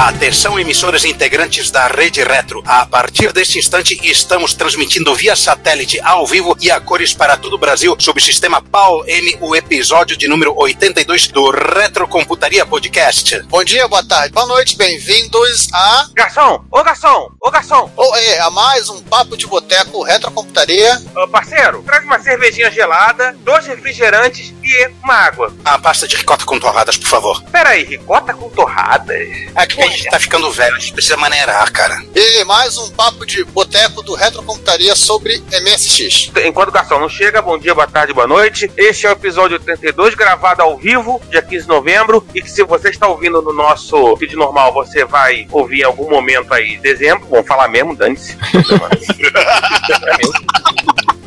Atenção, emissoras integrantes da Rede Retro. A partir deste instante, estamos transmitindo via satélite ao vivo e a cores para todo o Brasil sob o sistema PAL M, o episódio de número 82 do Retrocomputaria Podcast. Bom dia, boa tarde, boa noite, bem-vindos a. Garçom! Ô garçom! Ô garçom! Ou é, a mais um Papo de Boteco Retrocomputaria. Ô parceiro, traz uma cervejinha gelada, dois refrigerantes e uma água. A pasta de ricota com torradas, por favor. Pera aí, ricota com torradas? É que a gente tá ficando velho, a gente precisa maneirar, cara. E mais um Papo de Boteco do Retrocomputaria sobre MSX. Enquanto o garçom não chega, bom dia, boa tarde, boa noite. Este é o episódio 82, gravado ao vivo, dia 15 de novembro. E que se você está ouvindo no nosso feed normal, você vai ouvir em algum momento aí, dezembro. Vamos falar mesmo, dane-se.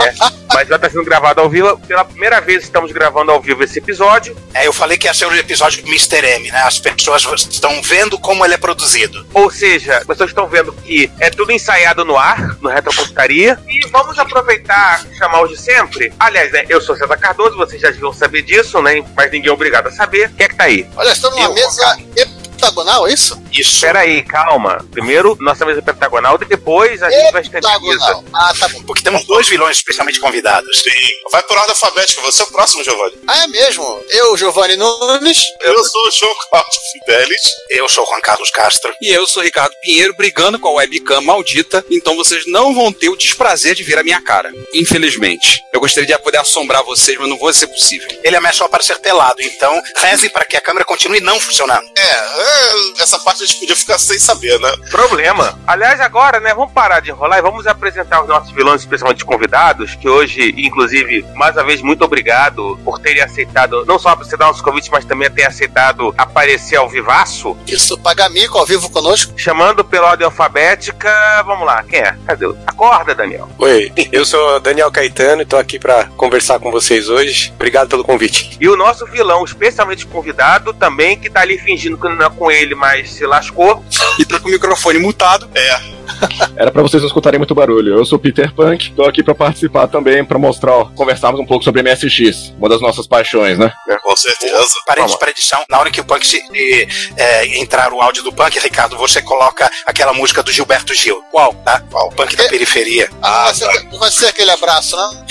É, mas vai estar sendo gravado ao vivo. Pela primeira vez estamos gravando ao vivo esse episódio. É, eu falei que ia ser um episódio do Mr. M, né? As pessoas estão vendo como ele é produzido. Ou seja, as pessoas estão vendo que é tudo ensaiado no ar, no Retrocomputaria. E vamos aproveitar e chamar os de sempre. Aliás, né, eu sou César Cardoso, vocês já deviam saber disso, né? Mas ninguém é obrigado a saber. Quem é que tá aí? Olha, estamos numa mesa heptagonal, é isso? Isso. Espera aí, calma. Primeiro, nossa mesa pentagonal, depois a gente vai. Heptagonal. Ah, tá bom. Porque temos dois vilões especialmente convidados. Sim. Vai por ordem alfabética, você é o próximo, Giovanni. Ah, é mesmo. Eu, Giovanni Nunes. Eu sou o João Cláudio Fidelis. Eu sou Juan Carlos Castro. E eu sou Ricardo Pinheiro brigando com a webcam maldita, então vocês não vão ter o desprazer de ver a minha cara. Infelizmente. Eu gostaria de poder assombrar vocês, mas não vai ser possível. Ele ameaçou aparecer pelado, então reze para que a câmera continue não funcionando. É, é, essa parte a gente podia ficar sem saber, né? Problema. Aliás, agora, né, vamos parar de enrolar e vamos apresentar os nossos vilões, especialmente convidados, que hoje, inclusive, mais uma vez, muito obrigado por terem aceitado, não só por aceitar nossos convites, mas também ter aceitado aparecer ao vivaço, Isso, Pagamico ao vivo conosco. chamando pela ordem alfabética. Vamos lá, quem é? Cadê? Acorda, Daniel. Oi, eu sou Daniel Caetano e tô aqui pra conversar com vocês hoje. Obrigado pelo convite. E o nosso vilão, especialmente convidado, também, que tá ali fingindo que não é com ele, mas se lascou. E tá com o microfone mutado. Era pra vocês não escutarem muito barulho. Eu sou Peter Punk, tô aqui pra participar também, pra mostrar, ó, conversarmos um pouco sobre MSX, uma das nossas paixões, né? Com certeza. Parênteses para edição. Na hora que o Punk eh, entrar o áudio do Punk, Ricardo, você coloca aquela música do Gilberto Gil. Qual? Tá? Qual? Punk da É. periferia. Ah, vai, ser, não vai ser aquele abraço, não?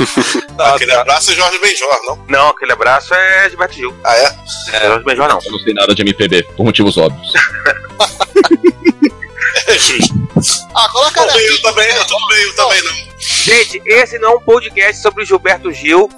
Aquele abraço é Jorge Benjor, não? Não, aquele abraço é Gilberto Gil. Ah, é? É. Jorge Benjor, não. Eu não sei nada de MPB, por motivos óbvios. É justo. Ah, coloca ali. eu também, eu também, eu também não. Gente, esse não é um podcast sobre Gilberto Gil.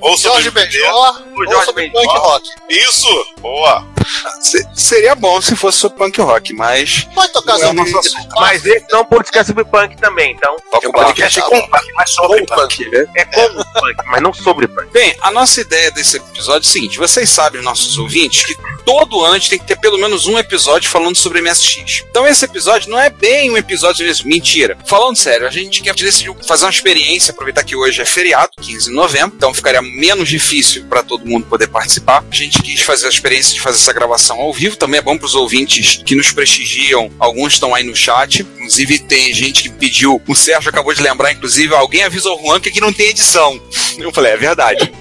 Ou sobre Jorge O ou Jorge sobre Benjor. punk rock. Isso! Boa! Se- seria bom se fosse sobre punk rock, mas. Pode tocar é nosso assunto. Mas esse não é um podcast sobre punk também, então. É um podcast com Punk, mas sobre Punk. É como punk, mas não sobre punk. Bem, a nossa ideia desse episódio é o seguinte: vocês sabem, nossos ouvintes, que todo ano a gente tem que ter pelo menos um episódio falando sobre MSX. Então esse episódio não é bem um episódio desse. Mentira. Falando sério, a gente quer decidiu fazer uma experiência, aproveitar que hoje é feriado, 15 de novembro, então ficaria menos difícil para todo mundo poder participar. A gente quis fazer a experiência de fazer essa gravação ao vivo, também é bom para os ouvintes que nos prestigiam. Alguns estão aí no chat, inclusive tem gente que pediu, o Sérgio acabou de lembrar, inclusive, alguém avisa ao Juan que aqui não tem edição. Eu falei, é verdade.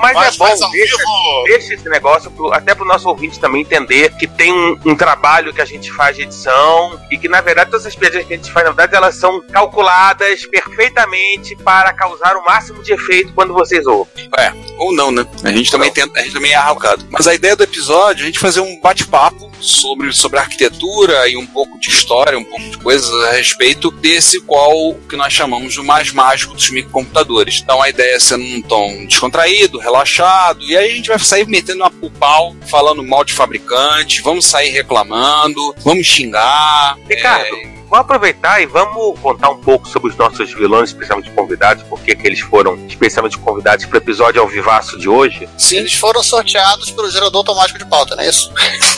Mas, Mas é bom, faz deixa, deixa esse negócio pro- até pro nosso ouvinte também entender que tem um, um trabalho que a gente faz de edição e que, na verdade, todas as piadinhas que a gente faz, na verdade, elas são calculadas perfeitamente para causar o máximo de efeito quando vocês ouvem. É, ou não, né? A gente também tenta, a gente também é arrocado. Mas a ideia do episódio é a gente fazer um bate-papo sobre, sobre arquitetura e um pouco de história, um pouco de coisas a respeito desse qual que nós chamamos de mais mágico dos microcomputadores. Então a ideia é ser num tom descontraído, relaxado, e aí a gente vai sair metendo o pau, falando mal de fabricante, vamos sair reclamando, vamos xingar. Ricardo, vamos aproveitar e vamos contar um pouco sobre os nossos vilões, especialmente convidados, porque que eles foram especialmente convidados para o episódio ao vivaço de hoje. Sim. Eles foram sorteados pelo gerador automático de pauta, não é isso?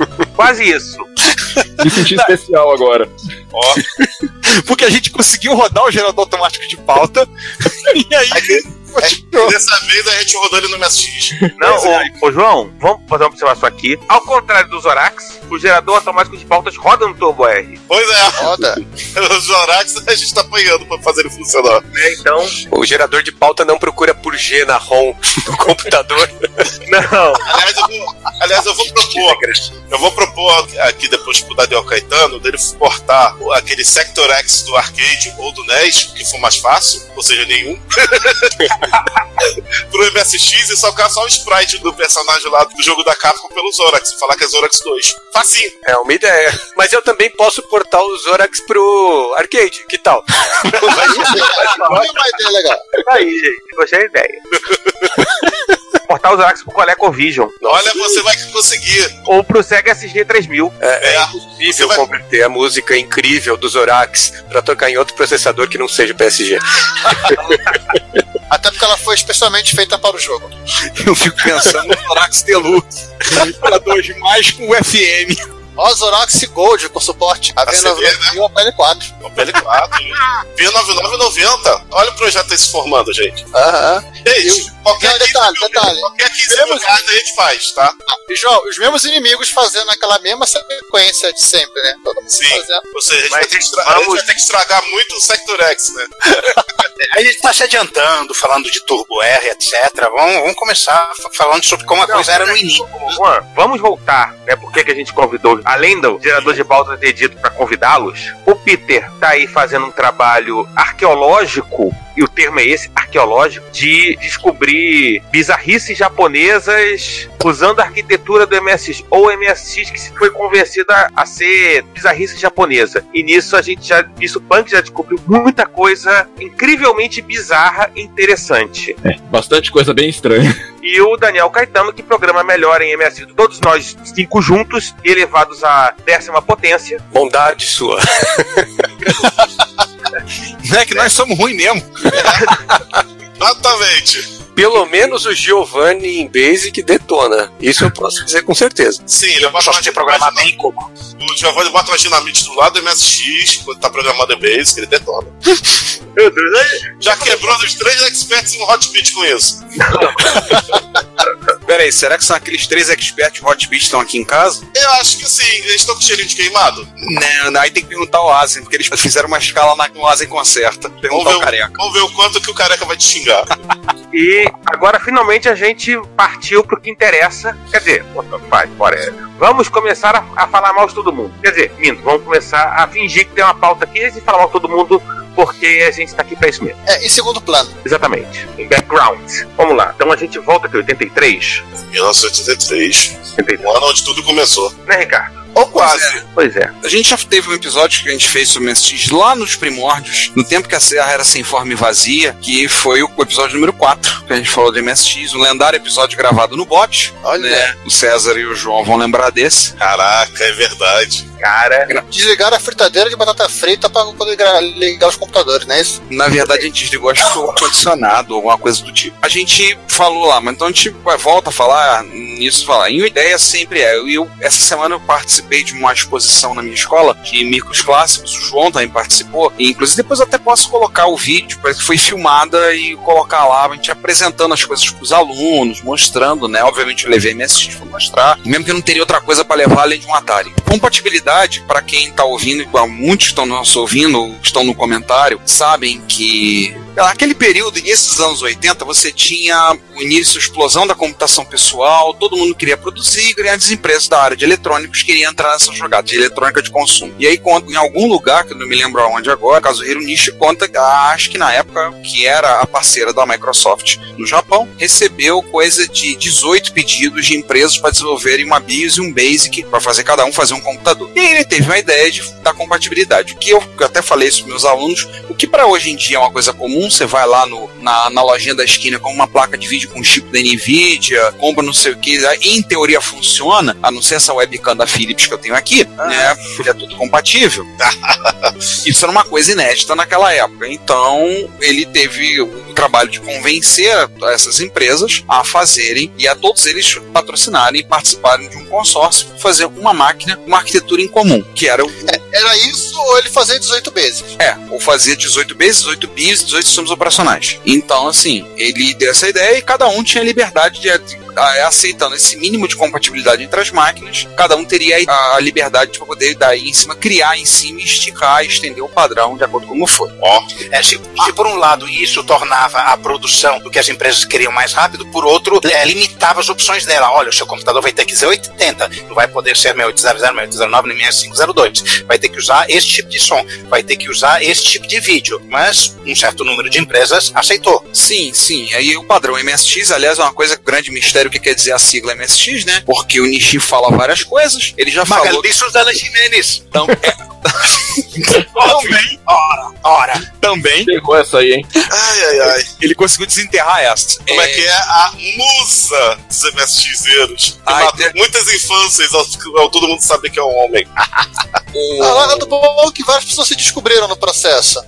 Quase isso. Me senti especial agora. Ó. Porque a gente conseguiu rodar o gerador automático de pauta. e aí. É, dessa vez a gente rodou ele no MSX. Não, ô, ô, João, vamos fazer uma observação aqui. Ao contrário dos Zorax, o gerador automático de pautas roda no Turbo R. Pois é. Roda. Os Zorax a gente tá apanhando pra fazer ele funcionar. Né? Então, O gerador de pauta não procura por G na ROM do computador. não. Aliás, eu vou, aliás, eu vou propor. Eu vou propor aqui depois pro Daniel Caetano dele portar aquele Sector X do arcade ou do NES, que for mais fácil, ou seja, nenhum. pro MSX e socar só o sprite do personagem lá do jogo da Capcom pelo Zorax e falar que é Zorax 2. Facinho. É uma ideia. Mas eu também posso portar o Zorax pro arcade. Que tal? Olha uma ideia legal. Aí, gente, gostei da ideia. Portar os Zorax pro ColecoVision. Olha, você vai conseguir. Ou pro Sega SG 3000. É, é É. impossível vai- converter a música incrível do Zorax pra tocar em outro processador que não seja PSG. Até porque ela foi especialmente feita para o jogo. Eu fico pensando no Zorax Deluxe. Para dois mais com o FM. Ó, Zorax Gold com suporte. A CD, V99 e o PL4. O PL4. V9990. Olha o projeto aí se formando, gente. Aham. Gente, qualquer Não, detalhe, 15 mil- detalhe. Qualquer 15 mil reais a gente faz, tá? E, João, os mesmos inimigos fazendo aquela mesma sequência de sempre, né? Todo mundo Sim. fazendo. Ou seja, a gente, Mas vai ter, que estra- a gente vamos- vai ter que estragar muito o Sector X, né? A gente tá se adiantando, falando de Turbo R, etc. Vamos, vamos começar fa- falando sobre como a coisa era no início. Juan, vamos voltar, né? Por que que a gente convidou, além do gerador de pauta ter dito pra convidá-los, o Peter tá aí fazendo um trabalho arqueológico, e o termo é esse, arqueológico, de descobrir bizarrices japonesas usando a arquitetura do MSX, ou MSX que se foi convencida a ser bizarrice japonesa. E nisso a gente já, nisso o Punk já descobriu muita coisa incrivelmente bizarra e interessante Bastante coisa bem estranha. e o Daniel Caetano, que programa melhor em MS, todos nós cinco juntos, elevados à décima potência. Bondade sua. Não é que nós somos ruins mesmo. Exatamente. Pelo menos o Giovanni em Basic detona. Isso eu posso dizer com certeza. Sim, ele bota uma programar bem como. O Giovanni bota uma dinamite do lado do MSX, quando tá programado em Basic, ele detona. Meu Deus, aí- Já quebrou os três experts em Hotbit com isso. Pera aí, será que são aqueles três experts Hotbit que estão aqui em casa? Eu acho que sim, eles estão com cheirinho de queimado. Não, não, aí tem que perguntar ao Asen, porque eles fizeram uma escala na, no Asen Concerta. Vamos Perguntar ver, ao o, careca. vamos ver o quanto que o careca vai te xingar. E agora finalmente a gente partiu pro que interessa. Quer dizer, vai, bora. Vamos começar a, a falar mal de todo mundo. Quer dizer, minto, vamos começar a fingir que tem uma pauta aqui e falar mal de todo mundo porque a gente tá aqui pra isso mesmo. É, em segundo plano. Exatamente. Em background. Vamos lá. Então a gente volta aqui, 83. 1983, 83. o ano onde tudo começou. Né, Ricardo? Ou quase. Pois é. A gente já teve um episódio que a gente fez sobre o MSX lá nos primórdios, no tempo que a Serra era sem forma e vazia, que foi o episódio número 4, que a gente falou do MSX, um lendário episódio gravado no bot. Olha. Né? O César e o João vão lembrar desse. Caraca, é verdade. Cara, Desligaram a fritadeira de batata frita pra poder ligar os computadores, não é isso? Na verdade, a gente desligou, acho que o ar-condicionado, alguma coisa do tipo. A gente falou lá, mas então a gente volta a falar nisso, falar. E a ideia sempre é, eu, eu- essa semana eu participei de uma exposição na minha escola de micros clássicos, o João também participou, e inclusive depois até posso colocar o vídeo, parece que foi filmada e colocar lá, a gente apresentando as coisas pros alunos, mostrando, né? Obviamente eu levei MSX pra mostrar, mesmo que eu não teria outra coisa para levar além de um Atari. Compatibilidade, para quem tá ouvindo, igual muitos estão nos ouvindo, ou estão no comentário, sabem que Naquele período, início dos anos 80, você tinha o início, a explosão da computação pessoal, todo mundo queria produzir, grandes empresas da área de eletrônicos queriam entrar nessa jogada de eletrônica de consumo. E aí, conta, em algum lugar, que eu não me lembro aonde agora, caso Nishi conta, acho que na época, que era a parceira da Microsoft no Japão, recebeu coisa de 18 pedidos de empresas para desenvolverem uma BIOS e um BASIC para fazer cada um fazer um computador. E aí ele teve uma ideia de, da compatibilidade. Que eu, eu até falei isso para meus alunos, o que para hoje em dia é uma coisa comum, você vai lá no, na, na lojinha da esquina com uma placa de vídeo com chip da Nvidia, compra não sei o que, em teoria funciona, a não ser essa webcam da Philips que eu tenho aqui, ah. né? É tudo compatível. isso era uma coisa inédita naquela época. Então, ele teve o trabalho de convencer essas empresas a fazerem e a todos eles patrocinarem e participarem de um consórcio, fazer uma máquina, uma arquitetura em comum, que era o... É, era isso ou ele fazia 18 vezes? É, ou fazia 18 vezes, 18 bis, 18 sistemas operacionais. Então, assim, ele deu essa ideia e cada um tinha liberdade de aceitando esse mínimo de compatibilidade entre as máquinas, cada um teria a liberdade de poder daí em cima criar em cima, esticar, estender o padrão de acordo com como for. Ó, oh. é, se, se, por um lado isso tornava a produção do que as empresas queriam mais rápido, por outro é, limitava as opções dela. Olha, o seu computador vai ter que ser 80, não vai poder ser 6800, 6809 nem 6502. Vai ter que usar esse tipo de som, vai ter que usar esse tipo de vídeo. Mas um certo número de empresas aceitou. Sim, sim. Aí o padrão MSX, aliás, é uma coisa grande mistério o que quer dizer a sigla MSX, né? Porque o Nishi fala várias coisas. Ele já Magali falou. Suzana Jimenez. Então, é... Também. Ora, ora. Também. Pegou essa aí, hein? Ai, ai, ai. Ele conseguiu desenterrar essa. Como é, é que é a musa dos MSXeiros? É... Muitas infâncias ao, todo mundo saber que é um homem. o... Ah, do bom que várias pessoas se descobriram no processo.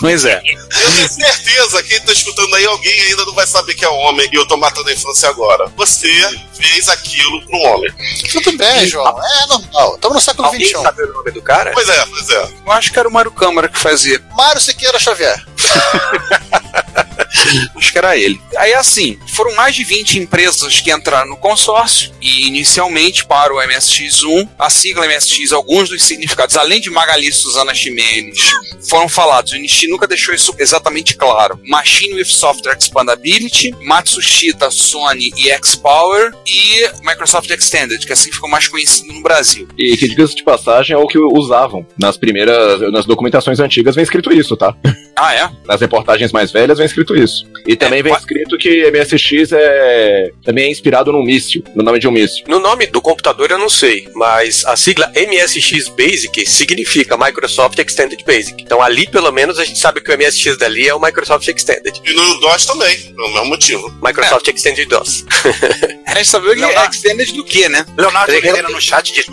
Pois é. Eu tenho certeza, quem tá escutando aí, alguém ainda não vai saber que é um homem e eu tô matando a infância agora. Você fez aquilo pro homem. Tudo bem, João. É normal. Estamos no século XXI. sabe o nome do cara? Pois é, pois é. Eu acho que era o Mário Câmara que fazia. Mário Siqueira Xavier. Acho que era ele. Aí assim, foram mais de 20 empresas que entraram no consórcio e inicialmente para o MSX1, a sigla MSX, alguns dos significados, além de Magali Suzana Ximenes, foram falados. O Nishi nunca deixou isso exatamente claro. Machine with Software Expandability, Matsushita, Sony e X-Power e Microsoft Extended, que assim ficou mais conhecido no Brasil. E que diga de passagem é o que usavam nas primeiras, nas documentações antigas vem escrito isso, tá? Ah, é? Nas reportagens mais velhas vem escrito isso. E também é, vem escrito que MSX é também é inspirado num míssil, no nome de um míssil. No nome do computador eu não sei, mas a sigla MSX Basic significa Microsoft Extended Basic. Então ali pelo menos a gente sabe que o MSX dali é o Microsoft Extended. E no DOS também, pelo mesmo motivo. Microsoft é. Extended DOS. a gente sabe que é Extended do que, né? Leonardo Ferreira no chat diz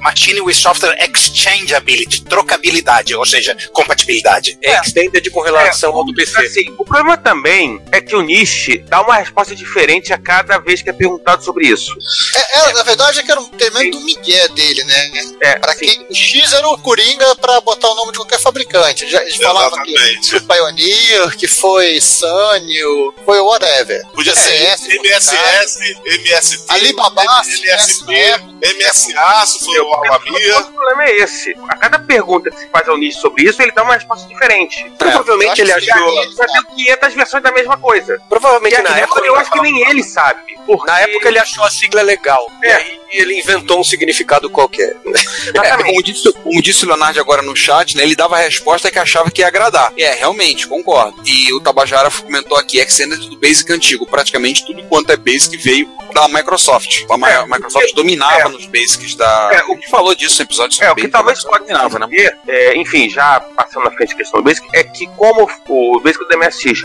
Machine with Software Exchangeability, trocabilidade, ou seja, compatibilidade. É. Extended com relação ao do PC. Assim, o problema também é que o Nishi dá uma resposta diferente a cada vez que é perguntado sobre isso. É, é, na verdade é que era um tremendo do Miguel dele, né? É, pra quem, o X era o Coringa pra botar o nome de qualquer fabricante. Já, eles falavam que foi Pioneer, que foi Sanyo, foi whatever. Podia ser MSS, MST, Alibaba, MSP, MSA, se for o Alamia. O problema é esse. A cada pergunta que se faz ao Nishi sobre isso, ele dá uma resposta diferente. Provavelmente ele achou. Já viu 500 versões da mesma coisa. Provavelmente na época. Eu acho que nem ele sabe. Porque... Na época ele achou a sigla legal. É. E aí ele inventou um significado qualquer. É, como, disse, como disse o Leonardo agora no chat, né, ele dava a resposta que achava que ia agradar. É, realmente, concordo. E o Tabajara comentou aqui, Extended do Basic antigo. Praticamente tudo quanto é Basic veio da Microsoft. A é, Microsoft dominava é, nos Basics da... É, o que falou disso no episódio É, o que talvez pode dominava, né? É, enfim, já passando na frente da questão do Basic, é que como o Basic do MSX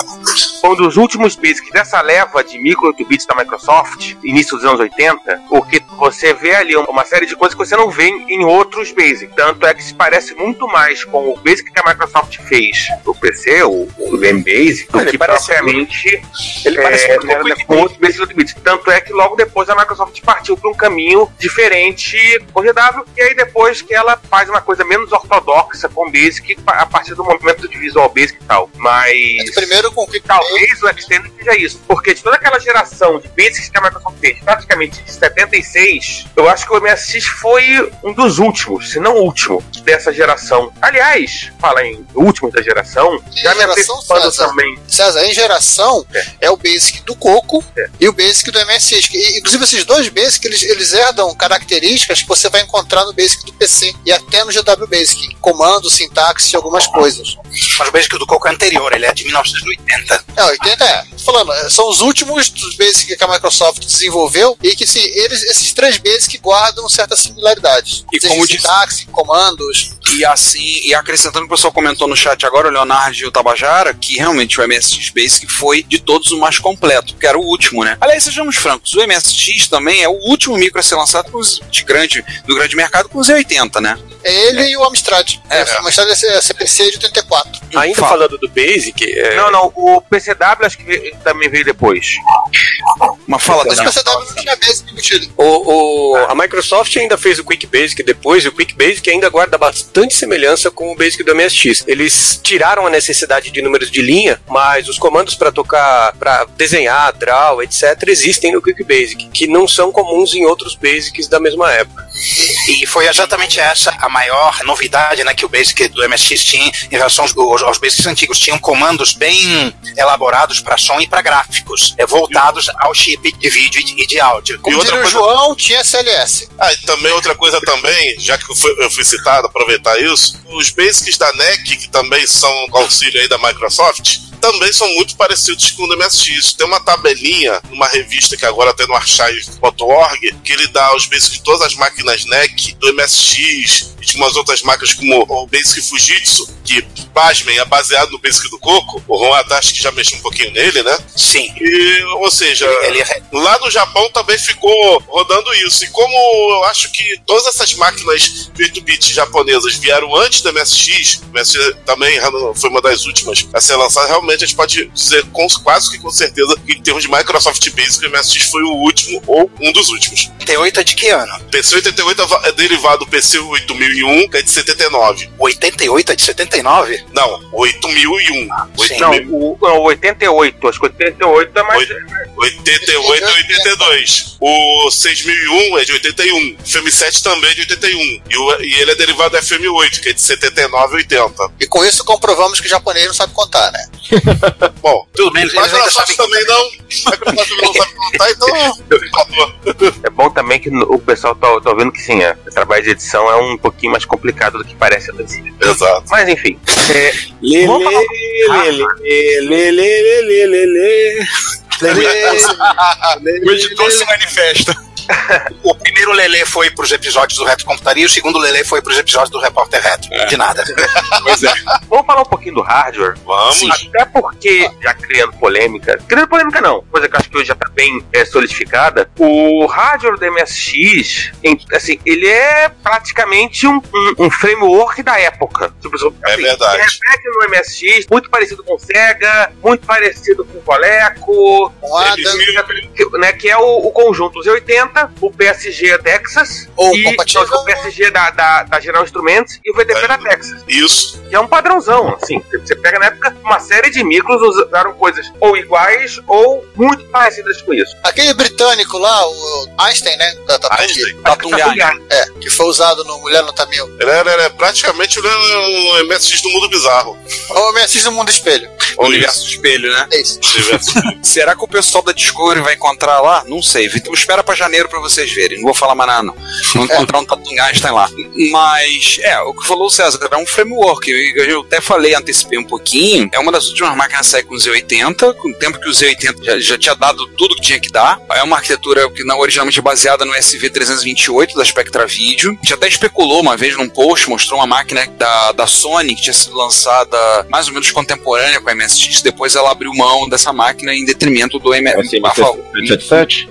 foi um dos últimos Basics dessa leva de micro 8 bits da Microsoft, início dos anos 80, porque você vê ali uma série de coisas que você não vê em outros Basic. Tanto é que se parece muito mais com o Basic que a Microsoft fez no PC, o, o M-Basic, do ele que propriamente ele é, parece muito né, com outros Basic 8 bits. Tanto é que logo depois a Microsoft partiu para um caminho diferente com GW, e aí depois que ela faz uma coisa menos ortodoxa com o Basic a partir do momento de Visual Basic e tal. Mas. Mas primeiro com que talvez o Extended seja isso. Porque de toda aquela geração de Basics que a Microsoft fez, praticamente de 76 MSX. Eu acho que o MSX foi um dos últimos, se não o último, dessa geração. Aliás, fala em último da geração, já me antecipando também. César, em geração é, é o Basic do Coco é. e o Basic do MSX. E, inclusive, esses dois Basic eles, eles herdam características que você vai encontrar no Basic do PC e até no GW Basic, comando, sintaxe e algumas coisas. Mas o Basic do Coco é anterior, ele é de 1980. É, 80 é. Tô falando, são os últimos dos Basic que a Microsoft desenvolveu e que sim, eles, esses três Basic guardam certas similaridades. E como sintaxe, comandos. E assim, e acrescentando o que o pessoal comentou no chat agora, o Leonardo e o Tabajara, que realmente o MSX Basic foi de todos o mais completo, que era o último, né? Aliás, sejamos francos, o MSX também é o último micro a ser lançado de grande, do grande mercado com os Z80, né? É ele e o Amstrad. É, o Amstrad é CPC de 84. Ainda Fala. falando do Basic. É... Não, não, o PCW acho que também veio depois. Uma fala da PCW não tinha Basic embutido. O, o, a Microsoft ainda fez o Quick Basic depois, e o Quick Basic ainda guarda bastante semelhança com o Basic do MSX. Eles tiraram a necessidade de números de linha, mas os comandos para tocar, para desenhar, draw, etc., existem no Quick Basic, que não são comuns em outros Basics da mesma época. E foi exatamente essa a maior novidade né, que o Basic do MSX tinha em relação aos, aos Basics antigos. Tinham comandos bem elaborados para som e para gráficos, é, voltados ao chip de vídeo e de áudio. Como e outra coisa... o João, tinha CLS. Ah, e também outra coisa também, já que eu fui, eu fui citado, aproveitar isso, os Basics da NEC, que também são auxílio aí da Microsoft, também são muito parecidos com o MSX. Tem uma tabelinha numa revista que agora tem no archive.org que ele dá os basics de todas as máquinas NEC, do MSX e de umas outras máquinas como o Basic Fujitsu, que, pasmem, é baseado no Basic do Coco. O Ron acho que já mexeu um pouquinho nele, né? Sim. E, ou seja, ele. É lá no Japão também ficou rodando isso. E como eu acho que todas essas máquinas 8-bit japonesas vieram antes da MSX, o MSX também foi uma das últimas a ser lançada, realmente a gente pode dizer com, quase que com certeza que em termos de Microsoft Basic, o MSX foi o último ou um dos últimos. 88 é de que ano? PC 88 é derivado do PC 8001, que é de 79. O 88 é de 79? Não, 8001. Ah, 8000. Não, o, não, 88. Acho que 88 é mais. 88 é 82. O 6001 é de 81. O FM7 também é de 81. E, o, e ele é derivado do FM8, que é de 79 e 80. E com isso comprovamos que o japonês não sabe contar, né? Bom, tudo bem, eles Microsoft também não. Microsoft também não sabe pilotar, então. É bom também que o pessoal tá, tá vendo que sim, é, o trabalho de edição é um pouquinho mais complicado do que parece a. Exato. Mas enfim. É, lê, vamos falar... lê, lê, lê, lê, lê, lê, lê, lê. O editor se manifesta o primeiro Lele foi para os episódios do Retro Computaria, o segundo Lele foi para os episódios do Repórter Retro. É. De nada. pois é. Vamos falar um pouquinho do hardware? Vamos. Sim, até porque, já criando polêmica, criando polêmica não, coisa que eu acho que hoje já está bem é, solidificada, o hardware do MSX, assim, ele é praticamente um, um, um framework da época. Tipo, assim, é verdade. Ele repete no MSX, muito parecido com o Sega, muito parecido com o Coleco, com Adam. Né, que é o, o conjunto Z80 o PSG é Texas Ou e compatível. o PSG da, da, da General Instruments e o VTP é, da Texas. Isso. Que é um padrãozão, assim. Você pega na época, uma série de micros usaram coisas ou iguais ou muito parecidas com isso. Aquele britânico lá, o Einstein, né? Da Einstein. É, que foi usado no Mulher no Tamil. Ele era, era praticamente o MSX do mundo bizarro. Ou o MSX do mundo espelho. O universo espelho, né? É isso. Será que o pessoal da Discovery vai encontrar lá? Não sei. Então espera pra janeiro pra vocês verem. Não vou falar mais nada, não. Vão encontrar um Tatum Einstein lá. Mas, é, o que falou o César, é um framework. Eu, eu até falei, antecipei um pouquinho. É uma das últimas máquinas a sair com o Z80, com o tempo que o Z80 já, já tinha dado tudo que tinha que dar. É uma arquitetura que não originalmente é baseada no SV328 da Spectra Video. A gente até especulou uma vez num post, mostrou uma máquina da, da Sony que tinha sido lançada mais ou menos contemporânea com a MSX. Depois ela abriu mão dessa máquina em detrimento do MSX.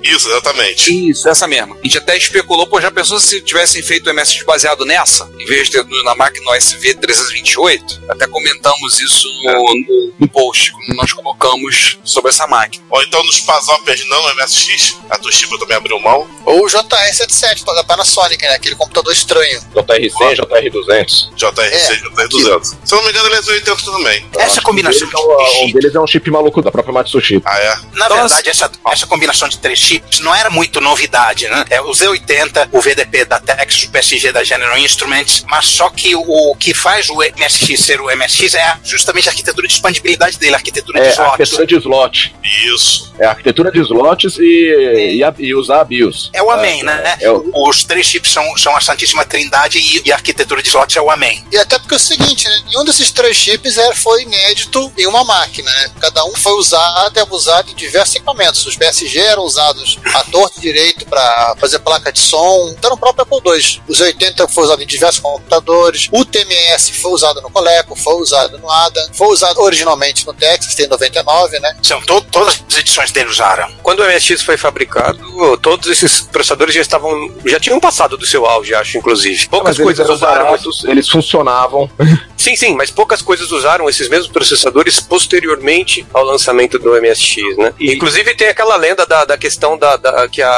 Isso, exatamente. Isso, essa mesma. A gente até especulou, pô, já pensou se tivessem feito o MSX baseado nessa, em vez de ter na máquina OSV 328? Até comentamos isso no, no, no post, quando nós colocamos sobre essa máquina. Ou então nos Pazopers não MSX, a Toshiba também abriu mão. Ou o JR77 da Panasonic, né? Aquele computador estranho. JR100, JR200. JR100, é, JR200. Se eu não me engano, ele é 80 também. Essa combinação de, é, um deles é um chip maluco da própria Matsushita. Ah, é? Na então, verdade, essa, essa combinação de três chips não era muito novidade né? É o Z80, o VDP da Texas, o PSG da General Instruments, mas só que o, que faz o MSX ser o MSX é justamente a arquitetura de expandibilidade dele, a arquitetura é, de slot. A arquitetura de slot. Isso. É a arquitetura de slots e, e, a, e usar a BIOS. É o AMEN, é, né? É o... Os três chips são, são a Santíssima Trindade e, e, a arquitetura de slots é o AMEN. E até porque é o seguinte, né? nenhum desses três chips é, foi inédito em uma máquina, né? Cada um foi usado e abusado em diversos equipamentos. Os PSG eram usados à torta direito para fazer placa de som, então no próprio Apple II. Os 80 foi usado em diversos computadores. O TMS foi usado no Coleco, foi usado no ADA, foi usado originalmente no Texas, tem 99, né? São to todas as edições dele usaram. Quando o MSX foi fabricado, todos esses processadores já estavam, já tinham passado do seu auge, acho, inclusive. Poucas coisas usaram. Baratos, eles funcionavam. Sim, sim, mas poucas coisas usaram esses mesmos processadores posteriormente ao lançamento do MSX, né? E, inclusive tem aquela lenda da, da questão da, da, que a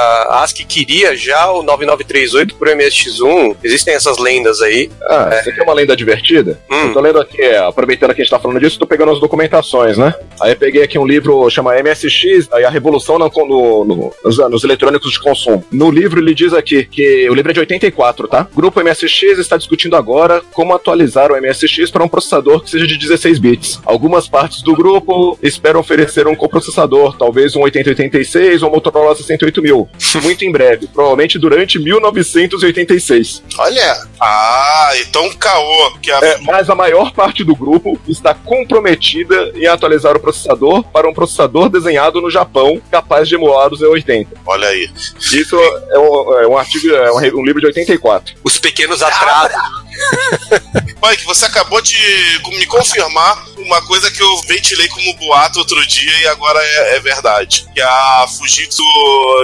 ASCII queria já o 9938 pro MSX1. Existem essas lendas aí. Ah, é. você quer uma lenda divertida? Hum. Eu tô lendo aqui, é, aproveitando que a gente tá falando disso, tô pegando as documentações, né? Aí eu peguei aqui um livro chama MSX, aí a revolução no, no, no, nos, nos eletrônicos de consumo. No livro ele diz aqui que o livro é de 84, tá? O grupo MSX está discutindo agora como atualizar o MSX para um processador que seja de 16 bits. Algumas partes do grupo esperam oferecer um coprocessador, talvez um 8086 ou um Motorola 68000. Muito em breve, provavelmente durante 1986. Olha! Ah, então caô. Que a... é, mas a maior parte do grupo está comprometida em atualizar o processador para um processador desenhado no Japão, capaz de emular o Z80. Olha aí. Isso é um, é um artigo, é um, um livro de 84. Os pequenos atrasos. Mike, você acabou de me confirmar uma coisa que eu ventilei como boato outro dia e agora é, é verdade. Que a Fujitsu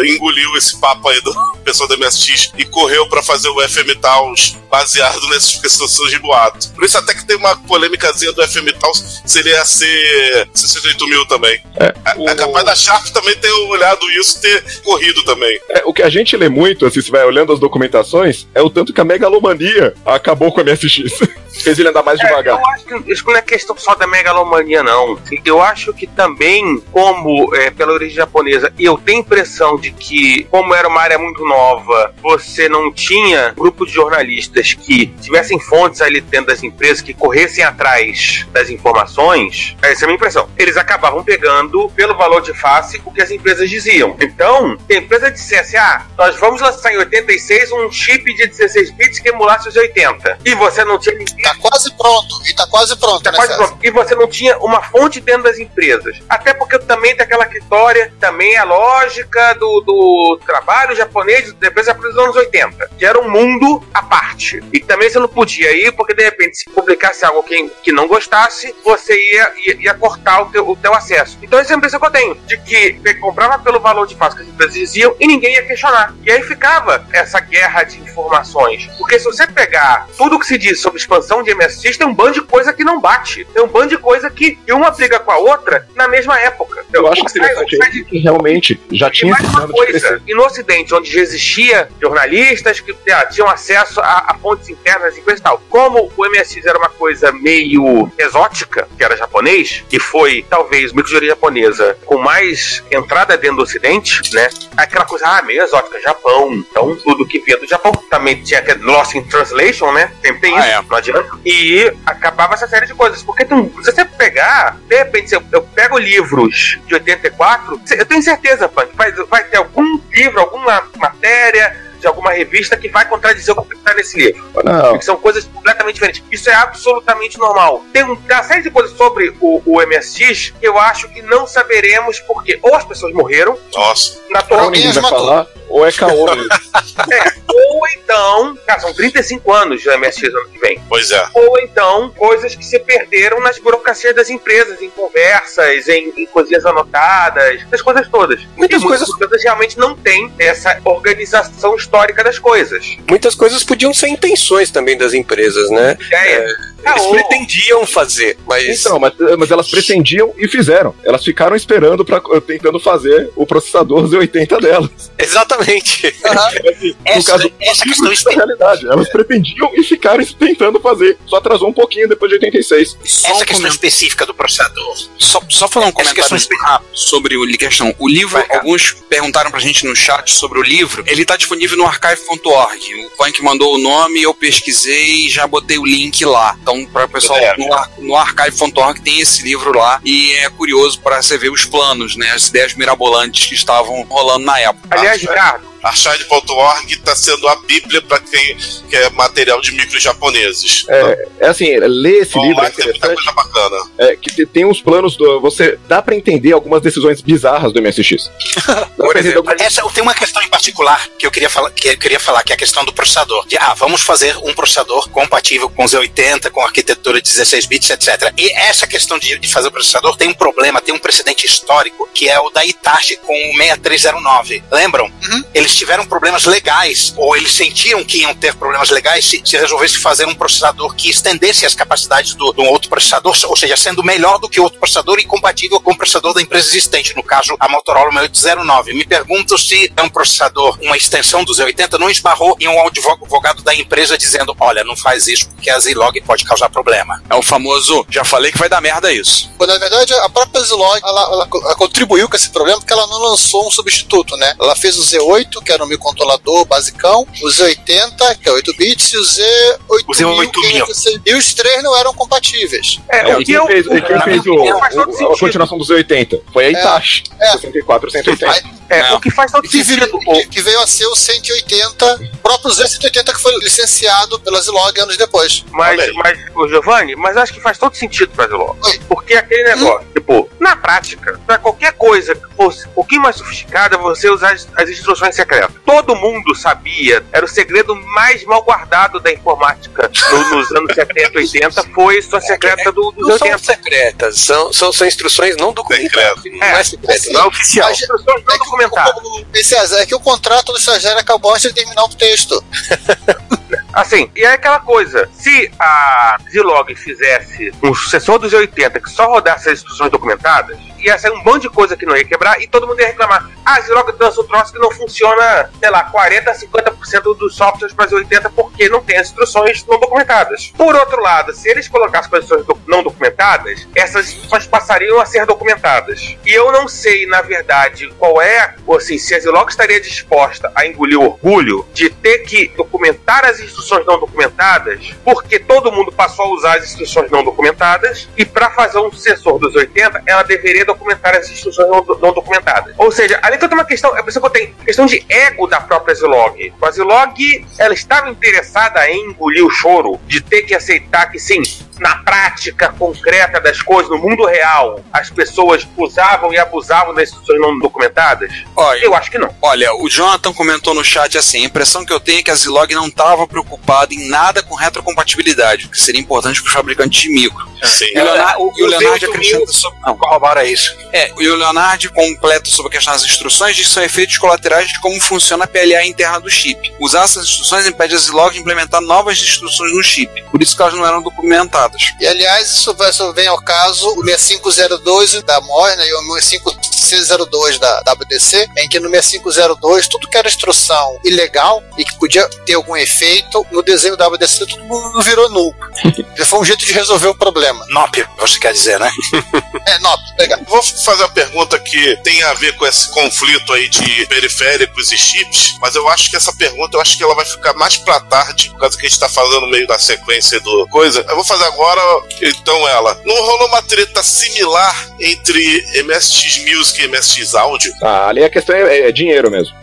engoliu esse papo aí do pessoal da MSX e correu para fazer o FM Taos baseado nessas questões de boato. Por isso até que tem uma polêmicazinha do FM Taos se ele ia ser 68 mil também. É, é, o... é capaz da Sharp também ter olhado isso e ter corrido também. É, o que a gente lê muito, assim, se vai olhando as documentações, é o tanto que a megalomania acabou com a MSX. Fez ele andar mais é, devagar. Eu acho que isso não é questão só da megalomania, não. Eu acho que também, como é, pela origem japonesa, eu tenho a impressão de que, como era uma área muito nova, você não tinha grupo de jornalistas que tivessem fontes ali dentro das empresas que corressem atrás das informações. Essa é a minha impressão. Eles acabavam pegando, pelo valor de face, o que as empresas diziam. Então, se a empresa dissesse, ah, nós vamos lançar em 86 um chip de 16 bits que emulasse os 80. E você não tinha ninguém Tá quase pronto. E tá quase pronto, tá né, quase pronto. E você não tinha uma fonte dentro das empresas. Até porque também tem aquela história, também a lógica do, do trabalho japonês da empresa dos anos 80, que era um mundo à parte. E também você não podia ir, porque de repente, se publicasse algo que, que não gostasse, você ia, ia, ia cortar o teu, o teu acesso. Então essa é a impressão que eu tenho, de que comprava pelo valor de fato que as empresas diziam e ninguém ia questionar. E aí ficava essa guerra de informações. Porque se você pegar tudo que se diz sobre expansão de MSX, tem um bando de coisa que não bate. Tem um bando de coisa que uma briga com a outra na mesma época. Eu, eu acho interessante sai, que realmente já tinha mais uma coisa. E no Ocidente, onde já existia jornalistas que ah, tinham acesso a, a fontes internas e coisa e tal. Como o MSX era uma coisa meio exótica, que era japonês, que foi talvez microjoria japonesa com mais entrada dentro do Ocidente, né? Aquela coisa, ah, meio exótica, Japão. Então, tudo que vinha do Japão também tinha Lost in Translation, né? Sempre tem ah, isso, é. não adianta. E acabava essa série de coisas. Porque tu, se você pegar, de repente, eu, eu pego livros de 84, eu tenho certeza, Punk, vai, vai ter algum livro, alguma matéria de alguma revista que vai contradizer o que está nesse livro. Não. Que são coisas completamente diferentes. Isso é absolutamente normal. Tem, um, uma série de coisas sobre o, o MSX que eu acho que não saberemos porque ou as pessoas morreram. Nossa. Naturalmente. Alguém vai falar, ou é caô é, ou então, cara, são 35 anos de MSX ano que vem. Pois é. Ou então, coisas que se perderam nas burocracias das empresas, em conversas, em, em coisinhas anotadas, essas coisas todas. Muitas, coisas... coisas realmente não têm essa organização histórica das coisas. Muitas coisas podiam ser intenções também das empresas, né? É. Eles pretendiam fazer, mas. Então, mas, mas elas pretendiam e fizeram. Elas ficaram esperando para tentando fazer o processador Z80 delas. Exatamente. Uhum. essa, caso, essa questão é realidade. Elas pretendiam e ficaram tentando fazer. Só atrasou um pouquinho depois de 86. Só essa um questão específica do processador. Só, só falar um comentário rápido sobre o questão. O livro, Vai, alguns perguntaram pra gente no chat sobre o livro. Ele tá disponível no archive.org. O Punk mandou o nome, eu pesquisei e já botei o link lá. Então, para o pessoal no, no archive.org tem esse livro lá e é curioso para você ver os planos, né? As ideias mirabolantes que estavam rolando na época. Aliás, Ricardo, Archive.org está sendo a bíblia para quem quer material de micros japoneses. É, é assim, ler esse livro é. Tem coisa bacana. É, que tem uns planos do. Você dá para entender algumas decisões bizarras do MSX. Por exemplo, essa, tem uma questão em particular que eu queria falar, que eu queria falar, que é a questão do processador. De, ah, vamos fazer um processador compatível com Z80, com arquitetura de 16 bits, etc. E essa questão de, de fazer o processador tem um problema, tem um precedente histórico, que é o da Itachi com o 6309. Lembram? Uhum. Eles eles tiveram problemas legais, ou eles sentiam que iam ter problemas legais se, se resolvesse fazer um processador que estendesse as capacidades do, do outro processador, ou seja, sendo melhor do que outro processador e compatível com o processador da empresa existente, no caso a Motorola 6809. Me pergunto se é um processador, uma extensão do Z80, não esbarrou em um advogado da empresa dizendo: olha, não faz isso porque a Zilog pode causar problema. É o famoso, já falei que vai dar merda isso. Na verdade, a própria Zilog ela, ela, ela contribuiu com esse problema porque ela não lançou um substituto, né? Ela fez o Z8 que era um microcontrolador basicão, o Z80, que é 8 bits, e o Z8000, o Z8000. e os três não eram compatíveis. É, é o que eu, fez, quem fez o, o, a continuação do Z80? Foi a Itachi, é, 64 180. É, o que faz todo que sentido. que, que, veio a ser o 180, o próprio Z180 que foi licenciado pela Zilog anos depois. Mas, mas o Giovanni, mas acho que faz todo sentido pra Zilog. Porque aquele negócio, hum. tipo, na prática, pra qualquer coisa que fosse um pouquinho mais sofisticada, você usar as, as instruções secretas. Todo mundo sabia, era o segredo mais mal guardado da informática no, nos anos 70, 80, foi a instrução secreta do, dos não 80. São secretas, são, são, são instruções não documentadas. Não é, é secreto, assim, não é oficial. Mas, instruções não é documentadas. É que o contrato do estagiário acabou antes de terminar o texto. Assim, e é aquela coisa: se a Zilog fizesse um sucessor dos 80 que só rodasse as instruções documentadas, ia sair um monte de coisa que não ia quebrar e todo mundo ia reclamar. Ah, Zilog lança um troço que não funciona, sei lá, 40 a 50% dos softwares para 80 porque não tem as instruções não documentadas. Por outro lado, se eles colocassem as instruções não documentadas, essas instruções passariam a ser documentadas. E eu não sei, na verdade, qual é, ou assim, se a Zilog estaria disposta a engolir o orgulho de ter que documentar as instruções não documentadas, porque todo mundo passou a usar as instruções não documentadas, e para fazer um sucessor dos 80, ela deveria documentar as instruções não, não documentadas. Ou seja, além de toda uma questão, é por isso que eu tenho questão de ego da própria Zilog. A Zilog, ela estava interessada em engolir o choro de ter que aceitar que sim, na prática concreta das coisas, no mundo real, as pessoas usavam e abusavam das instruções não documentadas? Olha, eu acho que não. Olha, o Jonathan comentou no chat assim: a impressão que eu tenho é que a Zilog não estava preocupada em nada com retrocompatibilidade, o que seria importante para os fabricantes de micro. Sim. E o Leonardo, o, o Leonardo acrescenta sobre. Não, corrobora isso. É, e o Leonardo completa sobre a questão das instruções diz que são efeitos colaterais de como funciona a PLA interna do chip. Usar essas instruções impede a Zilog de implementar novas instruções no chip. Por isso que elas não eram documentadas. E aliás, isso, isso vem ao caso o 6502 da MOS né, e o 6502 da WDC, em que no 6502 tudo que era instrução ilegal e que podia ter algum efeito, no desenho da WDC tudo mundo virou nulo. Foi um jeito de resolver o problema. NOP, você quer dizer, né? é, NOP, legal. Vou fazer uma pergunta que tem a ver com esse conflito aí de periféricos e chips, mas eu acho que essa pergunta, eu acho que ela vai ficar mais pra tarde, por causa que a gente tá falando meio da sequência do coisa. Eu vou fazer agora agora, então ela. Não rolou uma treta similar entre MSX Music e MSX Audio? Ah, ali a questão é, é dinheiro mesmo.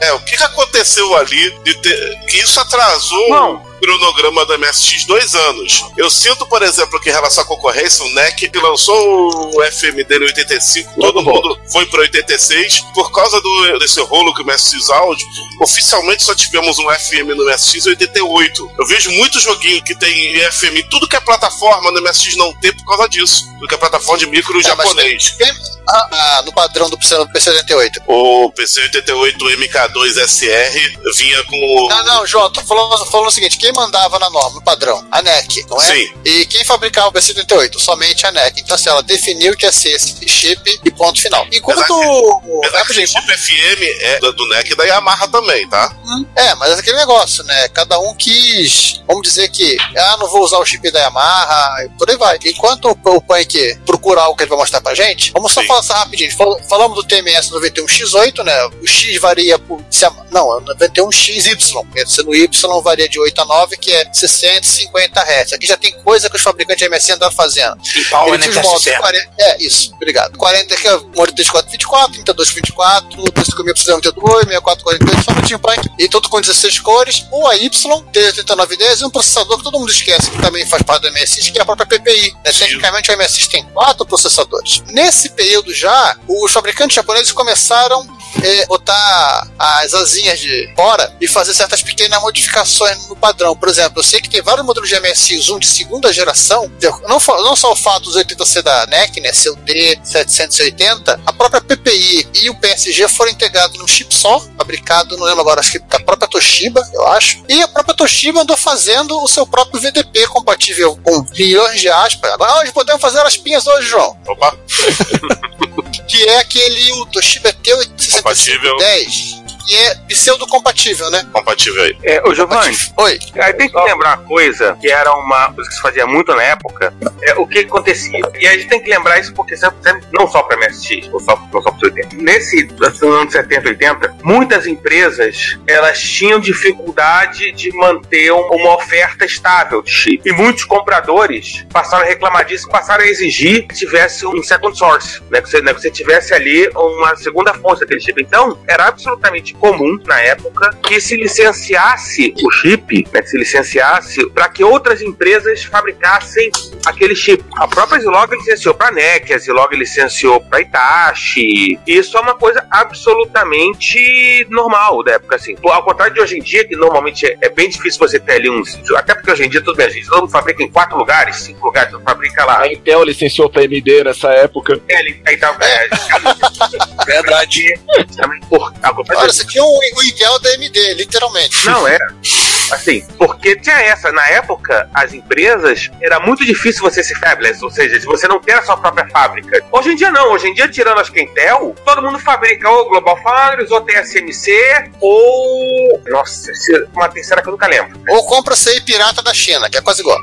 É, o que, que aconteceu ali de ter, que isso atrasou não cronograma da MSX dois anos. Eu sinto, por exemplo, que em relação à concorrência, o NEC que lançou o FMD em 85, todo mundo foi para 86. Por causa do, desse rolo que o MSX Audio, oficialmente só tivemos um FM no MSX em 88. Eu vejo muitos joguinhos que tem FM, tudo que é plataforma no MSX não tem por causa disso. Do que é plataforma de micro é, japonês. Tem, ah, ah, no padrão do PC88. O PC88 MK2 SR vinha com o. Não, não, João, tô falando, falando o seguinte: quem mandava na norma, no padrão? A NEC, não é? Sim. E quem fabricava o B78? Somente a NEC. Então, assim, ela definiu que ia ser esse chip e ponto final. Enquanto. Apesar que o chip FM é do, NEC e da Yamaha também, tá? É, mas é aquele negócio, né? Cada um quis, vamos dizer que, ah, não vou usar o chip da Yamaha, e por aí vai. Enquanto o, Punk procura algo que ele vai mostrar pra gente, vamos só Sim. falar rapidinho. Fal- Falamos do TMS 91X8, né? O X varia por. se a- não, é 91XY. porque Sendo Y varia de 8 a 9, que é 60 50 Hz. Aqui já tem coisa que os fabricantes de MSN andaram fazendo. Em pau, Ele modos KSC. 40 É, isso, obrigado. 40 que é o modo 3424, 3224, 35.392, 6448, só no Team Punk. E tudo com 16 cores. O AY, T3910 e um processador que todo mundo esquece que também faz parte do MSX, que é a própria PPI. Né? Tecnicamente o MSX tem quatro processadores. Nesse período já, os fabricantes japoneses começaram a botar as asinhas de fora e fazer certas pequenas modificações no padrão. Por exemplo, eu sei que tem vários modelos de MSX1 de segunda geração, não, não só o fato dos 80C da NEC, né, seu D780, a própria PPI e o PSG foram integrados num chip só, fabricado, não lembro agora, acho que da própria Toshiba, eu acho. E a própria Toshiba andou fazendo o seu próprio VDP compatível com milhões de aspas. Agora hoje podemos fazer as pinhas hoje, João. Opa, que é aquele o Toshiba T86510 e é pseudo-compatível, né? Compatível aí. É, ô, Giovanni. Oi. Aí tem que lembrar uma coisa que era uma coisa que se fazia muito na época. É, o que acontecia. E a gente tem que lembrar isso porque sempre, não só para MSX, ou só, para só para 80. Nesse assim, no ano 70, 80, muitas empresas elas tinham dificuldade de manter uma oferta estável de chip. E muitos compradores passaram a reclamar disso, passaram a exigir que tivesse um second source, né? Que você, né? que você tivesse ali uma segunda fonte daquele chip. Então, era absolutamente comum na época que se licenciasse o chip, né, que se licenciasse para que outras empresas fabricassem aquele chip. A própria Zilog licenciou para NEC, a Zilog licenciou para Itachi. Isso é uma coisa absolutamente normal da época, assim. Ao contrário de hoje em dia, que normalmente é, é bem difícil você ter ali uns. Até porque hoje em dia, tudo bem, a gente todo mundo fabrica em quatro lugares, cinco lugares, então fabrica lá. A Intel licenciou pra AMD nessa época. Ele, aí tá, é, Verdade. também por, contrário Olha, você tinha o, o Intel da AMD, literalmente. Não, era. Assim, porque tinha essa, na época, as empresas, era muito difícil você ser fabless, ou seja, de você não ter a sua própria fábrica. Hoje em dia não, hoje em dia, tirando as Intel, todo mundo fabrica ou Global Foundries, ou TSMC, ou... Nossa, uma terceira que eu nunca lembro. Ou compra CI pirata da China, que é quase igual.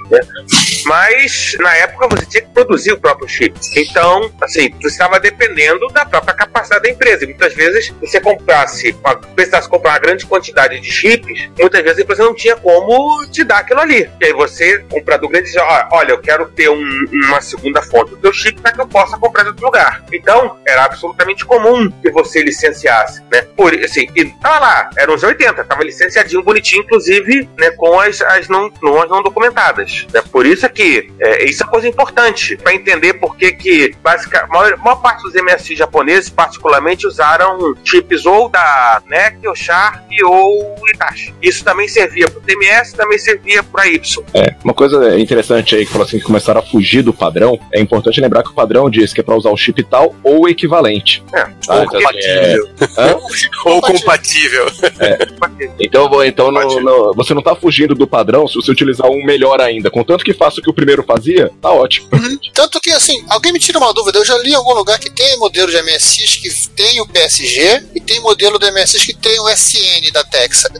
Mas, na época, você tinha que produzir o próprio chip. Então, assim, você estava dependendo da própria capacidade da empresa. E muitas vezes, se você comprasse, precisasse comprar uma grande quantidade de chips, muitas vezes a empresa não tinha como te dar aquilo ali. E aí você, comprador grande, diz, "Ó, olha, eu quero ter um- uma segunda fonte do teu chip para que eu possa comprar de outro lugar. Então, era absolutamente comum que você licenciasse, né? Por, assim, e tava lá, era uns 80, tava licenciadinho, bonitinho, inclusive, né, com as, as, não, não, as não documentadas. Né? Por isso é que é, isso é coisa importante para entender por que que basica, a maior, maior parte dos MSX japoneses, particularmente, usaram chips ou da NEC, ou Sharp ou Itachi. Isso também servia para o TMS, também servia para Y. É, uma coisa interessante aí que falou assim que começaram a fugir do padrão. É importante lembrar que o padrão diz que é pra usar o chip tal ou equivalente. É. Tá? Então, assim, é- Hã? Ou compatível. Então, vou- então não- não- você não tá fugindo do padrão se você utilizar um melhor ainda. Contanto que faça o que o primeiro fazia, tá ótimo. Tanto que, assim, alguém me tira uma dúvida. Eu já li em algum lugar que tem modelo de MSX que tem o PSG e tem modelo de MSX que tem o SN da Texas.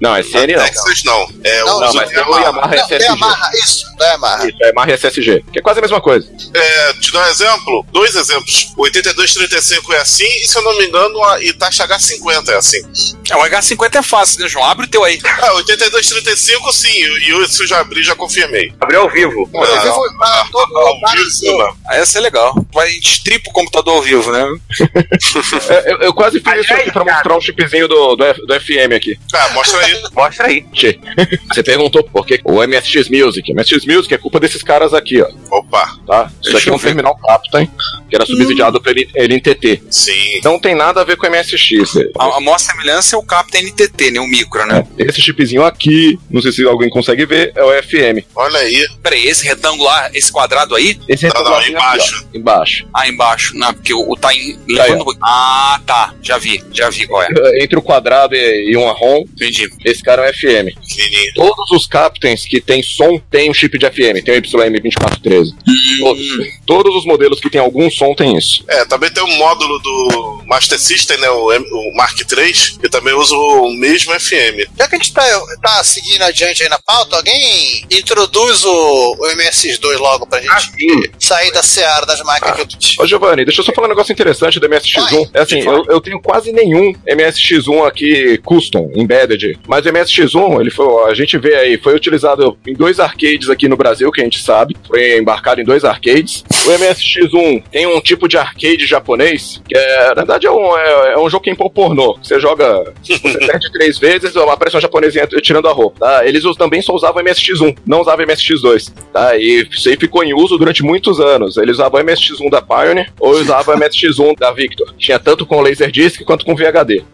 Não, é SN não. Texas não. É Não, o Não, mas tem o Yamaha. Não, SSG. é Yamaha, isso, da Yamaha. Isso, é Yamaha e SSG, que é quase a mesma coisa. É, te dar um exemplo, dois exemplos. O 8235 é assim, e se eu não me engano, a Itachi H50 é assim. É, o H50 é fácil, né, João? Abre o teu aí. Ah, 8235 sim, e eu, se eu já abri, já confirmei. Abriu ao vivo. Eu vi foi para todo Ao vivo, não. Aí ia ser legal. Vai, a gente tripa o computador ao vivo, né? É, eu, eu quase fiz isso aqui pra mostrar um chipzinho do, do, do FM aqui. Ah, mostra aí. Mostra aí. Você perguntou por que o MSX Music. MSX Music é culpa desses caras aqui, ó. Opa. Tá? Isso Deixa aqui é um ver. terminal Captain, que era subsidiado pelo NTT. Sim. Não tem nada a ver com MSX. A, a maior semelhança é o Captain NTT, né? O micro, né? Esse chipzinho aqui, não sei se alguém consegue ver, é o FM. Olha aí. Peraí, esse retângular, esse quadrado aí? Esse Não, não, retangularzinho embaixo. aqui, embaixo. Ah, embaixo. Não, porque o, o tá em, Aí, levando. ah, tá. Já vi, já vi qual é. Entre o quadrado e, e um ROM, Entendi. esse cara é um FM. Todos os Captains que tem som tem um chip de FM, tem o YM2413. Todos. Todos os modelos que tem algum som tem isso. É, também tem um módulo do Master System, né? O, M- o Mark III, que também usa o mesmo FM. Já que a gente tá, tá seguindo adiante aí na pauta, alguém introduz o, o MSX2 logo pra gente Assim, sair da seara das máquinas que eu Ô Giovanni, deixa eu só falar um negócio interessante do MSX1. Vai, É assim, eu, eu tenho quase nenhum MSX1 aqui custom, embedded. Mas o MSX1, ele foi, a gente vê aí, foi utilizado em dois arcades aqui no Brasil, que a gente sabe. Foi embarcado em dois arcades. O MSX1 tem um tipo de arcade japonês, que é, na verdade é um, é, é um jogo que impõe pornô. Você joga, você perde três vezes, aparece um japonesinho tirando a roupa. Tá? Eles também só usavam MSX1, não usavam MSX2. Tá? E isso aí ficou em uso durante muitos anos. Eles usavam o MSX1 da Pioneer ou usavam o MSX1 da Victor. Tinha tanto com Laserdisc quanto com VHD.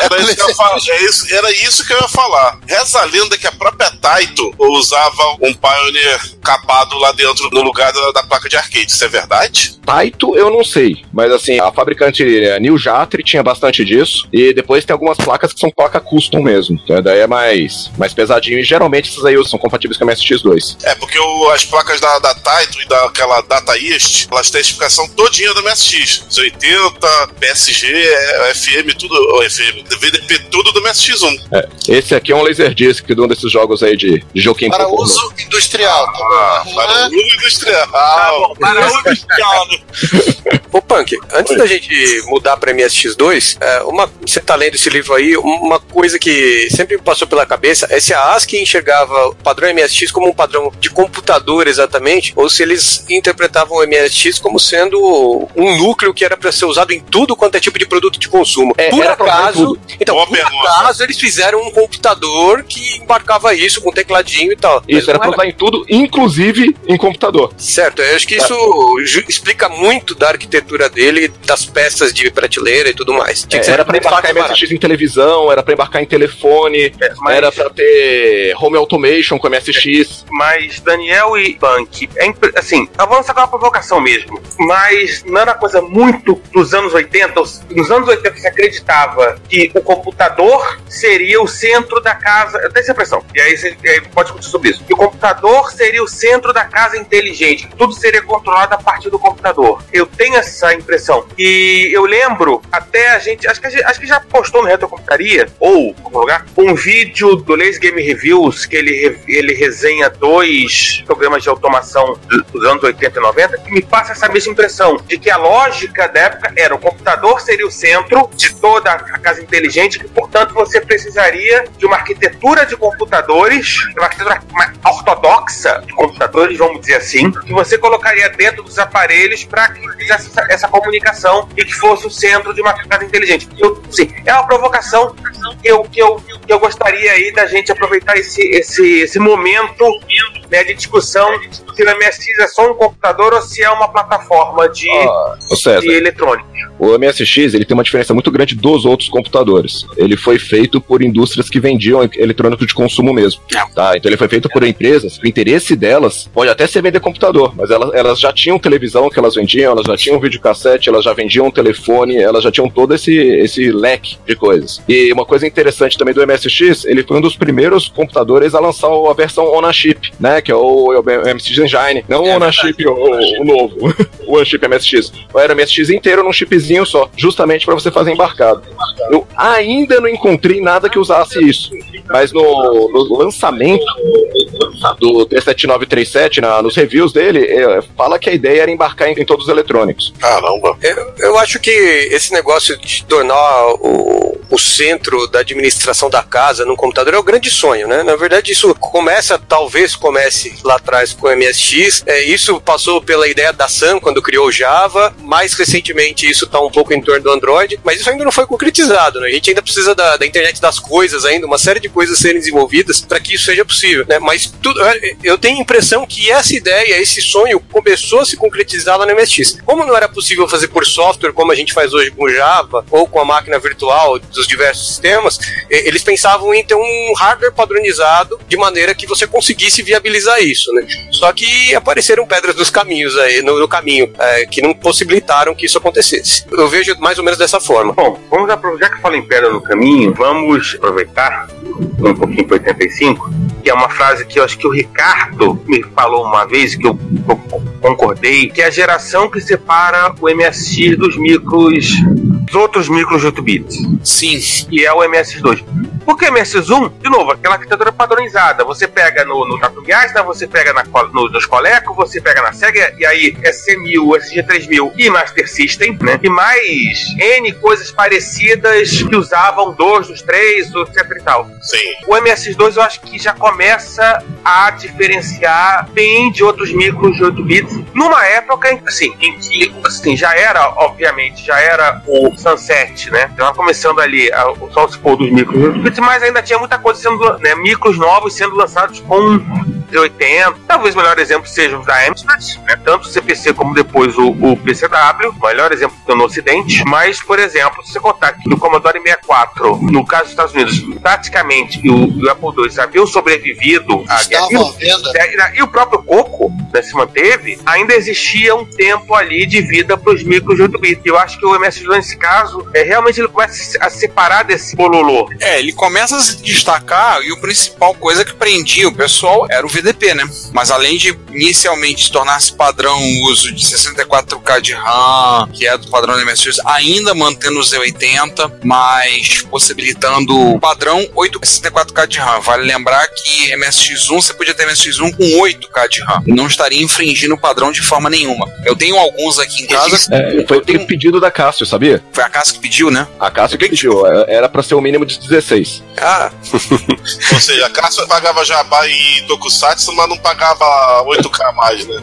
Era isso, que eu ia falar, é era isso que eu ia falar. Reza a lenda que a própria Taito usava um Pioneer capado lá dentro, no lugar da, da placa de arcade. Isso é verdade? Taito eu não sei, mas assim, a fabricante é, New Jatri tinha bastante disso. E depois tem algumas placas que são placa custom mesmo. Então, daí é mais, mais pesadinho. E geralmente essas aí são compatíveis com a MSX2. É, porque o- as placas da, da Taito e daquela Data East, elas têm a especificação todinha do MSX. 80, PSG, FM, tudo, FM, VDP, tudo do MSX1. É, esse aqui é um Laserdisc de um desses jogos aí de, de joguinho Para pornô. uso industrial. Ah, tá bom? para Ah, o uso industrial. tá bom, para o industrial, né? Ô Punk, antes da gente mudar pra MSX2, é, uma, você tá lendo esse livro aí, uma coisa que sempre me passou pela cabeça é se a ASCII enxergava o padrão MSX como um padrão de computador exatamente, ou se eles interpretavam o MSX como sendo um núcleo que era para ser usado em tudo quanto é tipo de produto de consumo. É, por acaso, então, Boa por pergunta. acaso eles fizeram um computador que embarcava isso com tecladinho e tal. Isso, era pra usar em tudo, inclusive em computador. Certo, eu acho que isso ju- explica muito da arquitetura dele, das peças de prateleira e tudo mais. É, era pra embarcar. MSX em televisão, era pra embarcar em telefone, mas- era pra ter home automation com MSX. Mas Daniel e Punk, é impre- assim, eu vou lançar com uma provocação mesmo. Mas não era coisa muito dos anos 80. Os- Nos anos 80 se acreditava que o computador seria o centro da casa. Eu tenho essa impressão. E aí você aí pode discutir sobre isso. Que o computador seria o centro da casa inteligente. Tudo seria controlado a partir do computador. Eu tenho essa impressão. E eu lembro, até a gente. Acho que, gente- acho que já postou no Retrocomputaria, ou em algum lugar, um vídeo do Lazy Game Reviews que ele, ele resenha dois programas de automação dos anos 80 e 90 que me passa essa mesma impressão de que a lógica da época era o computador seria o centro de toda a casa inteligente, que portanto você precisaria de uma arquitetura de computadores, uma arquitetura ortodoxa de computadores, vamos dizer assim, que você colocaria dentro dos aparelhos para que fizesse essa, essa comunicação e que fosse o centro de uma casa inteligente. Eu, sim, é uma provocação que eu, que eu, que eu gostaria aí da gente aproveitar esse, esse, esse momento né, de discussão se o MSX é só um computador ou se é uma plataforma de, Ô César, de eletrônica. o MSX ele tem uma diferença muito grande dos outros computadores. Ele foi feito por indústrias que vendiam eletrônico de consumo mesmo. Tá? Então ele foi feito por empresas, o interesse delas pode até ser vender computador, mas elas, elas já tinham televisão que elas vendiam, elas já tinham videocassete, elas já vendiam telefone, elas já tinham todo esse, esse leque de coisas. E uma coisa interessante também do MSX, ele foi um dos primeiros computadores a lançar a versão on-a-chip, né? Que é o, o MSX Engine. Não o on-a-chip, o, o novo. o on-chip MSX. Era o MSX inteiro num chipzinho só, justamente para você fazer embarcado. Eu ainda não encontrei nada que usasse isso. Mas no, no lançamento do T7937, na, nos reviews dele, é, fala que a ideia era embarcar em, em todos os eletrônicos. Caramba. Eu, eu acho que esse negócio de tornar o, o centro da administração da casa num computador é o grande sonho, né? Na verdade, isso começa, talvez comece lá atrás com o MSX. É, isso passou pela ideia da Sun quando criou o Java. Mais recentemente, isso está um pouco em torno do Android, mas isso ainda não foi concretizado, né? A gente ainda precisa da, da internet das coisas ainda, uma série de coisas serem desenvolvidas para que isso seja possível, né? Mas tudo, eu tenho a impressão que essa ideia, esse sonho começou a se concretizar lá no MSX. Como não era possível fazer por software como a gente faz hoje com Java ou com a máquina virtual dos diversos sistemas, eles pensavam em ter um hardware padronizado de maneira que você conseguisse viabilizar isso, né? Só que apareceram pedras nos caminhos aí, no, no caminho, é, que não possibilitaram que isso acontecesse. Eu vejo mais ou menos dessa forma. Bom, vamos já que falo em pedra no caminho, vamos aproveitar um pouquinho para 85, que é uma frase que eu acho que o Ricardo me falou uma vez, que eu, eu concordei, que é a geração que separa o MSX dos micros, dos outros micros de 8 bits. Sim. E é o MSX2. Porque MS1, de novo, aquela arquitetura padronizada. Você pega no, no Tatugasta, você pega na, no, nos Coleco, você pega na Sega, e aí SC1000, SG3000 e Master System, né? E mais N coisas parecidas que usavam dois dos três, etc e tal. Sim. O MS2 eu acho que já começa a diferenciar bem de outros micros de 8 bits, numa época, assim, em que, assim, já era, obviamente, já era o Sunset, né? Já começando ali, o só se for dos micros de 8 bits, mas ainda tinha muita coisa sendo, né, micros novos sendo lançados com 80. Talvez o melhor exemplo seja o da Amstrad, né? tanto o CPC como depois o, o PCW, o melhor exemplo que no Ocidente. Mas, por exemplo, se você contar que o Commodore 64, no caso dos Estados Unidos, praticamente o, o Apple II haviam sobrevivido à guerra. E, e o próprio Coco né, se manteve, ainda existia um tempo ali de vida para os micros de 8 bits. Eu acho que o MS2, nesse caso, é, realmente ele começa a se separar desse bololô. É, ele começa a se destacar e o principal coisa que prendia o pessoal era o VDP, né? Mas além de inicialmente tornar-se padrão o uso de 64K de RAM, que é do padrão do MSX, ainda mantendo o Z80, mas possibilitando o padrão 864K de RAM. Vale lembrar que MSX1 você podia ter MSX1 com 8K de RAM. Não estaria infringindo o padrão de forma nenhuma. Eu tenho alguns aqui em casa. É, foi tenho... pedido da Cássio, sabia? Foi a Cássio que pediu, né? A Cássio que pediu. Era para ser o mínimo de 16. Ah. Ou seja, a Cássio pagava jabá e Tokusatsu Mas não pagava 8K mais, né?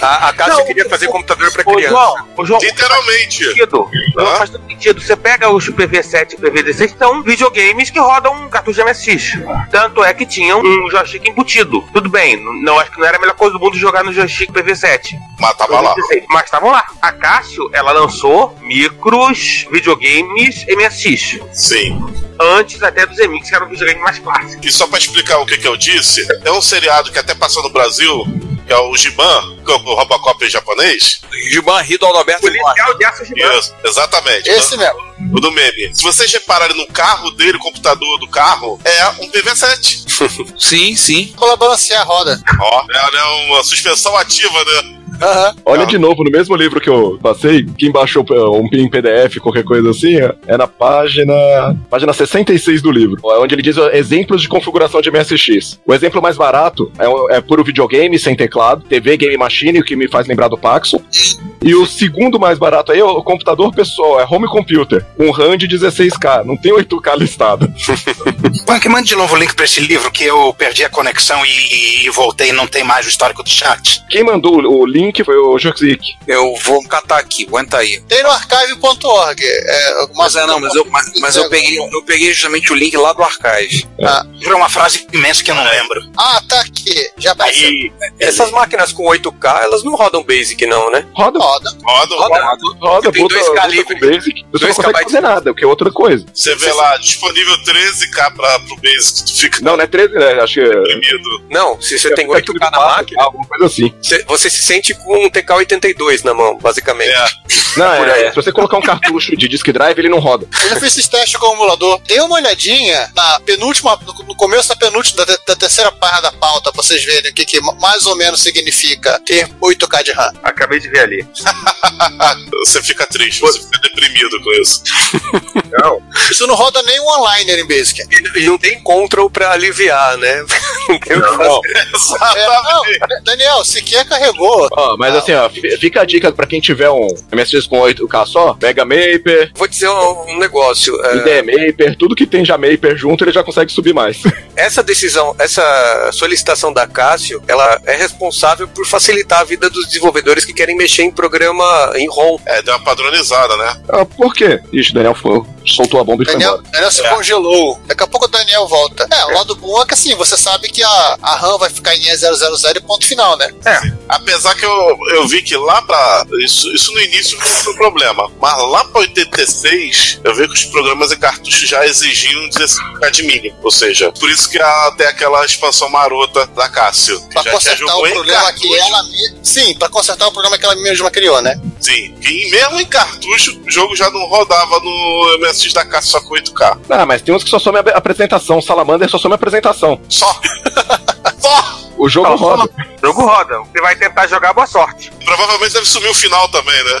A, a Cássio não, queria fazer computador pra criança. João, o João, Literalmente. Faz não faz todo sentido. Você pega os PV7 e PV16, são videogames que rodam cartucho de MSX. Tanto é que tinham um joystick embutido. Tudo bem, não acho que não era a melhor coisa do mundo jogar no joystick PV7. Mas tava lá. Mas estavam lá. A Cássio, ela lançou micros videogames MSX. Sim antes até dos Emix, que era um videogame mais clássico. E só pra explicar o que, que eu disse, é um seriado que até passou no Brasil, que é o Giban, que é o Robocop em japonês. Giban Rido Alberto Policial de Aço Giban. Isso, exatamente. Esse mesmo. O do meme. Se vocês repararem no carro dele, o computador do carro, é um PV7. sim, sim. Balancear a roda. Ó, é, é uma suspensão ativa, né? Uhum. Olha de novo, no mesmo livro que eu passei, quem baixou um em PDF, qualquer coisa assim, é na página. página 66 do livro. É onde ele diz exemplos de configuração de MSX. O exemplo mais barato é, é por videogame sem teclado, TV Game Machine, o que me faz lembrar do Paxo. E o segundo mais barato aí é o computador pessoal, é home computer, com RAM de 16K, não tem 8K listado. Punk, mande de novo o link pra esse livro que eu perdi a conexão e, e voltei e não tem mais o histórico do chat. Quem mandou o link link foi o Joxic. Eu vou catar aqui, aguenta aí. Tem no archive.org. É, mas é, não, mas eu, mas, mas eu, peguei, eu peguei justamente o link lá do archive. É. Ah. Virou uma frase imensa que eu não lembro. Ah, tá aqui. Já passei. Aí, essas máquinas com 8K, elas não rodam Basic, não, né? Roda. Roda. Roda. Roda. Roda. roda tem 2K livre. Basic, você não consegue fazer nada, o que é outra coisa. Você vê lá, disponível 13K pra, pro Basic, tu fica... Não, não é 13, né? Acho que... É- não, se você tem 8K na máquina... Alguma coisa assim. Você se sente com um TK 82 na mão, basicamente. É. Não, é, se você colocar um cartucho de disk drive, ele não roda. Eu já fiz esses testes com o emulador. Dê uma olhadinha na penúltima, no começo da penúltima, da, da terceira página da pauta, pra vocês verem o que, que mais ou menos significa ter 8K de RAM. Acabei de ver ali. Você fica triste, você fica deprimido com isso. Não. Isso não roda nem um online em Basic. E, e não tem control pra aliviar, né? Não tem o que fazer. É, não, Daniel, sequer carregou. Ó, mas assim, ó, fica a dica pra quem tiver um MSX com 8K só, pega Maper. Vou dizer um, um negócio. É... Maper, tudo que tem já Maper junto, ele já consegue subir mais. Essa decisão, essa solicitação da Cássio, ela é responsável por facilitar a vida dos desenvolvedores que querem mexer em programa em ROM. É, deu uma padronizada, né? Ah, por quê? Ixi, Daniel foi, soltou a bomba e Daniel, foi embora. Daniel se é. congelou. Daqui a pouco o Daniel volta. É, o lado bom é que assim, você sabe que a, a RAM vai ficar em E000 e ponto final, né? É. Apesar que eu, eu vi que lá pra. Isso, isso no início não foi problema. Mas lá pra 86, eu vi que os programas e cartuchos já exigiam 16K de mínimo. Ou seja, por isso que até aquela expansão marota da Cássio. Pra já consertar o problema que ela Sim, pra consertar o problema que ela mesma criou, né? Sim. E mesmo em cartucho, o jogo já não rodava no MSX da Cássio só com 8K. Ah, mas tem uns que só some a apresentação. Salamander só some a apresentação. Só. só. O jogo não, roda. O jogo roda. Você vai tentar jogar, boa sorte. Provavelmente deve sumir o final também, né?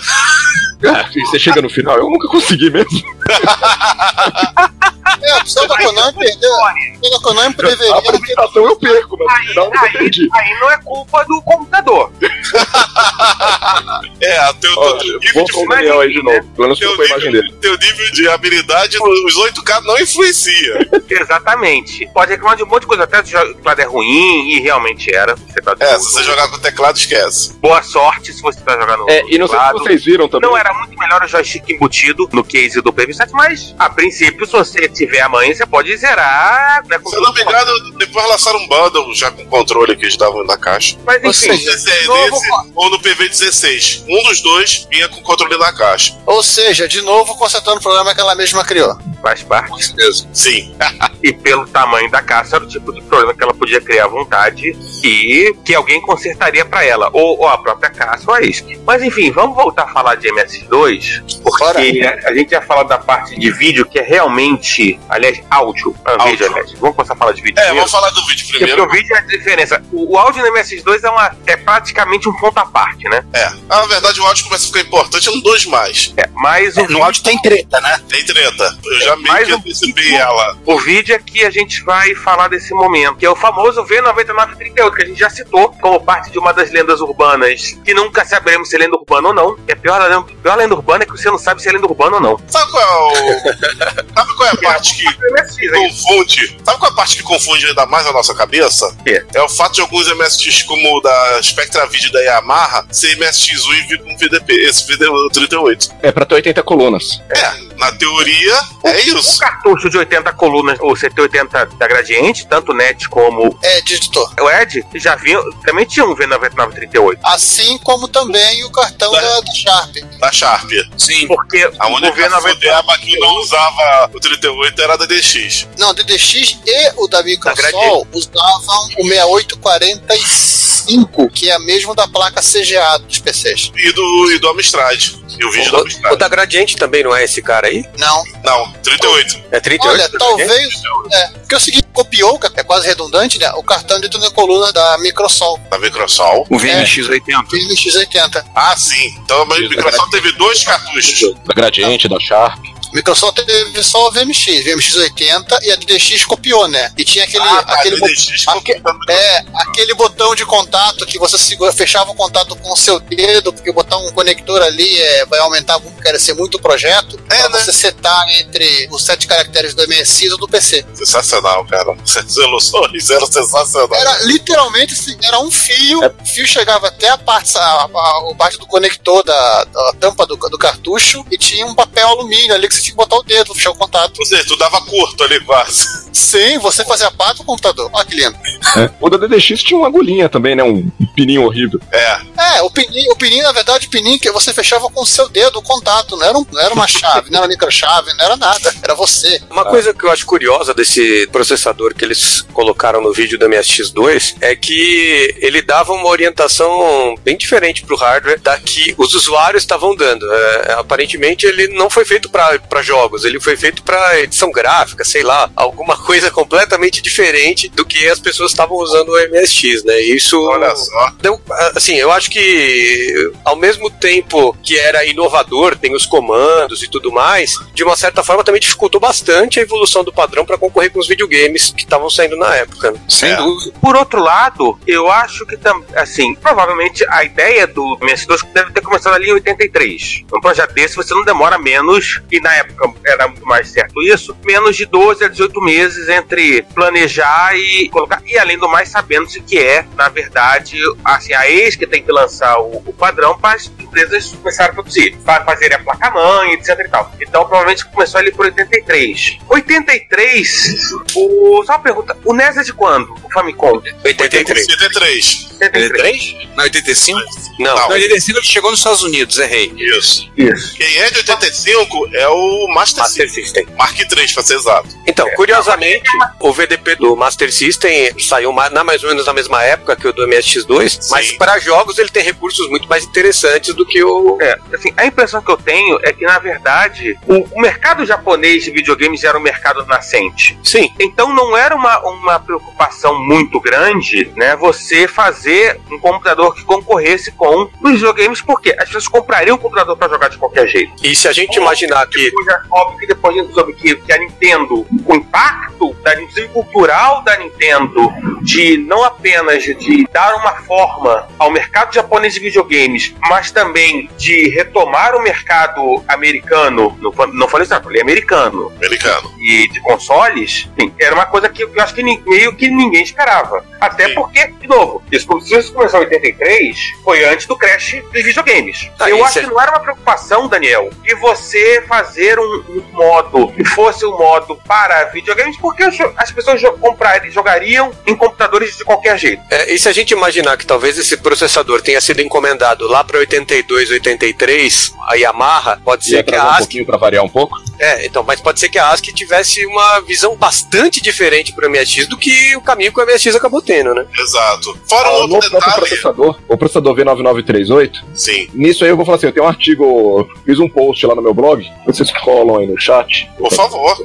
É, e você chega no final, eu nunca consegui mesmo. É, a opção da Konami perdeu. A Konami deveria. A apresentação eu perco, mas aí, final eu aí, perdi. Aí não é culpa do computador. é, teu, Ó, teu nível de Daniel aí de novo. Pelo menos teu, nível, dele. teu nível de habilidade, os 8K não influencia. Exatamente. Pode reclamar de um monte de coisa, até se o teclado é ruim, e realmente era. é, se você jogar com o teclado, esquece. Boa sorte se você tá jogando. É, e não sei se vocês viram também. Não era muito melhor o joystick embutido no case do PV7, mas a princípio, se você tiver a mãe, você pode zerar. Né, se eu não me engano, depois lançaram um bundle já com controle que eles davam na caixa. Mas enfim, ou, seja, é novo... ou no PV16. Um dos dois vinha com controle na caixa. Ou seja, de novo consertando o problema que ela mesma criou. Faz parte. Com certeza. Sim. e pelo tamanho da caixa, era o tipo de problema que ela podia criar à vontade e que alguém consertaria para ela. Ou, ou, a própria caixa ou a ISC. Mas enfim, vamos voltar a falar de MS2, porque a, a gente ia falar da parte de vídeo que é realmente, aliás, áudio. Ah, áudio. vídeo, aliás. Vamos começar a falar de vídeo. É, primeiro. vamos falar do vídeo primeiro. Porque o vídeo é a diferença. O, o áudio no MS2 é, uma, é praticamente um ponto à parte, né? É. Ah, na verdade, o áudio começa a ficar importante no 2 mais. É, mas é, no vídeo... áudio tem treta, né? Tem treta. Eu já meio que um antecipei ela. O vídeo é que a gente vai falar desse momento, que é o famoso V9938, que a gente já citou como parte de uma das lendas urbanas, que nunca saberemos se é lenda urbana ou não. É pior, a pior lenda urbana é que você não sabe se é lenda urbana ou não. Sabe qual é o. sabe qual é a parte que confunde? Sabe qual é a parte que confunde ainda mais a nossa cabeça? É, é o fato de alguns MSX, como o da Spectra Video da Yamaha, ser MSX1 e vir com VDP. Esse VDP 38. É pra ter 80 colunas. É, na teoria, é isso. O cartucho de 80 colunas, ou 180 da Gradiente, tanto o NET como. É, editor. O Ed já vinha, também tinha um V9938. Assim como também o cartão da, da, da Sharp. Da Sharp. Sim. Porque a única V99 que não usava o 38 era a DDX. Não, DDX e o da Microsoft usavam o 6845, que é a mesmo da placa CGA dos PCs. E do, e do Amstrad. E o vídeo o, do Amstrad. O da Gradiente também não é esse cara aí? Não. Não, 38. É 38? Olha, talvez. É, porque é o seguinte, copiou, é quase redundante, né? O cartão dentro da coluna da Microsoft. Da Microsoft? O VMX80. É, VMX80. Ah, sim. Então a Microsoft teve dois cartuchos. Da Gradiente, da Sharp. Microsoft teve só o VMX, VMX80 e a DDX copiou, né? E tinha aquele. Ah, tá, aquele, DDX aque, é, aquele botão de contato que você segura, fechava o contato com o seu dedo, porque botar um conector ali é, vai aumentar muito, quer ser muito projeto. É, pra né? você setar entre os sete caracteres do MSI ou do PC. Sensacional, cara. Essas ilusões eram sensacionais. Era literalmente assim, era um fio, é. o fio chegava até a parte, a, a, a parte do conector da, da tampa do, do cartucho e tinha um papel alumínio ali que você tinha que botar o dedo fechar o contato. Ou seja, tu dava curto ali quase. Sim, você fazia parte do computador. Olha que lindo. É. O da DDX tinha uma agulhinha também, né? Um, pininho horrível. É. É, o pininho, o pininho, na verdade, o pininho que você fechava com o seu dedo o contato. Não era, um, não era uma chave, não era microchave, não era nada. Era você. Uma ah. coisa que eu acho curiosa desse processador que eles colocaram no vídeo do MSX2 é que ele dava uma orientação bem diferente pro hardware da que os usuários estavam dando. É, aparentemente, ele não foi feito para para jogos, ele foi feito para edição gráfica, sei lá, alguma coisa completamente diferente do que as pessoas estavam usando o MSX, né? Isso. Olha só. Então, assim, eu acho que ao mesmo tempo que era inovador, tem os comandos e tudo mais, de uma certa forma também dificultou bastante a evolução do padrão para concorrer com os videogames que estavam saindo na época. Né? Sem É. dúvida. Por outro lado, eu acho que também, assim, provavelmente a ideia do MS2 deve ter começado ali em 83. Um projeto desse você não demora menos, e na época era muito mais certo isso, menos de 12 a 18 meses entre planejar e colocar, e além do mais, sabendo-se que é, na verdade, assim, a ex que tem que lançar o, o padrão para as empresas começarem a produzir, para fazerem a placa-mãe, etc e tal. Então, provavelmente começou ali por 83. 83, o, só uma pergunta, o NES é de quando? O Famicom? 83. 83. 83? Não, 85? Não, Não, 85 ele chegou nos Estados Unidos, errei. Isso. Isso. Quem é de 85 é o Master, Master System. Mark III, pra ser exato. Então, curiosamente, o VDP do Master System saiu na mais ou menos na mesma época que o do MSX2, mas para jogos ele tem recursos muito mais interessantes do que o. É, assim, a impressão que eu tenho é que, na verdade, o, o mercado japonês de videogames era um mercado nascente. Sim. Então não era uma, uma preocupação muito grande, né, você fazer um computador que concorresse com os videogames, porque as pessoas comprariam um computador para jogar de qualquer jeito. E se a gente imaginar que. Depois, é óbvio que depois a gente soube que, que a Nintendo, o impacto da Nintendo cultural da Nintendo de não apenas de dar uma forma ao mercado japonês de videogames, mas também de retomar o mercado americano, não, não falei isso, não, falei americano, Americano. e de consoles, era uma coisa que eu acho que meio que ninguém esperava. Até Sim. porque, de novo, isso, se isso começou em 83, foi antes do crash dos videogames. Tá, eu acho é- que não era uma preocupação, Daniel, de você fazer um, um modo que fosse um modo para videogames, porque as pessoas comprariam, jogariam em computadores de qualquer jeito. É, e se a gente imaginar que talvez esse processador tenha sido encomendado lá para 82, 83, a Yamaha, pode ser que a atrasar um ASCII. pouquinho pra variar um pouco. É, então, mas pode ser que a ASCII tivesse uma visão bastante diferente pro MSX do que o caminho que o MSX acabou tendo, né? Exato. Fora um Ah, outro no próprio detalhe. processador, o processador V9938, Sim, nisso aí eu vou falar assim, eu tenho um artigo, fiz um post lá no meu blog, vocês colam aí no chat. por favor,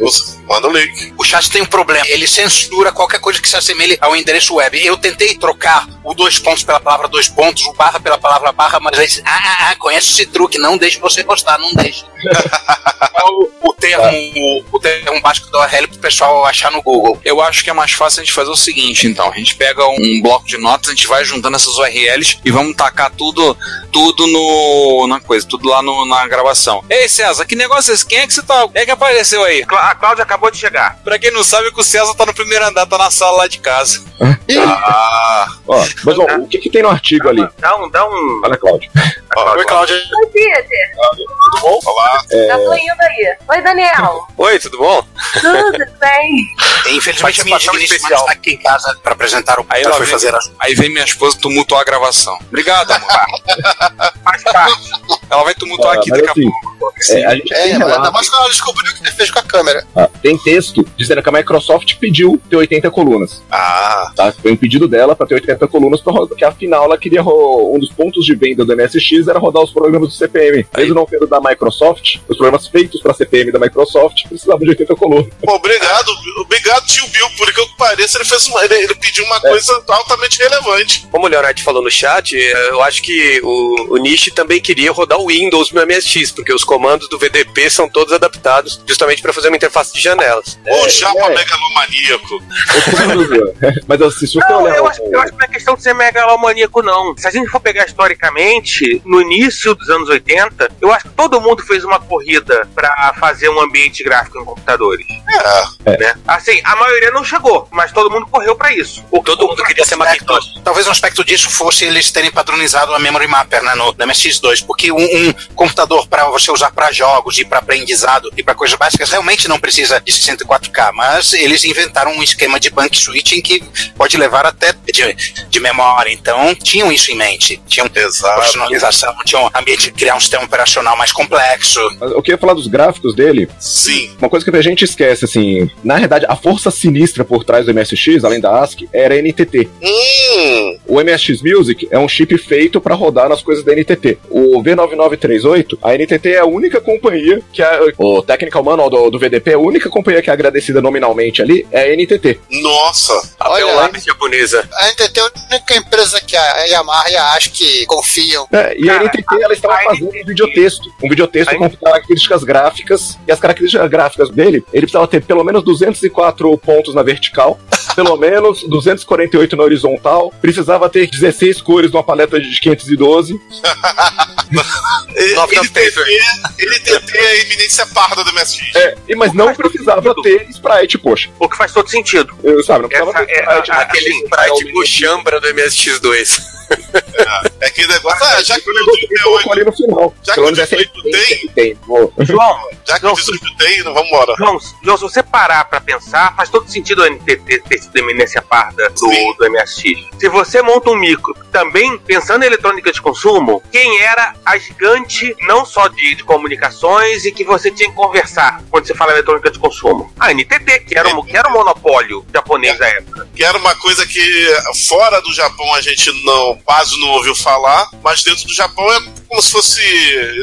manda o link. O chat tem um problema. Ele censura qualquer coisa que se assemelhe ao endereço web. Eu tentei trocar o dois pontos pela palavra dois pontos, o barra pela palavra barra, mas aí disse, ah, ah, ah, conhece esse truque, não deixe você postar, não deixe. o, o termo, o termo básico da URL pro pessoal achar no Google. Eu acho que é mais fácil a gente fazer o seguinte, então. A gente pega um bloco de notas, a gente vai juntando essas URLs e vamos tacar tudo, tudo no. na coisa, tudo lá no- na gravação. Ei, César, que negócio é Quem é que você tá? Quem é que apareceu aí? Clá- A Cláudia acabou de chegar. Pra quem não sabe, que o César tá no primeiro andar, tá na sala lá de casa. Ah, Ó, mas ó, o que, que tem no artigo ali? Dá um. Dá um Olha, Cláudio. Oi, Cláudia. Oi, Peter. Tudo bom? Olá. Tá fluindo aí. Oi, Daniel. Oi, tudo bom? Tudo bem? Infelizmente, a minha digníssima especial. está aqui em casa para apresentar o Aí ela foi vem, fazer a aí vem minha esposa tumultuar a gravação. Obrigado, amor. faz parte. Ela vai tumultuar Ah, aqui daqui a assim, pouco. É, a gente É, ainda mais quando ela descobriu o que ele fez com a câmera. ah, tem texto dizendo que a Microsoft pediu ter 80 colunas. Ah, Tá? Foi um pedido dela para ter 80 colunas, pra rodar, que afinal ela queria um dos pontos de venda do MSX era rodar os programas do CPM. Mesmo não sendo da Microsoft, os programas feitos para CPM da Microsoft precisavam de 80 colunas. pô, obrigado, obrigado, tio Bill. Por que eu pareça, ele fez uma, ele, ele pediu uma coisa altamente relevante. Como o Leonardo falou no chat, eu acho que o, o Nishi também queria rodar o Windows no MSX, porque os comandos do VDP são todos adaptados justamente para fazer uma interface de janelas. Ô, japa é. megalomaníaco. Mas assim, se você Não, olhar. eu o- acho, eu acho que não é questão de ser megalomaníaco, não. Se a gente for pegar historicamente, no início dos anos 80, eu acho que todo mundo fez uma corrida pra fazer um ambiente gráfico em computadores. É. Né? Assim, a maioria não chegou, mas todo mundo correu pra isso. O Todo mundo queria ser Macintosh. Talvez um aspecto disso fosse eles terem padronizado a Memory Mapper né, no, no MSX2, porque um, um computador para você usar para jogos e para aprendizado e para coisas básicas realmente não precisa de 64K, mas eles inventaram um esquema de bank switching que pode levar até de, de memória, então tinham isso em mente, tinham profissionalização, tinham ambiente de criar um sistema operacional mais complexo. Mas Eu queria falar dos gráficos dele. Sim. Uma coisa que a gente esquece, assim, na verdade, a força sinistra por trás do MSX, além da ASCII, era a NTT. Hum, O MSX Music é um chip feito para rodar nas coisas da NTT. O V9938, a NTT é o única companhia que é o Technical Manual do, do VDP, a única companhia que é agradecida nominalmente ali é a NTT. Nossa! Olha, a lápis japonesa. A NTT é a única empresa que a Yamaha e a ASCII confiam. É, e a NTT ela estava fazendo um videotexto, um videotexto com características gráficas, e as características gráficas dele, ele precisava ter pelo menos 204 pontos na vertical, pelo menos 248 na horizontal, precisava ter 16 cores numa paleta de 512. ele, tem, ele tem a eminência parda do MSX. É, mas não precisava ter sprite, poxa. O que faz todo sentido. Eu, sabe, não precisava Essa ter é sprite. a- né? Aquele sprite Gochambra do MSX2. É, é que negócio. Ah, já que o Ele colocou ali no final. Já que o menos essa é 18 tem, tem. João, já que o 18 tem, não vamos embora. João, João, se você parar pra pensar, faz todo sentido o NTT ter sido eminência parda do, do MSX. Se você monta um micro, também pensando em eletrônica de consumo, quem era a gigante não só de, de comunicações e que você tinha que conversar quando você fala eletrônica de consumo? A NTT, que era, um- que era um monopólio japonês da época. Que era uma coisa que fora do Japão a gente não quase não ouviu falar, mas dentro do Japão é como se fosse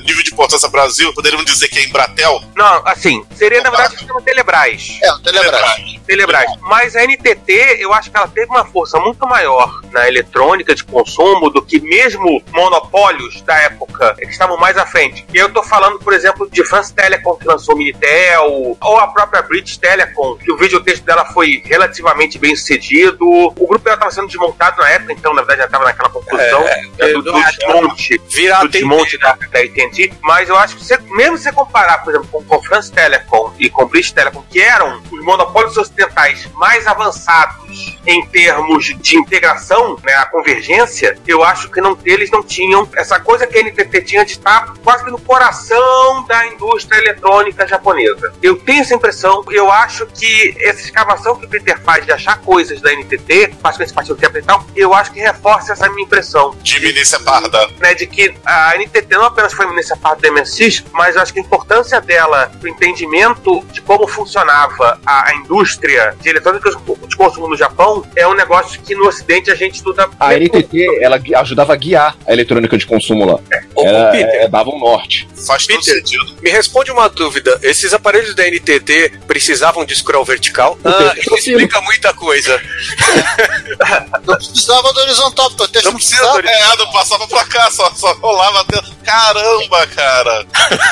nível de importância Brasil, poderíamos dizer que é Embratel. Não, assim, seria na verdade o sistema Telebrás. É, o Telebrás. Telebrás. Mas a NTT, eu acho que ela teve uma força muito maior na eletrônica de consumo do que mesmo monopólios da época que estavam mais à frente. E eu tô falando, por exemplo, de France Telecom que lançou o Minitel, ou a própria British Telecom, que o videotexto dela foi relativamente bem sucedido. O grupo ela estava sendo desmontado na época, então na verdade já estava naquela confusão É, né, do, do desmonte Virar do desmonte da, da AT&T, mas eu acho que você, mesmo se você comparar, por exemplo, com, com France Telecom e com British Telecom, que eram os monopólios ocidentais mais avançados em termos de integração, né, a convergência, eu acho que não, eles não tinham essa coisa que a NTT tinha de estar quase que no coração da indústria eletrônica japonesa. Eu tenho essa impressão, eu acho que essa escavação que o Peter faz de achar coisas da NTT, praticamente partido tempo e tal, eu acho que reforça essa minha impressão De Milícia Parda. né, de que a NTT não apenas foi nessa parte do MSX, mas eu acho que a importância dela o entendimento de como funcionava a, a indústria de eletrônicas de consumo no Japão é um negócio que no Ocidente a gente estuda. A NTT, ela ajudava a guiar a eletrônica de consumo lá. Ô, Ela, Peter. é, dava um norte. Faz todo Peter. sentido. Me responde uma dúvida. Esses aparelhos da NTT precisavam de scroll vertical? Ah, isso explica muita coisa. Não precisava do horizontal, porque Não precisa do é, não passava pra cá, só, só rolava até. Caramba, cara!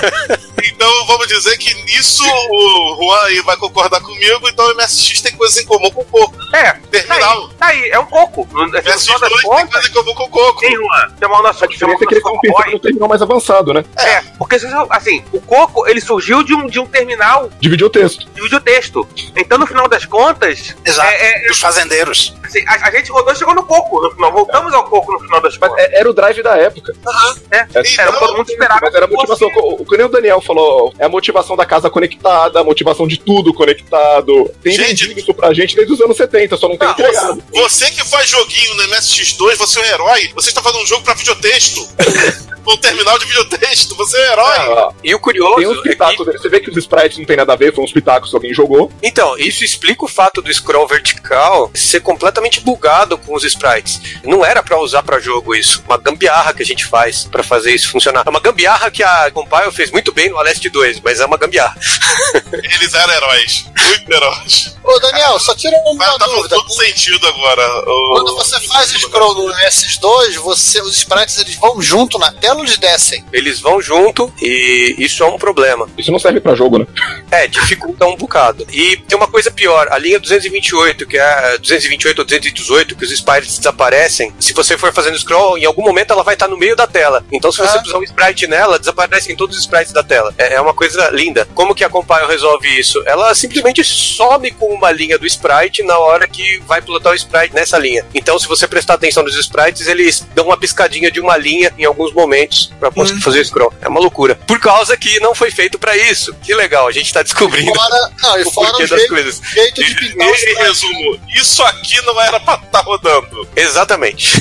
então vamos dizer que nisso o Juan aí vai concordar comigo, então o MSX tem coisas em comum com o Coco. É, tá Terminal. aí, tá aí, é um coco. No MSX final das 2 tem coisa em comum com o Coco. sim, Juan, tem uma noção A diferença é que ele compensa Boy. no terminal mais avançado, né? É, porque assim, o coco ele surgiu de um, de um terminal Dividiu o texto. de videotexto. Então, no final das contas, Exato. é, é, Dos fazendeiros. assim, a, a gente rodou e chegou no coco. No final, voltamos ao coco no final das contas. é- era o drive da época. É, É, era o que todo mundo esperava. Era a motivação, o que nem o Daniel falou, é a motivação da casa conectada, a motivação de tudo conectado. Tem Gente- vendido isso pra gente desde os anos 70, só não tem Ah, entregado. Você que faz joguinho no MSX2, você é um herói. Você está fazendo um jogo pra videotexto. um terminal de videotexto, você é um herói. Ah, E o curioso tem uns é que. Você vê que os sprites não tem nada a ver, foram uns pitacos que alguém jogou. Então, isso explica o fato do scroll vertical ser completamente bugado com os sprites. Não era pra usar pra jogo isso. Uma gambiarra que a gente faz pra fazer isso funcionar. É uma gambiarra que a Compile fez muito bem no Aleste 2, mas é uma gambiarra. Eles eram heróis. Muito heróis. Ô, Daniel, só tira uma Mas tá fazendo dúvida. todo sentido agora. o- Quando você faz scroll no S2, você, os sprites eles vão junto na tela ou eles descem? Eles vão junto e isso é um problema. Isso não serve pra jogo, né? É, dificulta um bocado. E tem uma coisa pior, a linha 228, que é 228 ou 218, que os sprites desaparecem, se você for fazendo scroll, em algum momento ela vai estar no meio da tela. Então se você Ah. puser um sprite nela, desaparecem todos os sprites da tela. É, é uma coisa linda. Como que a Compile resolve isso? Ela simplesmente some com uma linha do sprite na hora que vai pilotar o sprite nessa linha. Então se você prestar atenção nos sprites, eles dão uma piscadinha de uma linha em alguns momentos pra conseguir fazer o scroll. É uma loucura. Por causa que não foi feito pra isso. Que legal, a gente tá descobrindo Fora, não, e o fora porquê o das jeito, coisas. jeito de pintar Em resumo, isso aqui não era pra estar rodando. Exatamente.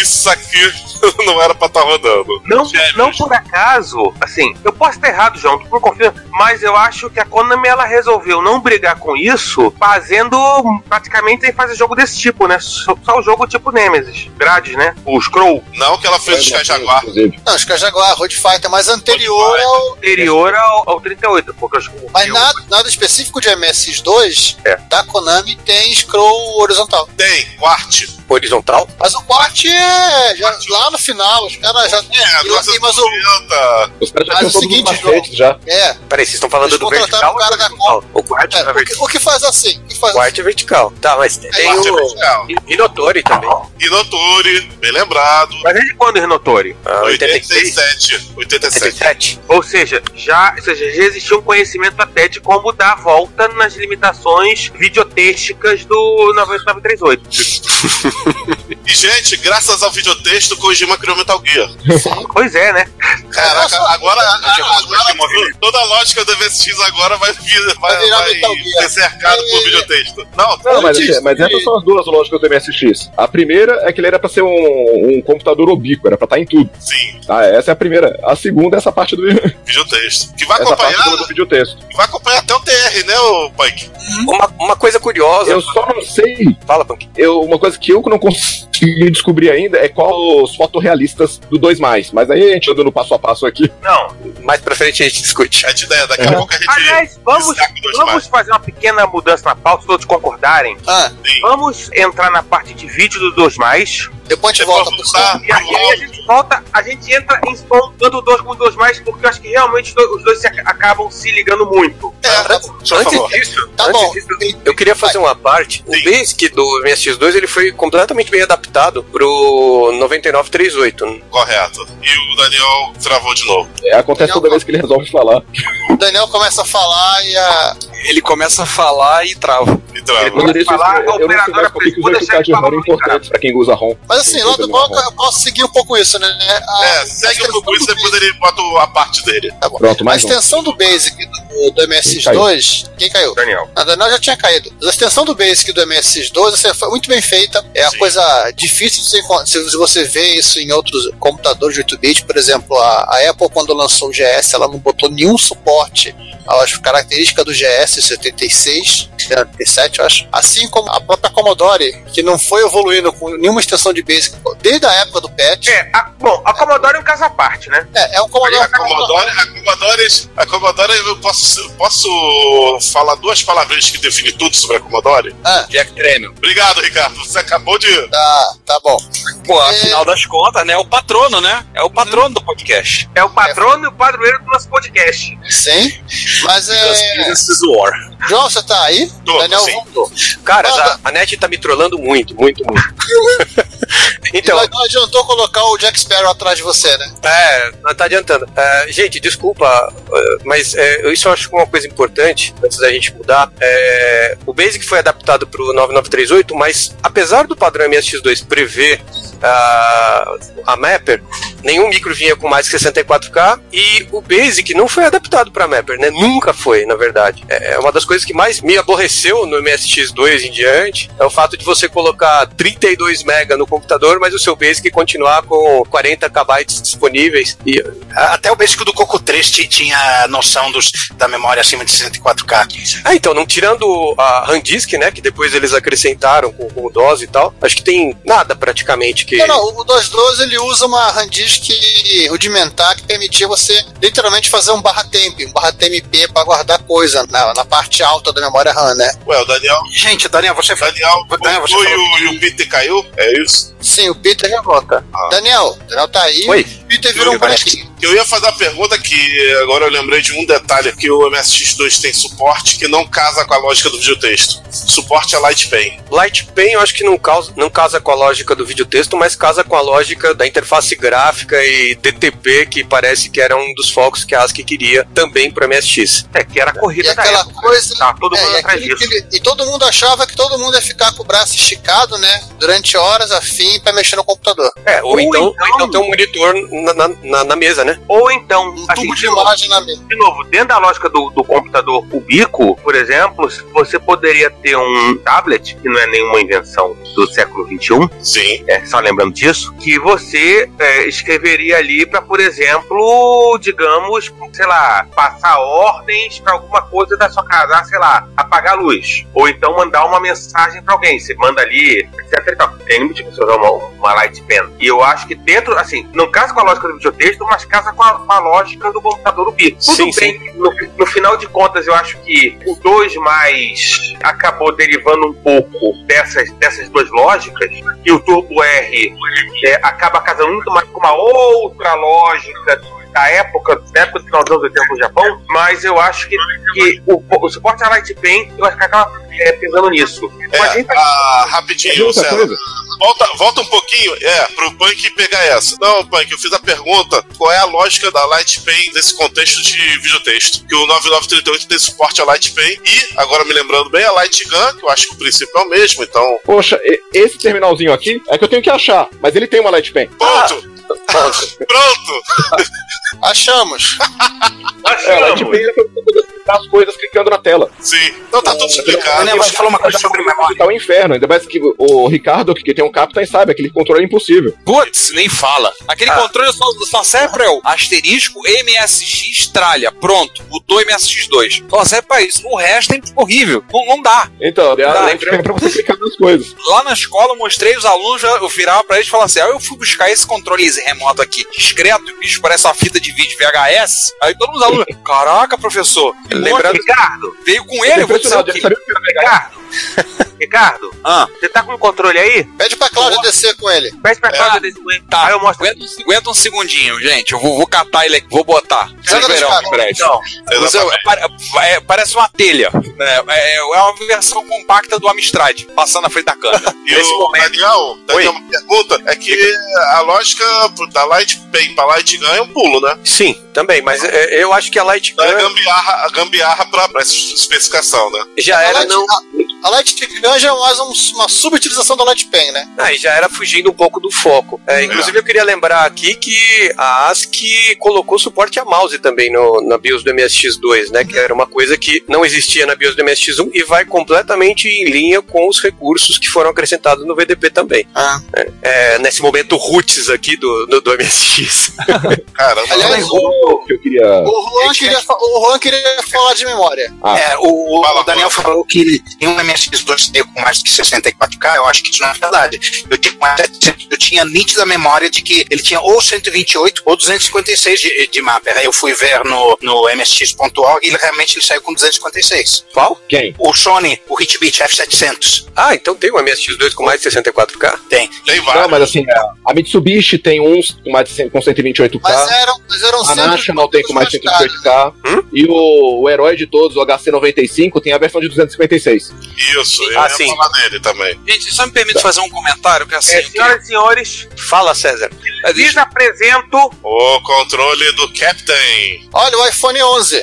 isso aqui não era pra estar tá rodando. Não, não por acaso, assim, eu posso estar errado, João, tu não confia, mas eu acho que a Konami ela resolveu não brigar com isso, fazendo praticamente sem fazer jogo desse tipo, né? Só, só o jogo tipo Nemesis, grades, né? O Scroll. Não que ela fez o Sky Jaguar. Não, o Sky Jaguar, Road Fighter, mas anterior ao. Anterior ao, ao 38, porque eu Mas nada, nada específico de MSX2 é. da Konami tem scroll horizontal. Tem, quart. Horizontal? Mas o quart é já, lá no final, os caras já. É, e, e, mas o, os caras já tinham o seguinte, João, já. É. Peraí, vocês estão falando do vertical? O, cara da o quart é, é o, que, o que faz assim? O, que faz o quart é vertical. Tá, mas tem, tem o. É vertical. Inotori também. Inotori, bem lembrado. Mas é de quando Inotori? Ah, 87. 87. 87. Ou seja, já, ou seja, já existia um conhecimento até de como dar a volta nas limitações videotêxticas do 9938. e, gente, graças ao videotexto, Kojima criou Metal Gear. pois é, né? Caraca, agora, agora toda a lógica do MSX agora vai, vai, vai, ser cercado por videotexto. Não, não mas, mas essas são as duas lógicas do MSX. A primeira é que ele era pra ser um, um computador ubíquo, era pra estar em tudo. Sim. Ah, essa é a primeira. A segunda é essa parte do videotexto. Que vai essa acompanhar. Parte do videotexto. Que vai acompanhar até o TR, né, o Punk? Uma, uma coisa curiosa. Eu só não sei. Fala, Punk. Eu, uma coisa que eu não consegui descobrir ainda é qual os fotorrealistas do 2 mais. Mas aí a gente anda no passo a passo aqui. Não. Mais pra frente a gente discute. É de ideia, daqui a pouco a gente. Aliás, vamos, vamos fazer uma pequena mudança na pauta, se todos concordarem. Ah, vamos entrar na parte de vídeo do 2 mais. Depois a gente volta pro. E aí a gente volta, a gente entra em tanto 2 como 2 mais, porque eu acho que realmente os dois se acabam se ligando muito. É, antes, antes disso, tá antes bom. Disso, eu queria fazer uma parte. Sim. O Basic do MSX2 ele foi completamente bem adaptado pro 9938. Correto. E o Daniel travou de novo. É, acontece Daniel, toda vez que ele resolve falar. O Daniel começa a falar e a. Ele começa a falar e trava. E trava. Eu, eu, falar, eu, que os verticais de RAM é importante pra quem usa ROM. Mas assim, lá do bloco eu posso seguir um pouco isso, né? A, é, segue um pouco isso, depois ele bota a parte dele. Tá bom. Pronto, mais A extensão um. do Basic do, do MSX2. Quem caiu? Daniel. A Daniel já tinha caído. A extensão do Basic do MSX2 assim, foi muito bem feita. É Sim. coisa difícil se, você vê isso em outros computadores de 8-bit. Por exemplo, a, a Apple, quando lançou o GS, ela não botou nenhum suporte às características do GS 76, 77, eu acho. Assim como a própria Commodore, que não foi evoluindo com nenhuma extensão de Basic desde a época do PET. É, a, bom, a Commodore é um caso à parte, né? É, é um Commodore. A Commodore, a Commodore, a Commodore eu posso, posso falar duas palavras que definem tudo sobre a Commodore? Ah. Jack Tremel. Obrigado, Ricardo. Você acabou de. Tá, tá bom. Pô, é... afinal das contas, né? É o patrono, né? É o patrono hum. do podcast. É o patrono é. e o padroeiro do nosso podcast. Sim. Mas é. War. João, você tá aí? Tô, Daniel sim. voltou. Cara, a, a net tá me trollando muito, muito, muito. então. não adiantou colocar o Jack Sparrow atrás de você, né? É, não tá adiantando. É, gente, desculpa, é, mas é, isso eu acho uma coisa importante, antes da gente mudar. É, o Basic foi adaptado pro 9938, mas apesar do padrão MSX2 prever a, a Mapper, nenhum micro vinha com mais que 64K e o Basic não foi adaptado para Mapper, né? Nunca foi, na verdade. É, é uma das coisas que mais me aborreceu no MSX2 em diante é o fato de você colocar 32 MB no computador, mas o seu Basic continuar com 40 KB disponíveis. E... Até o Basic do Coco 3 tinha noção dos, da memória acima de 64K. Ah, então, não tirando a Handisk, né? Que depois eles acrescentaram com, com o DOS e tal, acho que tem nada praticamente que. Não, não, o DOS 12 ele usa uma Handisk rudimentar que permitia você literalmente fazer um barra temp, um barra TMP para guardar coisa na, na parte alta da memória RAM, né? Ué, o Daniel. Gente, Daniel, você Daniel, Daniel você falou... e, o, e o Peter caiu? É isso? Sim, o Peter já volta. Ah. Daniel, Daniel tá aí. Oi. Peter virou um bonequinho. Eu ia fazer a pergunta que agora eu lembrei de um detalhe que o MSX2 tem suporte que não casa com a lógica do videotexto. Suporte é Light Pen. Light Pen eu acho que não, causa, não casa com a lógica do videotexto, mas casa com a lógica da interface gráfica e DTP, que parece que era um dos focos que a ASCII queria também para MSX. É, que era a corrida e aquela época. coisa. Tá, todo é, mundo e, atrás disso. Ele, e todo mundo achava que todo mundo ia ficar com o braço esticado, né? Durante horas a fim para mexer no computador. É, ou, ou então, então, então ter um monitor na, na, na, mesa, né? Ou então, Um assim, tubo de de novo, imagem na mesa. de novo, dentro da lógica do, do computador cubico, por exemplo, você poderia ter um tablet, que não é nenhuma invenção do século XXI, Sim. é, só lembrando disso, que você é, escreveria ali para, por exemplo, digamos, sei lá, passar ordens para alguma coisa da sua casa, ah, sei lá, apagar a luz, ou então mandar uma mensagem para alguém, você manda ali, etc e tal. Tem limite de você usar uma, uma light pen. E eu acho que dentro, assim, não casa com a lógica do videotexto, mas casa com a, com a lógica do computador ubico. Tudo Sim, bem que no, no final de contas eu acho que o 2 mais acabou derivando um pouco dessas, dessas duas lógicas, e o Turbo R é, acaba casando muito mais com uma outra lógica da época, da época do final dos anos 80 no Japão, mas eu acho que, que o, o suporte a Light Pen, eu acho que acaba é, pesando nisso. É, gente tá ah, rapidinho, outra César. Volta, volta um pouquinho, é, pro Punk pegar essa. Não, Punk, eu fiz a pergunta: qual é a lógica da Light Pen nesse contexto de videotexto? Que o 9938 tem suporte a Light Pen e, agora me lembrando bem, a Light Gun, que eu acho que o princípio é o mesmo, então. Poxa, esse terminalzinho aqui é que eu tenho que achar, mas ele tem uma Light Pen. Ponto! Pronto! Achamos. É, a Light Pen é as coisas clicando na tela. Sim, então tá tudo explicado. Você falou uma coisa sobre memória. Tá o inferno, ainda mais que o Ricardo, que tem um Captain, sabe, aquele controle é impossível. Putz, nem fala. Aquele Ah. controle só, só serve pra eu. Asterisco MSX tralha. Pronto. Botou MSX2. Só serve pra isso. O resto é horrível. Não, não dá. Então, a Tá, Light Pen é pra você clicar nas coisas. Lá na escola eu mostrei os alunos, já- eu virava pra eles e falava assim: ah, eu fui buscar esse controle remoto aqui, discreto, e o bicho parece uma fita de vídeo VHS. Aí todos os alunos, caraca, professor, Lembrando- Ricardo, veio com ele, eu vou dizer o quê? Ricardo, Ricardo, Ah, você tá com o controle aí? Pede pra Cláudia descer com ele. Pede pra Cláudia desse tá. Aí eu mostro. Aguenta, aguenta um segundinho, gente. Eu vou, vou catar ele aqui, vou botar. Vocês verão em breve. Então, é, parece uma telha. né? É, é uma versão compacta do Amstrad, passando na frente da câmera. E Nesse o momento- Daniel, Daniel, uma pergunta é que a lógica da Light Pen pra Light Gun é um pulo, né? Sim, também, mas é, eu acho que a Light Da Gun gambiarra, a gambiarra pra, pra especificação, né? já A era Light, não. a, a Light Gun já é mais um- uma subutilização da Light Pen, né? Ah, e já era fugindo um pouco do foco. É, inclusive, eu queria lembrar aqui que a ASCII colocou suporte a mouse também no, na BIOS do MSX2, né? Que era uma coisa que não existia na BIOS do MSX1 e vai completamente em linha com os recursos que foram acrescentados no VDP também. Ah. É, é, nesse momento roots aqui do, do, do MSX. Caramba, Aliás, O que eu queria. O Juan, queria, o Juan queria falar de memória. Ah. É, o, o Fala, Daniel falou que ele tem um MSX2 tem com mais que 64K, eu acho que isso não é verdade. Eu tinha, mais 700, eu tinha nítida memória de que ele tinha ou 128 ou 256 de, de mapper. Aí eu fui ver no, no msx.org e ele realmente ele saiu com 256. Qual? Quem? O Sony, o Hitbit F700, Ah, então tem um MSX2 com mais de 64K? tem. tem Não, vários. mas assim, a Mitsubishi tem uns com mais de 100 com 128K. Mas eram, mas eram A National tem com mais de caros. 128K. Hum? E o, o herói de todos, o HC95, tem a versão de 256. Isso, eu Ah, ia sim. falar dele também. Gente, só me permite fazer um comentário, que assim. é, senhoras e senhores, Fala, César. É, lhes apresento O controle do Captain. Olha o iPhone 11.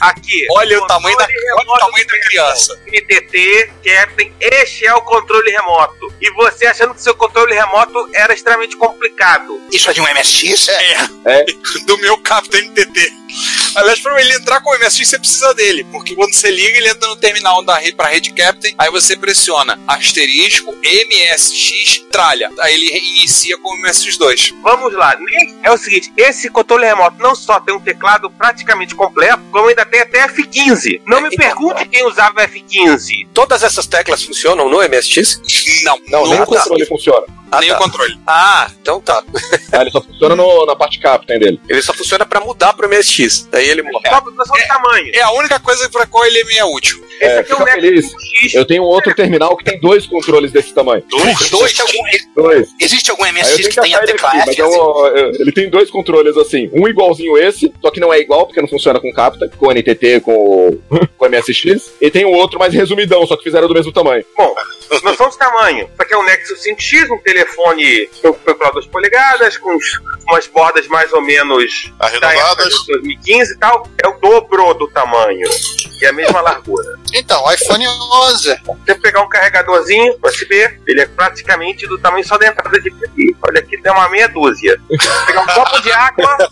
aqui. Olha o tamanho da, olha o tamanho da criança. NTT, Captain, este é o controle remoto. E você achando que seu controle remoto era extremamente complicado. Isso é de um MSX? É. Do meu Captain NTT. Aliás, pra ele entrar com o MSX, você precisa dele. Porque quando você liga, ele entra no terminal da rede, pra rede Captain. Aí você pressiona asterisco MSX tralha. Aí ele inicia com o MSX2. Vamos lá. É o seguinte, esse controle remoto não só tem um teclado praticamente completo, como ainda tem até F15. Não me então- pergunte quem usava F15. Todas essas teclas funcionam no MSX? Não, Não, nem não o controle funciona. Ah, nem tá. o controle. Ah, então tá. Ah, ele só funciona no- na parte Captain dele. Ele só funciona pra mudar pro MSX. Daí ele morre. Só, só o tamanho. É a única coisa pra qual ele me é útil. Esse É, aqui é um Nexus feliz. X. Eu tenho um outro terminal que tem dois controles desse tamanho. Dois? Existe algum, Dois. existe algum MSX tenho que que tenha tecla F? eu- eu- ele tem dois controles assim. Um igualzinho esse, só que não é igual, porque não funciona com Captain, com o NTT, com o, com o MSX. E tem o outro mais resumidão, só que fizeram do mesmo tamanho. Bom, noção de tamanho. Isso aqui é um Nexus 5X, um telefone calculador 2 polegadas, com umas bordas mais ou menos Arredondadas. de 2015 e tal. É o dobro do tamanho. E a mesma largura. Então, iPhone 11. Você pegar um carregador carregadorzinho USB, ele é praticamente do tamanho só da entrada de aqui. Olha aqui, tem uma meia dúzia. Pegar um copo de água.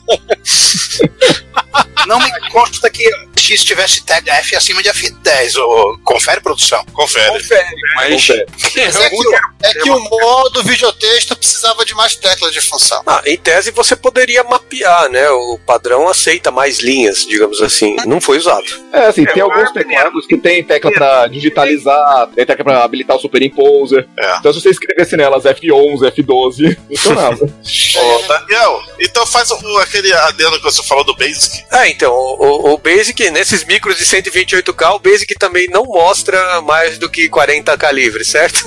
Não me consta que X tivesse tag F acima de F10. Ou... Confere, produção? Confere. Confere. Mas Mas é, que, o- é que o modo videotexto precisava de mais teclas de função. Ah, em tese você poderia mapear, né? O padrão aceita mais linhas, digamos assim. Não foi usado. É, assim, tem É, alguns o- teclados que tem tecla pra digitalizar, tem tecla pra habilitar o superimposer. É. Então se você escrevesse nelas F11, F12, funcionava. Ô, Daniel, então faz o- aquele adendo que você falou do Basic. É, então, o, o Basic, nesses micros de 128K, o Basic também não mostra mais do que 40K livre, certo?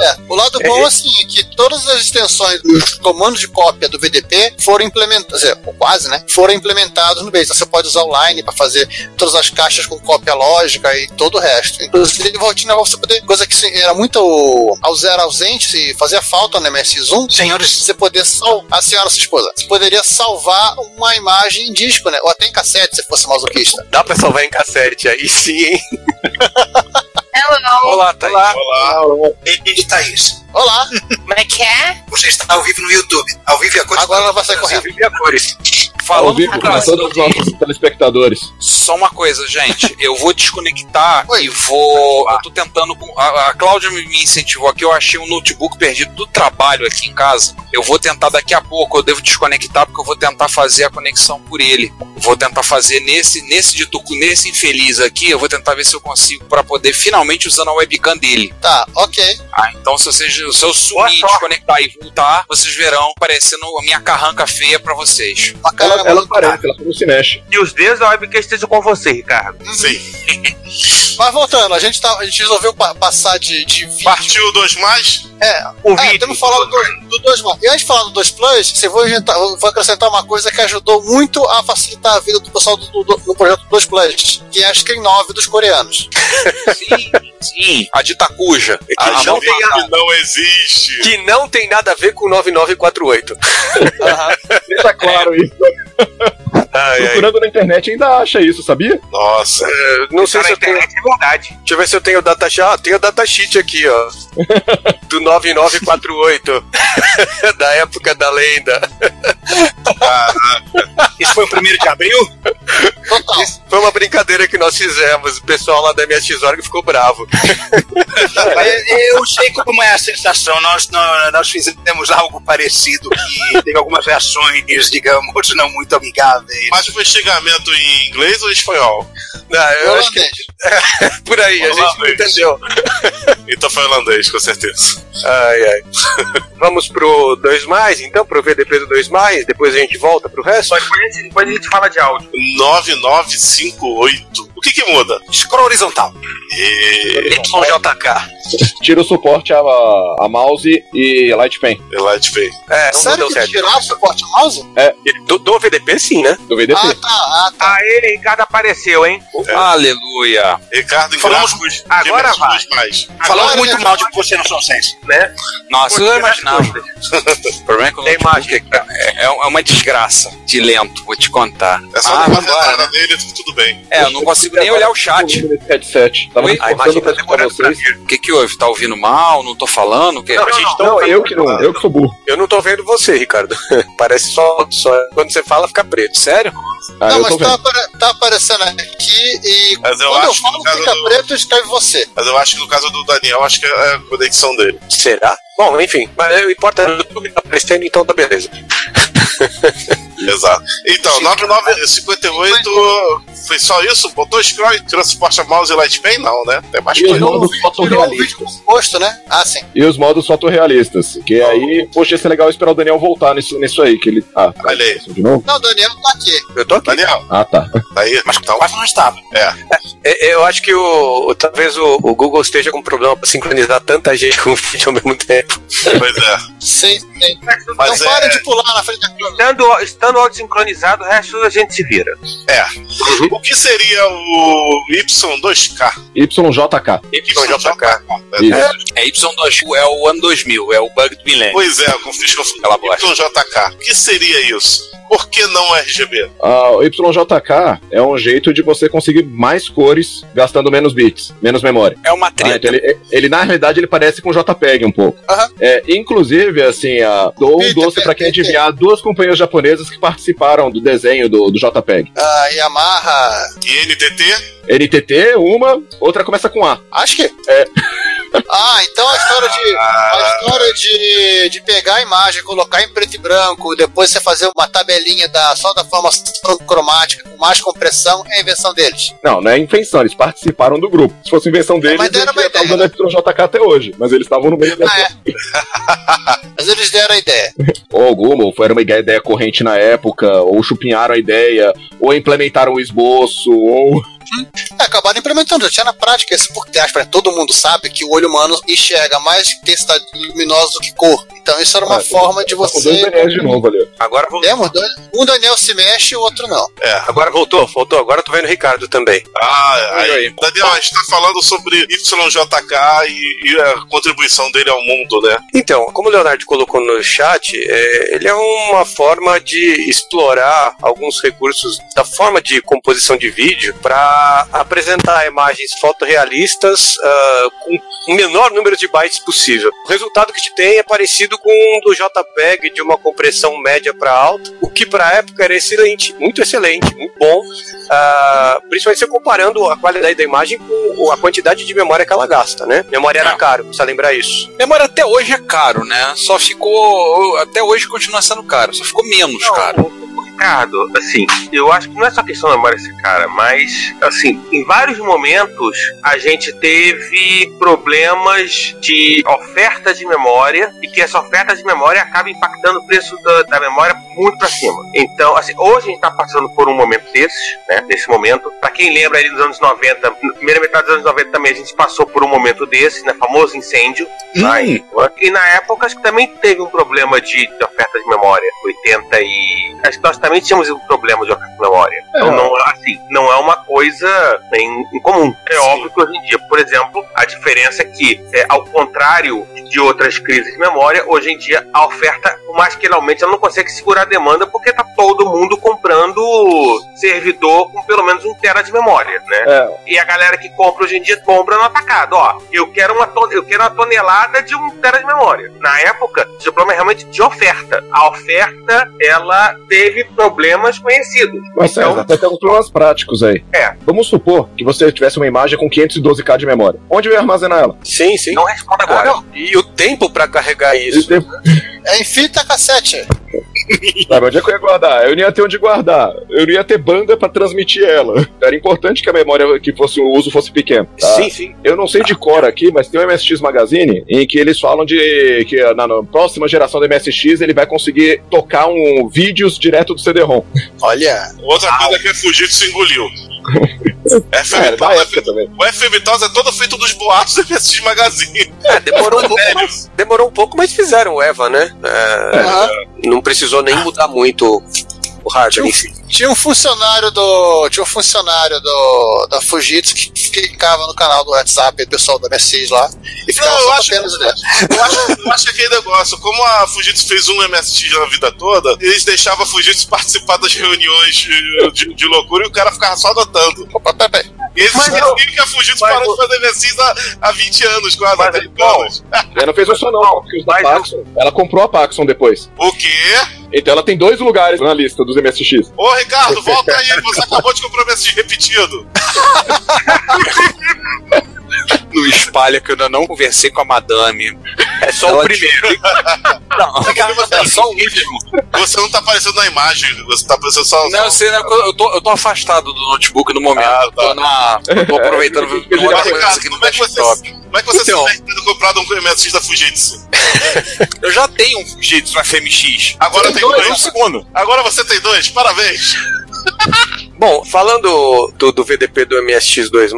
É, o lado bom assim, é que todas as extensões dos comandos de cópia do VDP foram implementadas, é, ou quase, né? Foram implementados no Basic. Então, você pode usar o Line para fazer todas as caixas com cópia lógica e todo o resto. Inclusive, rotina você poder, coisa que sim, era muito ao- era ausente, se fazia falta no MS Zoom, Senhores, você poder salvar, a senhora, sua esposa, você poderia salvar uma imagem em disco, né? Ou até em cassete, se fosse masoquista. Dá pra salvar em cassete, aí sim, hein? Hello. Olá, Thaís. Olá. e Thaís, Olá, Como é que é? você está ao vivo no YouTube. Ao vivo e a cores. agora ela vai sair correndo. Vive a cores. Ao falando vivo pro com Brasil, todos os nossos telespectadores. Só uma coisa, gente. Eu vou desconectar Oi. e vou. Eu tô tentando. A, a Cláudia me me incentivou aqui. Eu achei um notebook perdido do trabalho aqui em casa. Eu vou tentar daqui a pouco. Eu devo desconectar porque eu vou tentar fazer a conexão por ele. Eu vou tentar fazer nesse nesse de tucu, nesse infeliz aqui. Eu vou tentar ver se eu consigo para poder finalmente usando a webcam dele. Tá, ok. Ah, então se vocês se eu sumir, desconectar e voltar, vocês verão aparecendo a minha carranca feia pra vocês. Ela, ela aparece, ela foi no Cinesh. E os dedos da webcam estejam com você, Ricardo. Sim. Mas voltando, a gente, tá, a gente resolveu pa- passar de, de vídeo. Partiu dois mais? É, O é, vídeo. temos falado do, do 2 Plus. E antes de falar do 2 Plus, você vou, vou acrescentar uma coisa que ajudou muito a facilitar a vida do pessoal do, do, do projeto 2 Plus, que é a Screen 9 dos coreanos. Sim, sim. A de Takuja. que A, não tem tá- Que não existe. Que não tem nada a ver com 9948. Deixa claro isso. Ai, ai. Procurando na internet ainda acha isso, sabia? Nossa. Eu Não sei Tá se na eu tenho. é verdade. Deixa eu ver se eu tenho o datasheet. Ah, tem o datasheet aqui, ó. Do 9948. da época da lenda. Isso foi o primeiro de abril? Total. Isso foi uma brincadeira que nós fizemos. O pessoal lá da MSX Org ficou bravo. É, Eu sei como é a sensação. Nós, nós, nós fizemos algo parecido que teve algumas reações, digamos, não muito amigáveis. Mas foi xingamento em inglês ou em espanhol? Não, eu acho que Holandês. por aí, a gente não Holandês. entendeu. Então foi holandês, com certeza. Ai, ai. Vamos pro 2 mais, então, pro VDP do 2 mais, depois a gente volta pro resto. Mas depois a gente, depois a gente fala de áudio. 9958. O que que muda? Scroll horizontal. E... YJK. Tira o suporte a, a mouse e Light Pen Light Pay. É, não, não Sério deu que certo. tirar o suporte mouse? Do, do VDP, sim, né? do VDP. Ah, tá, ah, tá. Aê, Ricardo apareceu, hein? Aleluia. Ricardo Falamos- gráficos agora vai. dois mais. Falamos Agora, muito gente, mal de você no São Sense. Né? Nossa, eu imaginava. Coisas. O problema é que o Tem notebook é, é uma desgraça de lento, vou te contar. É só Ah, não nada né? nele, tudo bem. É, eu não consigo nem olhar o chat. Headset. Tava Oi? me A esforçando imagem pra tá demorando pra vir. O que que houve? Tá ouvindo mal? Não tô falando? Que... Não, a gente Não, eu que não, eu que sou burro. Eu não tô vendo você, Ricardo. Parece só, só. Quando você fala, fica preto. Sério? Ah, não, eu mas tá, tá aparecendo aqui e Mas eu quando eu acho que no falo caso fica do- preto, escreve você. Mas eu acho que no caso do Daniel, acho que é a conexão dele. Será? Bom, enfim. Mas o importante é que o YouTube tá aparecendo, então tá beleza. Exato. Então, 9958 foi só isso? Botou scroll e tirou suporte a mouse e light pen? Não, né? Tem mais E os modos fotorrealistas. gosto, né? Ah, sim. E os modos fotorrealistas. Que aí, poxa, ia ser legal esperar o Daniel voltar nisso, nisso aí. Que ele. Ah, Olha aí. de novo? Não, o Daniel tá aqui. Eu tô aqui. Daniel, Ah, tá. tá aí? Mas então, quase não estava. É, Eu acho que o, o- talvez o, o Google esteja com problema pra sincronizar tanta gente com o vídeo ao mesmo tempo. pois é. Sim, sim. Mas então é- para de pular na frente da câmera. Estando, estando áudio sincronizado, o resto a gente se vira. O que seria o Y2K? YJK. YJK. É Y2000, é o ano 2000, é o bug do milênio. Pois é, com ficha YJK. O que seria isso? Por que não RGB? Ah, o YJK é um jeito de você conseguir mais cores gastando menos bits, menos memória. É uma treta. Ah, então ele, ele, na realidade, ele parece com JPEG um pouco. Aham. É, inclusive, assim, a, dou um doce pra quem adivinhar duas companhias japonesas que participaram do desenho do, do JPEG. A Yamaha. E NTT? NTT, uma, outra começa com A. Acho que. É. Ah, então a história de. A história de, de pegar a imagem, colocar em preto e branco, depois você fazer uma tabelinha da, só da formação cromática com mais compressão, é a invenção deles. Não, não é invenção, eles participaram do grupo. Se fosse invenção deles, Mas deram eles estavam usando YJK até hoje. Mas eles estavam no meio dessa. Ah, é. Mas eles deram a ideia. Ou alguma, ou foi era uma ideia, ideia corrente na época, ou chupinharam a ideia, ou implementaram o esboço, ou. É, acabaram implementando, já tinha na prática esse por trás, pra todo mundo sabe que o olho humano enxerga mais intensidade luminosa do que cor. Então isso era uma Ah, forma de tá dois você. Daniels de novo ali. Agora voltou. Temos dois. Um Daniel se mexe e o outro não. É. Agora voltou, voltou. Agora eu tô vendo o Ricardo também. Ah, aí, aí. Daniel, a gente tá falando sobre YJK e, e a contribuição dele ao mundo, né? Então, como o Leonardo colocou no chat, é, ele é uma forma de explorar alguns recursos da forma de composição de vídeo para apresentar imagens fotorrealistas ah, com o menor número de bytes possível. O resultado que a gente tem é parecido com o do JPEG de uma compressão média para alta, o que para a época era excelente, muito excelente, muito bom, ah, principalmente você comparando a qualidade da imagem com a quantidade de memória que ela gasta, né? Memória era Não. caro, precisa lembrar isso. Memória até hoje é caro, né? Só ficou. Até hoje continua sendo caro, só ficou menos caro. Ricardo, assim, eu acho que não é só questão da memória cara, mas, assim, em vários momentos a gente teve problemas de oferta de memória e que essa oferta de memória acaba impactando o preço da, da memória muito pra cima. Então, assim, hoje a gente tá passando por um momento desses, né? Nesse momento. Pra quem lembra ali nos anos 90, na primeira metade dos anos 90 também a gente passou por um momento desse, né? Famoso incêndio. lá em- E na época acho que também teve um problema de, de oferta de memória. 80 e. Acho que nós também tínhamos um problema de memória. Então não, assim, não é uma coisa em, em comum. É óbvio que hoje em dia, por exemplo, a diferença é que, é, ao contrário de outras crises de memória, hoje em dia a oferta, por mais que ela aumente, ela não consegue segurar a demanda porque tá todo mundo comprando servidor com pelo menos um tera de memória, né? É, E a galera que compra hoje em dia compra no atacado. Ó, eu quero uma, ton- eu quero uma tonelada de um tera de memória. Na época, o problema é realmente de oferta. A oferta, ela teve problemas conhecidos. mas Então- César, até tem uns problemas práticos aí. É. Vamos supor que você tivesse uma imagem com 512k de memória. Onde eu ia armazenar ela? Sim, sim. Não responda agora. Ah, não. E o tempo pra carregar isso. É em fita cassete. Sabe, onde é que eu ia guardar? Eu não ia ter onde guardar. Eu não ia ter banda pra transmitir ela. Era importante que a memória que fosse o uso fosse pequeno. tá? Sim, sim. Eu não sei de cor aqui, mas tem o MSX Magazine em que eles falam de que na, na próxima geração do MSX ele vai conseguir tocar um vídeos direto do CD-ROM. Olha. Outra coisa que a Fujitsu engoliu. É, da época também. o FM é todo feito dos boatos do MSX Magazine. É, demorou um pouco, mas, demorou um pouco, mas fizeram o EVA, né? É. Não precisou nem mudar muito o hardware. Tinha enfim. Tinha um funcionário do. Tinha um funcionário do, da Fujitsu que ficava no canal do WhatsApp, o pessoal da MSX lá, e ficava Não, eu só acho- apenas ideia. Eu acho, eu acho que aquele negócio, como a Fujitsu fez um MSX na vida toda, eles deixavam a Fujitsu participar das reuniões de, de- de loucura e o cara ficava só anotando. Opa, peraí. E eles eu- que a Fujitsu mas parou eu- de fazer MSX há, há 20 anos, quase, Mas, há 30 bom, anos. Ela não fez isso não, porque os da eu- Paxson, ela comprou a Paxson depois. O quê? Então ela tem dois lugares na lista dos MSX. Ô, Ricardo, volta aí, você acabou de comprar MSX repetido. Não espalha que eu ainda não conversei com a madame. É só Ela o primeiro. Não, é só o último. Você não tá aparecendo na imagem, você tá aparecendo só. Não, eu sei, né, eu, tô, eu tô afastado do notebook no momento. Ah, eu, tô tá. na, eu tô aproveitando uma coisa aqui no como é que você, desktop. como é que você Então. se sente tendo comprado um MSX da Fujitsu? Eu já tenho um Fujitsu FMX. Agora Eu tem tô dois. no segundo. Agora você tem dois, parabéns. Bom, falando do, do VDP do MSX2+,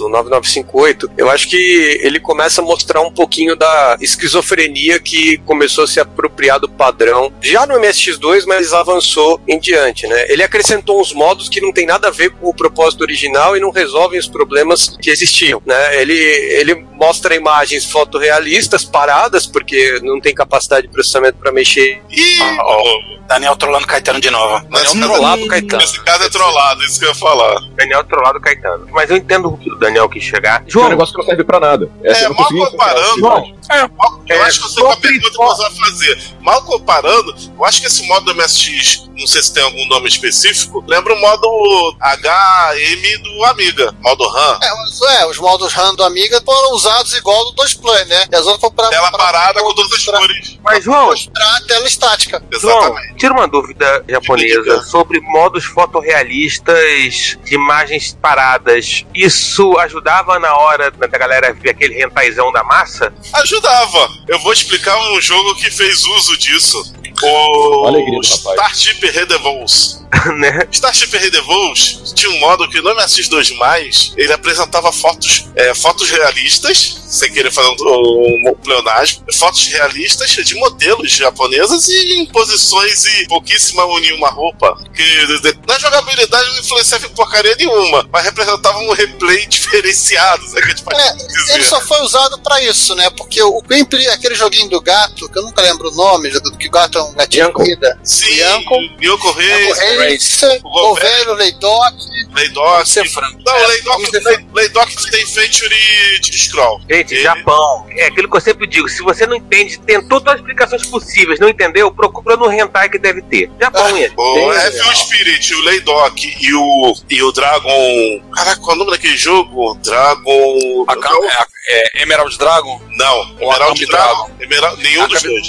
o 9958, eu acho que ele começa a mostrar um pouquinho da esquizofrenia que começou a se apropriar do padrão já no MSX2, mas avançou em diante, né? Ele acrescentou uns modos que não tem nada a ver com o propósito original e não resolvem os problemas que existiam, né? Ele, ele mostra imagens fotorrealistas paradas, porque não tem capacidade de processamento para mexer. Ih, oh, Daniel trollando Caetano de novo. Daniel trollado Caetano. Nesse caso é trollado, isso que eu ia falar. Daniel trollado Caetano. Mas eu entendo o que o Daniel quis chegar. João, é um negócio que não serve pra nada. É, mal comparando. É, eu acho que eu sei qual a pergunta que você vai fazer. Mal comparando, eu acho que esse modo do MSX, não sei se tem algum nome específico, lembra o modo HM do Amiga, modo RAM. É, os, é, os modos RAM do Amiga foram usados igual do 2 Play, né? E as outras foram pra. Tela pra, parada com todas as cores. Mas, João. Mostrar a tela estática. João, tira uma dúvida japonesa sobre modos fotorrealistas de imagens paradas. Isso ajudava na hora da galera ver aquele rentaizão da massa? Ajudava. Eu vou explicar um jogo que fez uso disso. O Alegria Starship Redevils. né? Starship Redevils tinha um modo que no MSX2+, ele apresentava fotos, é, fotos realistas, sem querer fazer um, um pleonasmo, fotos realistas de modelos japonesas e em posições e pouquíssima uma roupa. Que na jogabilidade não influenciava em porcaria nenhuma, mas representava um replay diferenciado. Sabe que a gente é, ele só foi usado pra isso, né? Porque o Gameplay, aquele joguinho do gato, que eu nunca lembro o nome, que o gato é um gatinho de corrida. Sim, Yanko. Reis, o velho Leidoc. Leidoc. Não, o Leidoc, Leidoc tem feature de scroll. Japão, é aquilo que eu sempre digo: se você não entende, tem todas as explicações possíveis, não entendeu? Procura no hentai que deve ter. Japão, gente. O F1 Spirit, o Leidoc e o, e o Dragon. Caraca, qual é o nome daquele jogo? Dragon. A, é, é, Emerald Dragon? Não, Ou Emerald Akami Dragon. Emerald, nenhum dos dois.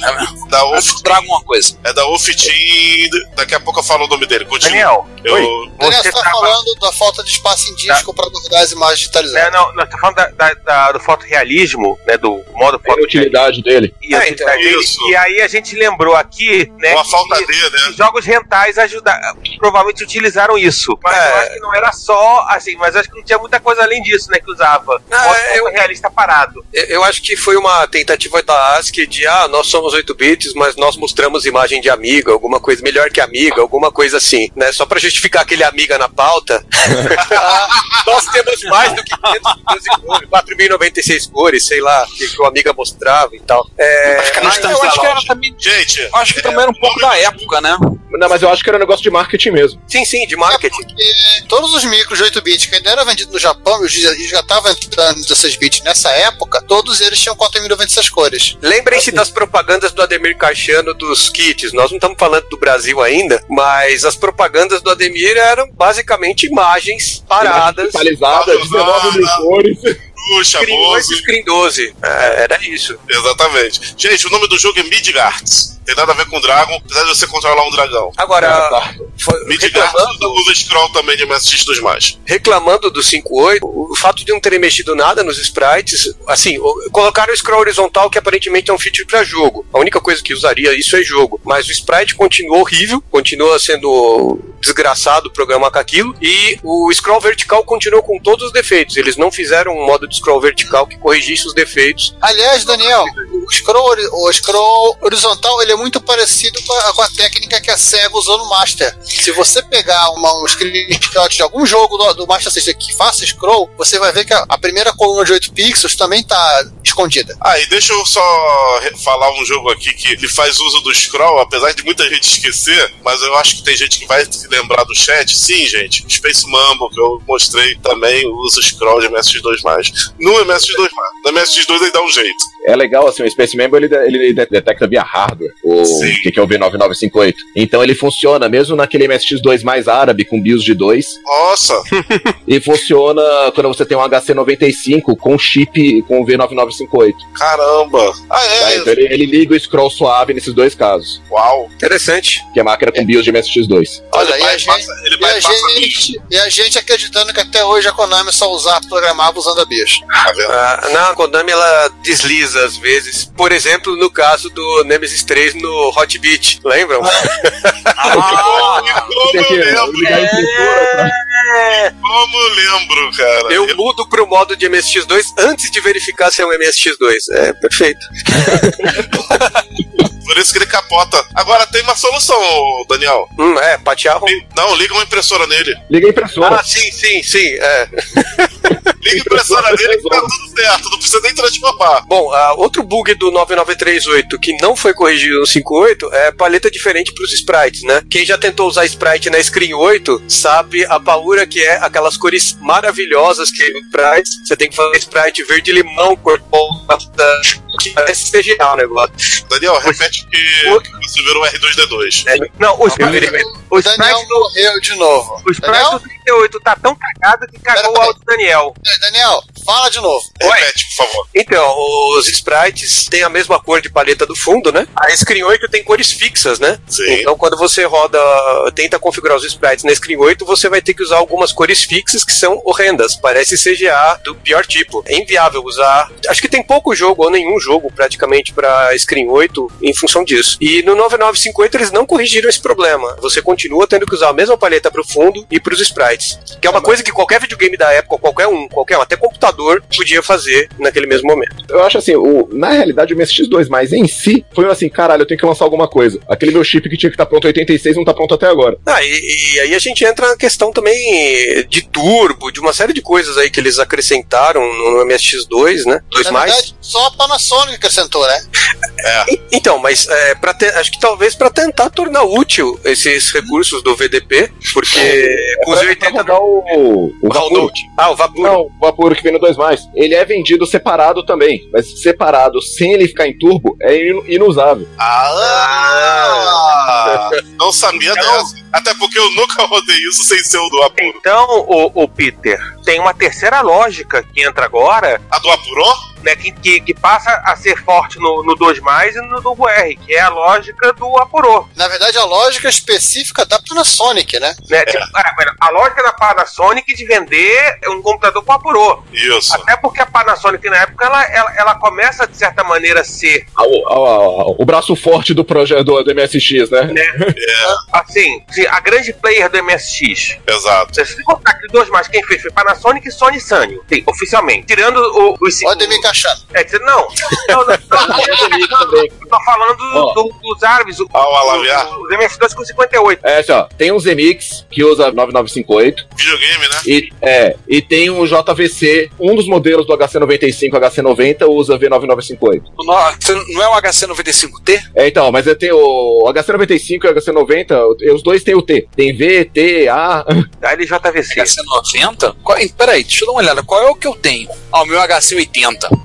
Da Wolf Dragon uma coisa. É da Wolf Team. Daqui a pouco eu falo o nome dele. Continua. Daniel, eu, Daniel, você você tá tava- falando da falta de espaço em disco pra guardar as imagens digitalizadas. Não, não, nós estamos falando da, da- da- do realismo né, do modo a utilidade dele. E, ah, então, é dele. e aí a gente lembrou aqui, né, Uma falta que, dele, né? jogos rentais ajudaram, provavelmente utilizaram isso. Mas é. eu acho que não era só assim, mas acho que não tinha muita coisa além disso, né, que usava. Ah, é, eu, realista parado. Eu acho que foi uma tentativa da ASCII de, ah, nós somos 8 bits, mas nós mostramos imagem de amiga, alguma coisa melhor que amiga, alguma coisa assim, né? Só para justificar aquele amiga na pauta. nós temos mais do que 512 4.096 cores, sei lá, que, que o Amiga mostrava e tal. É, acho que, mas, eu acho que era também. Gente, acho que é, também era um pouco da época, né? Não, mas eu acho que era um negócio de marketing mesmo. Sim, sim, de marketing. É todos os micros de 8 bits que ainda eram vendidos no Japão e já estavam entrando 16 bits nessa época, todos eles tinham contaminado cores. Lembrem-se assim. das propagandas do Ademir Caixano dos kits. Nós não estamos falando do Brasil ainda, mas as propagandas do Ademir eram basicamente imagens paradas. Imagens 19 cores. Puxa, Screen 8 moço. e Screen 12. É, era isso. Exatamente. Gente, o nome do jogo é Midgards. Tem nada a ver com Dragon, apesar de você controlar um dragão. Agora, Ah, tá. foi- Midgards reclamando, usa scroll também de MSX dos mais. reclamando do 5.8, o fato de não terem mexido nada nos sprites, assim, colocaram o scroll horizontal que aparentemente é um feature para jogo. A única coisa que usaria isso é jogo. Mas o sprite continua horrível, continua sendo desgraçado programar com aquilo, e o scroll vertical continuou com todos os defeitos. Eles não fizeram um modo de scroll vertical que corrigisse os defeitos. Aliás, Daniel, o scroll, o scroll horizontal ele é muito parecido com a, com a técnica que a SEGA usou no Master. Se você pegar uma, um screenshot de algum jogo do, do Master System que faça scroll, você vai ver que a, a primeira coluna de 8 pixels também está escondida. Ah, e deixa eu só falar um jogo aqui que ele faz uso do scroll, apesar de muita gente esquecer, mas eu acho que tem gente que vai se lembrar do chat. Sim, gente, Space Mambo, que eu mostrei também, usa o scroll de MSX2+. No MSX2+. No MSX2 ele dá um jeito. É legal, assim, o Space Member ele, ele de- detecta via hardware, o que, que é o V9958. Então ele funciona mesmo naquele MSX2 mais árabe, com BIOS de 2, Nossa, e funciona quando você tem um HC95 com chip com o V9958. caramba. Ah, Tá? é. Então ele, ele liga o scroll suave nesses dois casos, Uau. Interessante. que é máquina com BIOS de MSX2. Olha, ele e a gente- ele E a, gente, e a gente acreditando que até hoje a Konami só usava, programava usando a BIOS. Tá vendo? Ah, não, a Konami ela desliza às vezes. Por exemplo, no caso do Nemesis 3 no Hot Beat, lembram? Ah, como eu lembro. É... Como lembro, cara. Eu, eu mudo pro modo de MSX2 antes de verificar se é um MSX2. É perfeito. Por isso que ele capota. Agora tem uma solução, Daniel. Hum, é, patear. Não, liga uma impressora nele. Liga a impressora. Ah, sim, sim, sim. É. liga a impressora nele que tá tudo certo, não precisa nem transformar. Bom, uh, outro bug do 9938 que não foi corrigido no 58 é paleta diferente pros sprites, né? Quem já tentou usar sprite na Screen 8 sabe a paura que é aquelas cores maravilhosas que é sprites. Você tem que fazer sprite verde-limão, cor que parece CGA o negócio. Daniel, repete que, o... você virou R2D2. É, não, o, sprite, o, o Daniel do... morreu de novo. O sprite Daniel? do 38 tá tão cagado que cagou pera, o áudio do Daniel. Daniel, fala de novo. Repete, por favor. Então, os sprites têm a mesma cor de paleta do fundo, né? A Screen 8 tem cores fixas, né? Sim. Então, quando você roda, tenta configurar os sprites na Screen 8, você vai ter que usar algumas cores fixas que são horrendas. Parece CGA do pior tipo. É inviável usar. Acho que tem pouco jogo, ou nenhum jogo praticamente para Screen 8 em função disso. E no 9958 eles não corrigiram esse problema. Você continua tendo que usar a mesma paleta para o fundo e para os sprites. Que é uma coisa que qualquer videogame da época, qualquer um, qualquer um, até computador, podia fazer naquele mesmo momento. Eu acho assim, o, na realidade o MSX2 mais em si foi assim, caralho, eu tenho que lançar alguma coisa. Aquele meu chip que tinha que estar tá pronto em 86 não tá pronto até agora. Ah, e, e, aí a gente entra na questão também de turbo, de uma série de coisas aí que eles acrescentaram no, no MSX2, né? 2 mais. Verdade, só a Panasonic acrescentou, né? É. Então, mas é, pra te, acho que talvez para tentar tornar útil esses recursos do VDP, porque é, com os 80 o, o Vapor. Ah, o Vapor. Não, o Vapor que vem no 2 mais. Ele é vendido separado também, mas separado sem ele ficar em turbo é inusável. Ah! não sabia então, dessa. Até porque eu nunca rodei isso sem ser o do Apuro. Então, o, o Peter, tem uma terceira lógica que entra agora. A do Apurou? Né, que, que, que, passa a ser forte no, no 2 mais e no Turbo R, que é a lógica do Apurou. Na verdade, a lógica específica da Panasonic, né? né é. tipo, a lógica da Panasonic de vender um computador com Apurou. Isso. Até porque a Panasonic, na época, ela, ela, ela começa, de certa maneira, a ser. O, o, o braço forte do projeto do, do MSX, né? né? É. Assim, a grande player do MSX. Exato. Se contar que dois mais, quem fez foi Panasonic e Sony Sanyo. Sim, oficialmente. Tirando o, os. Pode Cachano. É, não. Não, não. não tô falando do, dos árabes. O, ah, o Alaviar. Os MS2 com 58. É, assim, ó. Tem um Zemix que usa 9958. Videogame, né? E, é. E tem um JVC. Um dos modelos do HC95 HC90 usa V9958. Não é o HC95T? É, então, mas tem o HC95 e o HC90. Os dois tem o T. Tem V, T, A. A LJVC. HC90? Qual, peraí, deixa eu dar uma olhada. Qual é o que eu tenho? Ah, o meu HC80.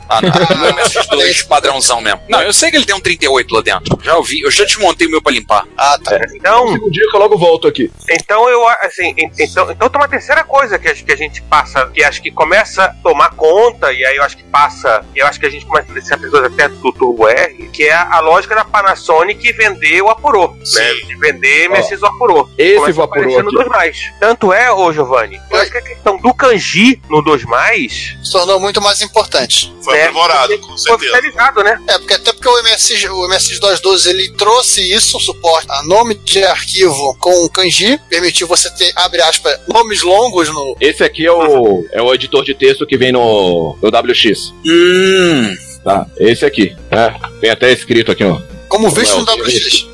Ah, não. é MSX2 padrãozão mesmo. Não, eu sei que ele tem um 38 lá dentro. Já ouvi. Eu já desmontei o meu pra limpar. Ah, tá. É. Então. Um dia que eu logo volto aqui. Então eu, assim, então, então tem uma terceira coisa que acho que a gente passa, que acho que começa a tomar conta, e aí eu acho que passa, e eu acho que a gente começa a descer pessoas até do Turbo R, que é a, lógica da Panasonic vender o Apurô. Né? De vender MSX Apurô. Esse Vaporô. no 2 mais. Tanto é, ô Giovanni, eu acho que a questão do kanji no 2 mais se tornou muito mais importante. Foi é, aprimorado, com certeza. né? É, porque até porque o MSX, o MSX 212 ele trouxe isso, suporte a nome de arquivo com kanji, permitiu você ter, abre aspas, nomes longos no. Esse aqui é o, é o editor de texto que vem no, no WX. Hum. Tá, esse aqui. É, tem até escrito aqui, ó. Como visto no WX.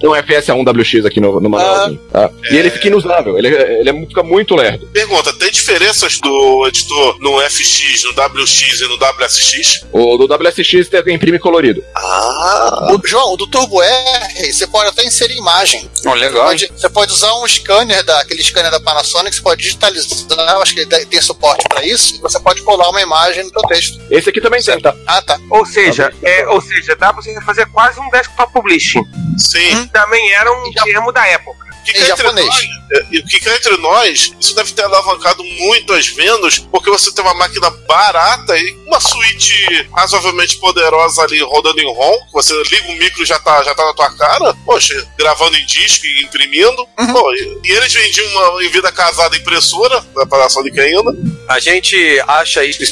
Tem um FSA1WX aqui no, no manualzinho. Ah, tá? E ele fica inusável, ele, ele é, fica muito lerdo. Pergunta: tem diferenças do editor no FX, no WX e no WSX? O do WSX tem imprime colorido. Ah. O, João, o do Turbo R, você pode até inserir imagem. Oh, legal. Você pode, você pode usar um scanner, da, aquele scanner da Panasonic, você pode digitalizar, acho que ele tem suporte para isso, e você pode colar uma imagem no seu texto. Esse aqui também tem, tá? Ah, tá. Ou seja, tá é, ou seja, dá pra você fazer quase um desktop publishing. Sim. Também era um já... termo da época. Que em japonês. Nós, é, o que cá entre nós, isso deve ter alavancado muito as vendas, porque você tem uma máquina barata e uma suíte razoavelmente poderosa ali rodando em ROM, você liga o micro e já tá, já tá na tua cara, poxa, gravando em disco e imprimindo. Uhum. Pô, e, e, eles vendiam uma em vida casada impressora, da Panasonic ainda. A gente acha isso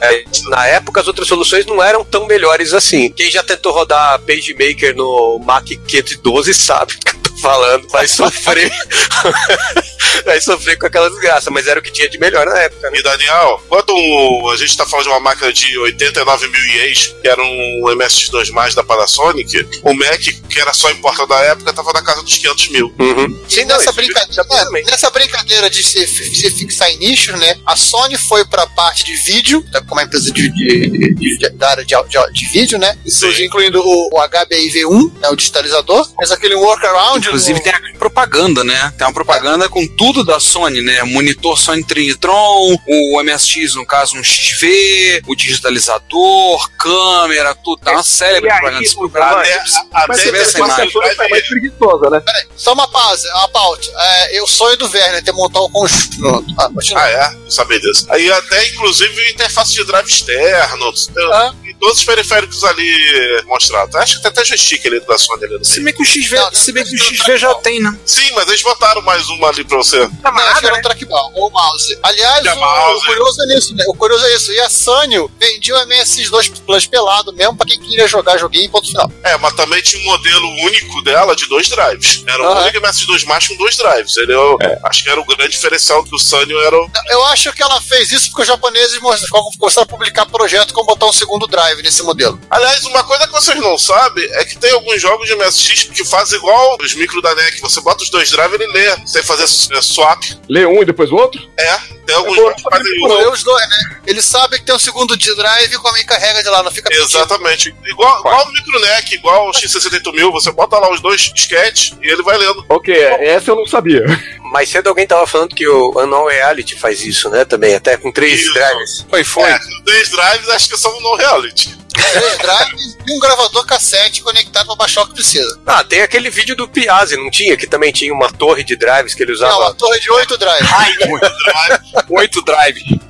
É, na época as outras soluções não eram tão melhores assim. Quem já tentou rodar PageMaker no Mac 512 sabe falando, vai sofrer. vai sofrer com aquela desgraça, mas era o que tinha de melhor na época. Né? E Daniel, quando a gente tá falando de uma máquina de 89 mil ienes, que era um MSX2 da Panasonic, o Mac, que era só em porta da época, tava na casa dos 500 mil. Uhum. Sim, nessa, brincadeira, é, nessa brincadeira de se, se fixar em nichos, né? A Sony foi pra parte de vídeo, tá, como uma empresa de, de, de, de da área de, de, de, vídeo, né? Isso, incluindo o, o HBIV1, né, o digitalizador, mas aquele workaround. Inclusive tem a propaganda, né? Tem uma propaganda é. com tudo da Sony, né? Monitor Sony Trinitron, o MSX, no caso, um XV, o digitalizador, câmera, tudo. Tá uma série de propaganda. Até, até essa imagem. Tá mais preguiçosa, né? Peraí, só uma pausa, uma pauta. É, eu sonho do Werner ter montado um conjunto. Ah, ah é? Sabia disso. Aí até, inclusive, interface de drive externo. Ah. E todos os periféricos ali mostrados. Acho que tem até joystick ali da Sony. Ali se bem que o XV, não, se bem que o XV já tem, né? Sim, mas eles botaram mais uma ali pra você. Tá não, acho que era um trackball, ou mouse. Aliás, o, mouse. o, curioso é isso, né? O curioso é isso. E a Sanyo vendia o MSX2 Plus pelado mesmo pra quem queria jogar joguinho em ponto final. É, mas também tinha um modelo único dela de dois drives. Era o único MSX2 mais com dois drives. Ele, eu, é. Acho que era o grande diferencial que o Sanyo era. O... Eu acho que ela fez isso porque os japoneses começaram a publicar projeto com botar um segundo drive nesse modelo. Aliás, uma coisa que vocês não sabem é que tem alguns jogos de MSX que fazem igual os micro da NEC. Você bota os dois drives e ele lê, sem fazer swap. Lê um e depois o outro? É, tem alguns jogos que fazem isso. os dois, né? Ele sabe que tem um segundo drive e como carrega de lá, não fica Exatamente. Igual, igual o micro NEC, igual o X68000, você bota lá os dois disquetes e ele vai lendo. Ok, essa eu não sabia. Mais cedo alguém tava falando que o Unknown Reality faz isso, né? Também, até com três isso. drives. Foi, foi. É, três drives acho que são no Reality. Três drives e um gravador cassete conectado para baixar o que precisa. Ah, tem aquele vídeo do Piazzi, não tinha? Que também tinha uma torre de drives que ele usava. Não, uma torre de oito drives. Ai, oito drives. Oito drives.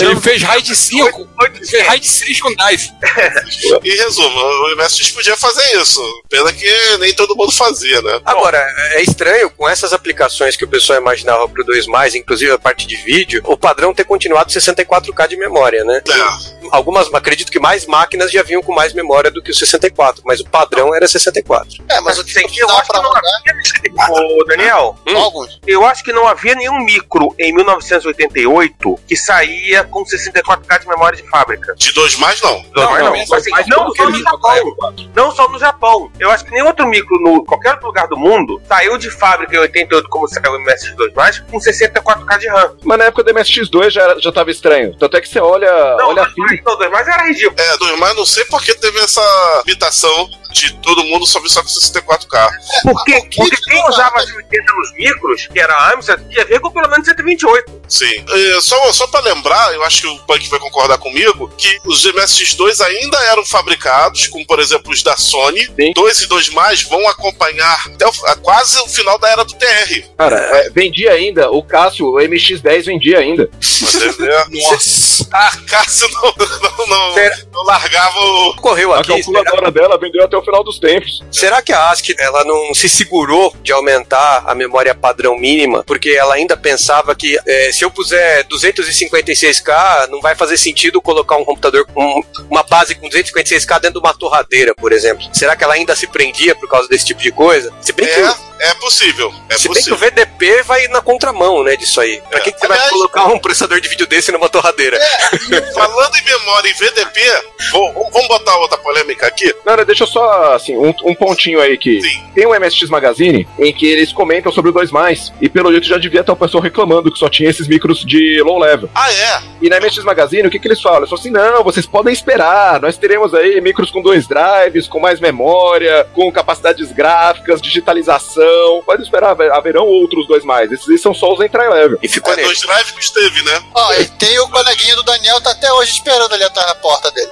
Ele fez RAID 5. Fez RAID 6 com drive. e resumo, o MSX podia fazer isso. Pena que nem todo mundo fazia, né? Agora, é estranho com essas aplicações que o pessoal imaginava pro 2, inclusive a parte de vídeo, o padrão ter continuado 64K de memória, né? É. Algumas, acredito que mais máquinas já vinham com mais memória do que o 64, mas o padrão era 64. É, mas o que tem que eu acho que não havia... Ô, Daniel, hum? eu acho que não havia nenhum micro em 1988 que saía com 64K de memória de fábrica. De 2 mais não. Dois mais não. não. Assim, não só no Japão. Não só no Japão. Eu acho que nenhum outro micro no qualquer outro lugar do mundo saiu de fábrica em 88 como saiu o MSX2 mais com 64K de RAM. Mas na época do MSX2 já, já tava estranho. Tanto é que você olha, não, olha a fila. Não, 2 mais era ridículo. É, 2 mais não sei porque teve essa imitação de todo mundo só só com 64K. Porque, porque quem usava as 80 nos micros, que era a Amstrad, ia ver com pelo menos 128. Sim. só, só pra lembrar, eu acho que o Punk vai concordar comigo, que os MSX2 ainda eram fabricados, como por exemplo os da Sony. Sim. 2 e 2 mais vão acompanhar até o, quase o final da era do TR. Cara, é, vendia ainda, o Cássio, o MX10 vendia ainda. Nossa. a Cássio não, não, não, não largava o. Correu aqui. A calculadora dela vendeu até o final dos tempos. Será que a ASCII ela não se segurou de aumentar a memória padrão mínima porque ela ainda pensava que é, se eu puser 256K não vai fazer sentido colocar um computador com uma base com 256K dentro de uma torradeira, por exemplo? Será que ela ainda se prendia por causa desse tipo de coisa? Se bem é, que é possível. É se possível. bem que o VDP vai na contramão, né, disso aí. Pra é. que, que você Aliás, vai colocar um processador de vídeo desse numa torradeira? É, falando em memória em VDP, vamos botar outra polêmica aqui? Não, não, deixa eu só assim, um, um pontinho aí que Sim. tem um MSX Magazine em que eles comentam sobre o 2 mais e pelo jeito já devia ter o pessoal reclamando que só tinha esses micros de low level. Ah, é? E na MSX Magazine, o que, que eles falam? Eles falam assim: não, vocês podem esperar, nós teremos aí micros com dois drives, com mais memória, com capacidades gráficas, digitalização. Pode esperar, haverão outros dois mais. Esses são só os entry-level. E ficou é, dois drives que esteve, né? Ó, e tem o coleguinha do Daniel, tá até hoje esperando ali atrás da porta dele.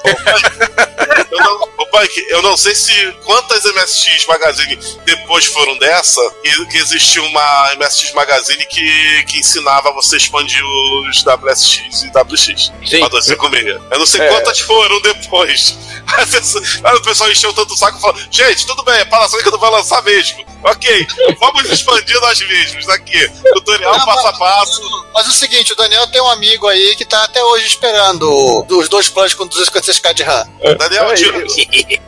eu, não, Punk, eu não sei se quantas MSX Magazine depois foram dessa, e que existiu uma MSX Magazine que, que ensinava você a expandir os WSX e WX. Sim. Pra 256. Eu não sei é. quantas foram depois. Aí o pessoal encheu tanto o saco e falou: gente, tudo bem, a Panasonic não vai lançar mesmo. Ok, vamos expandir nós mesmos aqui. Tutorial não, passo a passo. Mas, mas o seguinte, o Daniel tem um amigo aí que tá até hoje esperando os dois planos com 256k de RAM. É. Daniel, tira.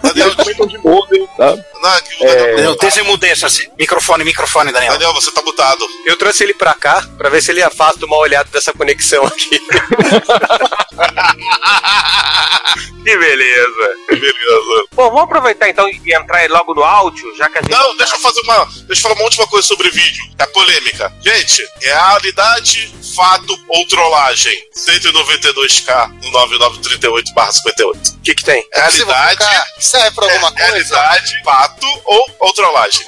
Daniel comentam de modem, tá? Não, é... Daniel, tem esse mudança assim. Microfone, microfone, Daniel. Daniel, você tá mutado. Eu trouxe ele pra cá pra ver se ele afasta uma olhada dessa conexão aqui. que beleza. Que beleza. Bom, vamos aproveitar então e entrar logo no áudio, já que a gente. Não, deixa eu fazer uma. Deixa eu falar uma última coisa sobre vídeo. É polêmica. Gente, realidade, fato ou trollagem? 192K no 9938/58. O que, que tem? Realidade. Serve pra alguma é, coisa? Realidade, fato ou, ou trollagem?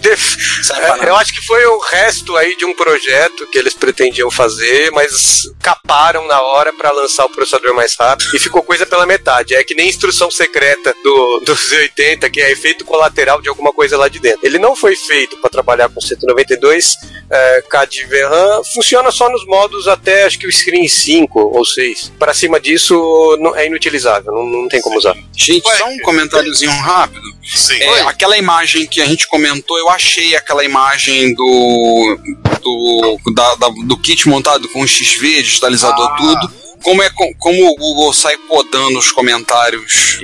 Def- é, eu acho que foi o resto aí de um projeto que eles pretendiam fazer, mas caparam na hora pra lançar o processador mais rápido e ficou coisa pela metade. É que nem instrução secreta do, do Z80, que é efeito colateral de alguma coisa lá de dentro. Ele não foi feito pra trabalhar com 192 é, de VRAM, funciona só nos modos até acho que o Screen 5 ou 6. Pra cima disso não- é inutilizável, não, não tem como usar. Gente, só um comentáriozinho rápido. Sim. É, aquela imagem que a gente comentou, eu achei aquela imagem do do, da- da- do kit montado com XV, digitalizador, Ah. tudo. Como, é, co- como o Google sai podando os comentários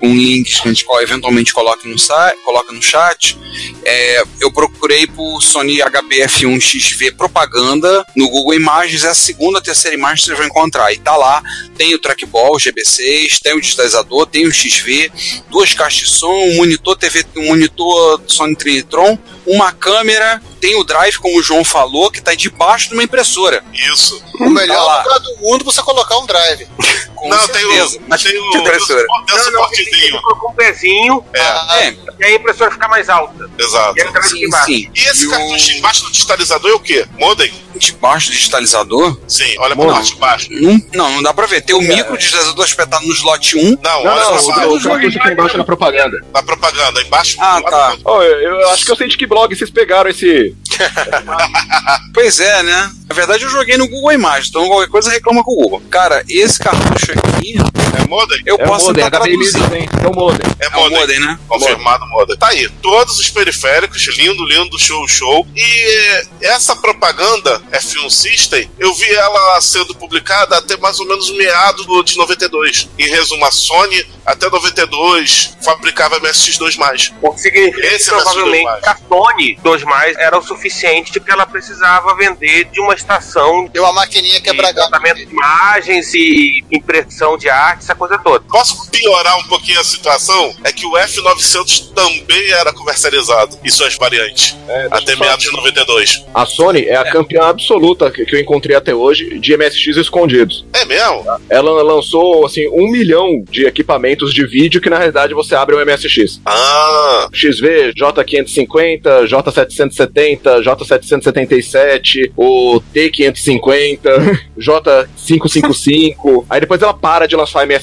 com links que a gente eventualmente coloca no, coloca no chat, é, eu procurei por Sony HBF1XV propaganda no Google Imagens, é a segunda, terceira imagem que vocês vão encontrar. E tá lá, tem o trackball GB6, tem o digitalizador, tem o XV, duas caixas de som, um monitor TV, um monitor Sony Trinitron, uma câmera, tem o drive, como o João falou, que tá debaixo de uma impressora. Isso. O melhor Tá lugar do mundo você colocar um drive. Com não, tem certeza. o. Mas tem o. impressora? Tem o Não, não, suportezinho. com um pezinho É, Ah, é, e aí a impressora fica mais alta. exato. E aqui sim, embaixo. sim. E esse o- cartucho embaixo do digitalizador é o quê? Modem? Debaixo do digitalizador? Sim, olha pra parte de baixo. Não, não, não dá pra ver. Tem o micro digitalizador espetado no slot 1. Não, Não, olha não, pra o, baixo. o cartucho aqui embaixo na propaganda. Na propaganda, embaixo. Ah, tá. Oh, eu acho que eu sei de que blog vocês pegaram esse. Pois é, né? Na verdade, eu joguei no Google Imagens, então qualquer coisa reclama com o Google. Cara, esse cartucho aqui, É modem? eu É posso modem, traduzir. 200, é o modem. É É o modem. modem, né? Confirmado moda. Tá aí, todos os periféricos, lindo, lindo, show, show. E essa propaganda F1 System, eu vi ela sendo publicada até mais ou menos meado de 92. Em resumo, a Sony até 92 fabricava MSX2+. O que significa Esse que é provavelmente mais. a Sony 2 mais era o suficiente que ela precisava vender de uma estação Deu uma maquininha quebra galho. tratamento de imagens e impressão de arte, essa coisa toda. Posso piorar um pouquinho a situação? É que o F900 também era comercializado e suas variantes. até meados de 92. A Sony é a campeã absoluta que, que eu encontrei até hoje de MSX escondidos. É mesmo? Ela lançou, assim, um milhão de equipamentos de vídeo que na realidade você abre um MSX. Ah, XV, J550, J770, J777, o T550, J555. Aí depois ela para de lançar MSX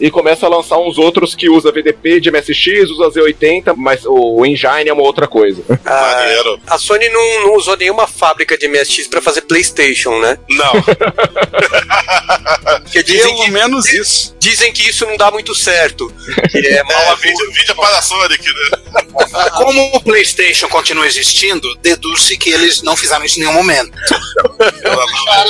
e começa a lançar uns outros que usa VDP de MSX, usa Z80, mas o engine é uma outra coisa. maneiro. A Sony não, não usou nenhuma fábrica de MSX pra fazer PlayStation, né? Não. Porque dizem Pelo que, menos isso. dizem que isso não dá muito certo. Que é mal É, vídeo, vídeo para a Sonic, né? Como o PlayStation continua existindo, deduz-se que eles não fizeram isso em nenhum momento.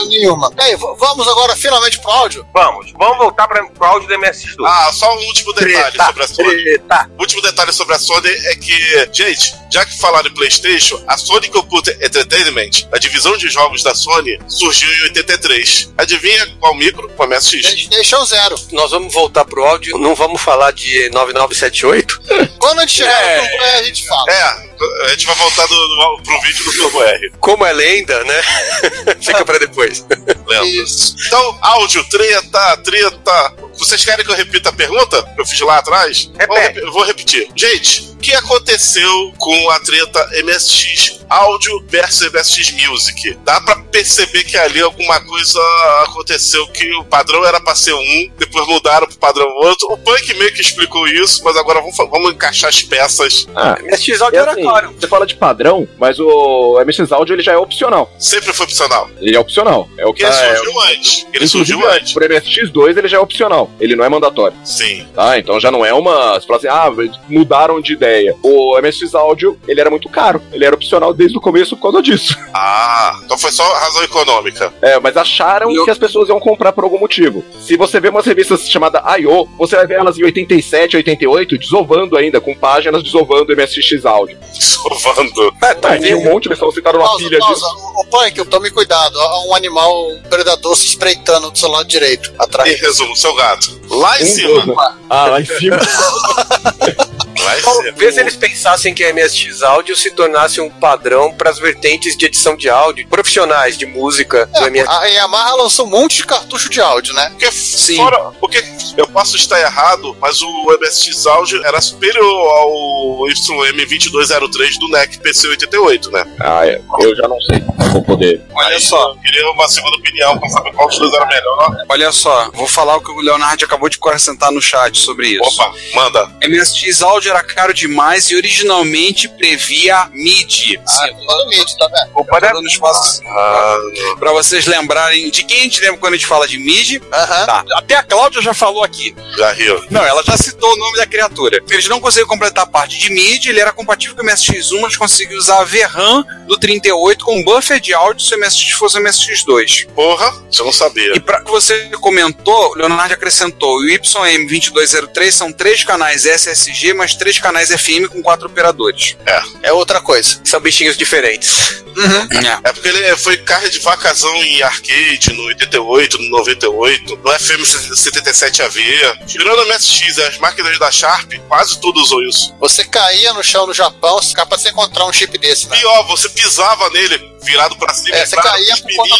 Nenhuma. E aí, v- vamos agora finalmente pro áudio? Vamos, vamos voltar para o áudio do MSX2. Ah, só um último detalhe Treta, sobre a Sony. treta. O último detalhe sobre a Sony é que, gente, já que falaram em PlayStation, a Sony Computer Entertainment, a divisão de jogos da Sony, surgiu em 83. Adivinha qual micro? Com MSX. PlayStation Zero. Nós vamos voltar pro áudio, não vamos falar de 9978. Quando a gente chegar É. no a gente fala. É, a gente vai voltar do, do, pro vídeo do Turbo R. Como é lenda, né? Fica pra depois. Lembra? Isso. Então, áudio, treta, treta. Vocês querem que eu repita a pergunta que eu fiz lá atrás? Vou, Repete. rep- eu vou repetir. Gente, que aconteceu com a treta MSX áudio versus MSX Music. Dá pra perceber que ali alguma coisa aconteceu que o padrão era pra ser um, depois mudaram pro padrão outro. O Punk meio que explicou isso, mas agora vamos, vamos encaixar as peças. Ah, MSX áudio era assim, claro. Você fala de padrão, mas o MSX áudio ele já é opcional. Sempre foi opcional. Ele é opcional. É o que Ele tá- é, surgiu antes. Ele Inclusive, surgiu antes. Pro MSX2 ele já é opcional. Ele não é mandatório. Sim. Tá? Então já não é uma. Você fala assim, ah, mudaram de ideia. O MSX áudio, ele era muito caro. Ele era opcional desde o começo por causa disso. Ah, então foi só razão econômica. É, mas acharam que as pessoas iam comprar por algum motivo. Se você vê umas revistas chamadas I.O., você vai ver elas em 87, 88, desovando ainda, com páginas desovando o MSX áudio. Desovando. É, tá, tinha um monte, só citaram uma pilha pausa. disso. Ô, Punk, tome cuidado. Há um animal, um predador se espreitando do seu lado direito, Em atrás. resumo, seu gato. Lá em Um cima. doze. Ah, lá em cima. Cima. Talvez eles pensassem que a MSX áudio se tornasse um padrão para as vertentes de edição de áudio profissionais de música do É, MSX. a Yamaha lançou um monte de cartucho de áudio, né? Porque fora. Porque eu posso estar errado, mas o MSX áudio era superior ao YM2203 do NEC PC88, né? Ah, é. Eu já não sei. Não vou poder. Olha Aí só, Eu queria uma segunda opinião pra saber qual dos dois era melhor. olha só, vou falar o que o Leonardo acabou de acrescentar no chat sobre isso. Opa, manda. MSX áudio era caro demais e originalmente previa MIDI. Ah, no limite, tá vendo? Opa, Tô dando espaço Ah, pra vocês lembrarem de quem a gente lembra quando a gente fala de MIDI. Aham. Tá, até a Cláudia já falou aqui. já riu. Não, ela já citou o nome da criatura. Eles não conseguiram completar a parte de MIDI, ele era compatível com o MSX1, mas conseguiu usar a VRAM do 38 com buffer de áudio se o MSX fosse o MSX2. Porra, você não sabia. E para que você comentou, o Leonardo acrescentou, o YM2203 são três canais SSG, mais três canais FM com quatro operadores. É outra coisa. São bichinhos diferentes. É. É porque ele foi carga de vacazão em arcade no 88, no 98, no FM 77AV. Tirando o MSX e as máquinas da Sharp, quase tudo usou isso. Você caía no chão no Japão, pra você encontrar um chip desse, né? Pior, você pisava nele, virado pra cima, É, você caía por conta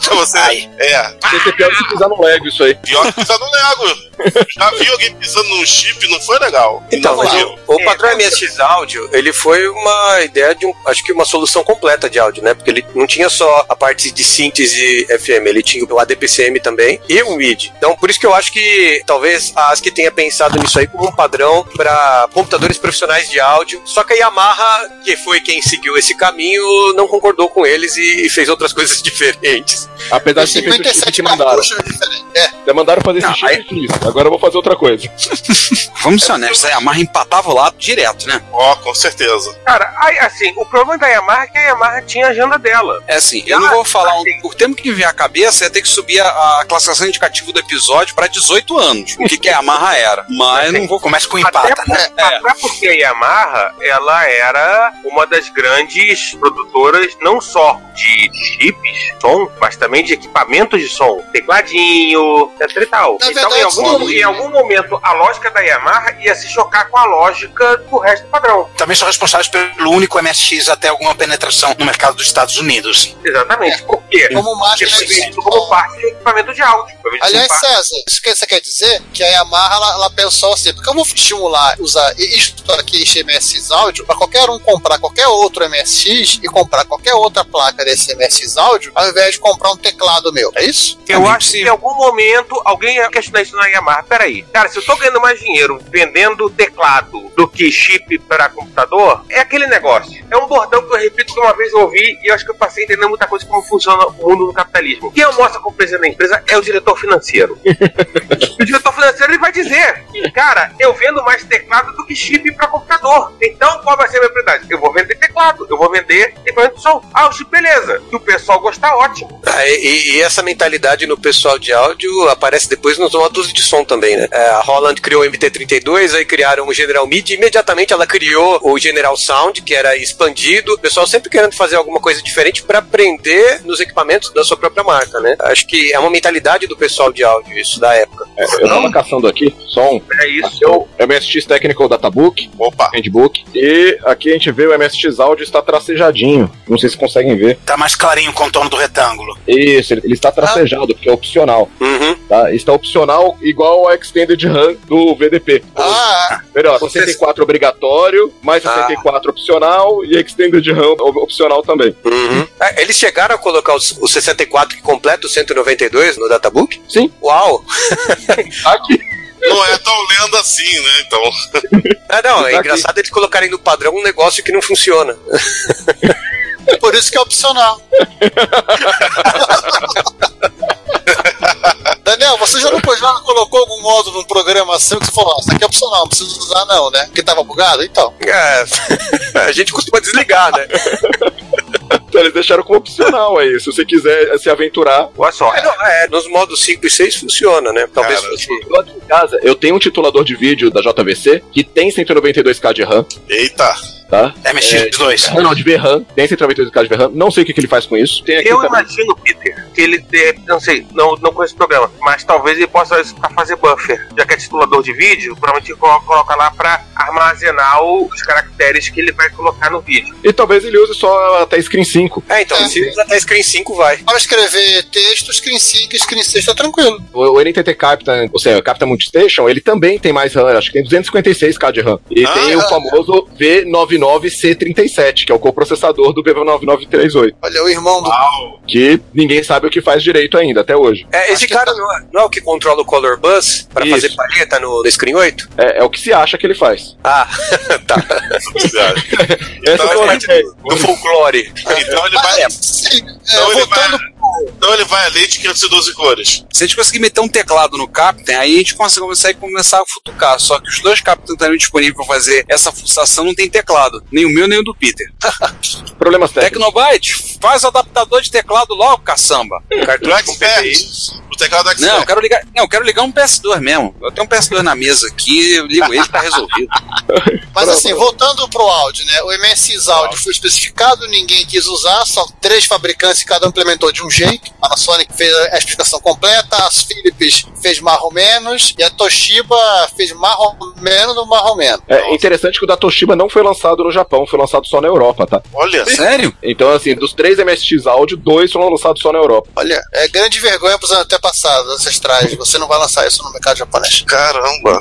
você. É, Tem que ser pior se pisar no Lego isso aí. pior que pisar no Lego. Já vi alguém pisando num chip, não foi legal. Então, não o, o padrão MSX áudio, ele foi uma ideia de um, acho que uma solução completa de áudio, né? Porque ele não tinha só a parte de síntese FM, ele tinha o ADPCM também e o MIDI. Então, por isso que eu acho que talvez a ASCII tenha pensado nisso aí como um padrão para computadores profissionais de áudio. Só que a Yamaha, que foi quem seguiu esse caminho, não concordou com eles e, fez outras coisas diferentes. Apesar de ter feito o chip 57 que mandaram. cartuchos diferentes. É, Já mandaram fazer esse Não, chip aí- fiz. Agora eu vou fazer outra coisa. Vamos ser honestos, a Yamaha empatava o lado direto, né? Ó, com certeza. Cara, aí, assim, o problema da Yamaha é que a Yamaha tinha a agenda dela. É assim, eu não vou falar, um, o termo que me vem à cabeça é ter que subir a, a classificação indicativa do episódio para 18 anos, o que, que a Yamaha era. Mas não vou Começa com Até, empata, né? por- até porque a Yamaha, ela era uma das grandes produtoras, não só de chips, som, mas também de equipamentos de som. Tecladinho, etc e tal. Na então, em verdade, algum, sim. em algum momento, a lógica da Yamaha ia se chocar com a lógica do resto do padrão. Também são responsáveis pelo único MSX até alguma penetração no mercado dos Estados Unidos. Exatamente. Por quê? como máquina foi de vendido como parte de equipamento de áudio. Aliás, César, isso que você quer dizer que a Yamaha ela, ela pensou assim, porque eu vou estimular usar isto aqui, este MSX áudio, para qualquer um comprar qualquer outro MSX e comprar qualquer outra placa desse MSX áudio, ao invés de comprar um teclado meu. É isso? Eu acho que em algum momento alguém ia questionar isso na Yamaha. Peraí, cara, se eu tô ganhando mais dinheiro vendendo teclado do que chip para computador, é aquele negócio. É um bordão que eu repito que uma vez eu ouvi e eu acho que eu passei a entender muita coisa como funciona o mundo do capitalismo. Quem almoça com o presidente da empresa é o diretor financeiro. o diretor financeiro ele vai dizer: Cara, eu vendo mais teclado do que chip para computador. Então qual vai ser a minha prioridade? Eu vou vender teclado, eu vou vender equipamento de som. Ah, o chip, beleza. Se o pessoal gostar, ótimo. Ah, e, e- essa mentalidade no pessoal de áudio aparece depois nos modos de som também, né? É, a Holland criou o MT32, aí criaram o General MIDI, imediatamente ela criou o General Sound, que era expandido. O pessoal sempre querendo fazer alguma coisa diferente para aprender nos equipamentos da sua própria marca, né? Acho que é uma mentalidade do pessoal de áudio, isso da época. É, eu tava caçando aqui, som. É isso. É o MSX Technical Databook, Opa, Handbook. E aqui a gente vê o MSX Audio tá tracejadinho. Não sei se conseguem ver. Tá mais clarinho o contorno do retângulo. Isso, ele, ele está tracejado, ah. porque é opcional. Uhum. Tá? Está opcional igual ao Extended RAM do VDP. Ah! Melhor, 64 obrigatório, mais 64 ah. opcional e Extended RAM opcional também. Uhum. É, eles chegaram a colocar os, os 64 que completa o 192 no databook? Sim. Uau! Aqui. Não é tão lendo assim, né? Então. Ah, não, é engraçado eles colocarem no padrão um negócio que não funciona. Por isso que é opcional. Daniel, você já não, já colocou algum modo no programa seu que você falou, ah, isso aqui é opcional, não precisa usar não, né? Porque tava bugado? Então. É, a gente costuma desligar, né? Então, eles deixaram como opcional aí, se você quiser se aventurar. Olha só. É, não, é, nos modos 5 e 6 funciona, né? Talvez Cara, fosse. em casa, eu tenho um titulador de vídeo da JVC que tem 192k de RAM. Eita! Tá? MX2. É, não, de VRAM. Tem 192k de VRAM. Não sei o que, que ele faz com isso. eu também. imagino, Peter, que ele deve, não sei, não, não conheço o programa, mas talvez ele possa usar isso pra fazer buffer. Já que é titulador de vídeo, provavelmente coloca lá pra armazenar os caracteres que ele vai colocar no vídeo. E talvez ele use só até Screen 5. É, então, é. se usa até Screen 5, vai. Para escrever texto, Screen 5 e Screen 6 tá tranquilo. O, o NTT Captain, ou seja, o Captain Multistation, ele também tem mais RAM, acho que tem 256k de RAM. E ah, tem é. o famoso V99C30 que é o coprocessador do B9938. Olha, o irmão do. Uau. Que ninguém sabe o que faz direito ainda, até hoje. É, esse cara tá... não, é, não, é, o que controla o Color Bus para fazer palheta no, no Screen 8? É, é, o que se acha que ele faz. Ah, tá. Essa então, é do, do folclore. Então ele vai. Sim, então ele vai então ele vai além de 512 cores. Se a gente conseguir meter um teclado no Captain, aí a gente consegue, consegue começar a futucar. Só que os dois Captain estariam disponíveis para fazer essa fuçação não tem teclado. Nem o meu, nem o do Peter. Problemas técnicos. Tecnobyte, faz o adaptador de teclado logo, caçamba. Cartucho com PPI. O teclado Expert. Não, eu quero ligar, não, eu quero ligar um PS2 mesmo. Eu tenho um PS2 na mesa aqui, eu ligo ele, tá resolvido. Mas assim, voltando pro áudio, né? O MSX áudio foi especificado, ninguém quis usar, só três fabricantes, cada um implementou de um jeito. A Panasonic fez a explicação completa, a Philips fez mais ou menos, e a Toshiba fez mais ou menos do mais ou menos. É interessante que o da Toshiba não foi lançado no Japão, foi lançado só na Europa, tá? Olha, sério? Então, assim, dos três MSX áudio, dois foram lançados só na Europa. Olha, é grande vergonha até passados, ancestrais. Você não vai lançar isso no mercado japonês. Caramba!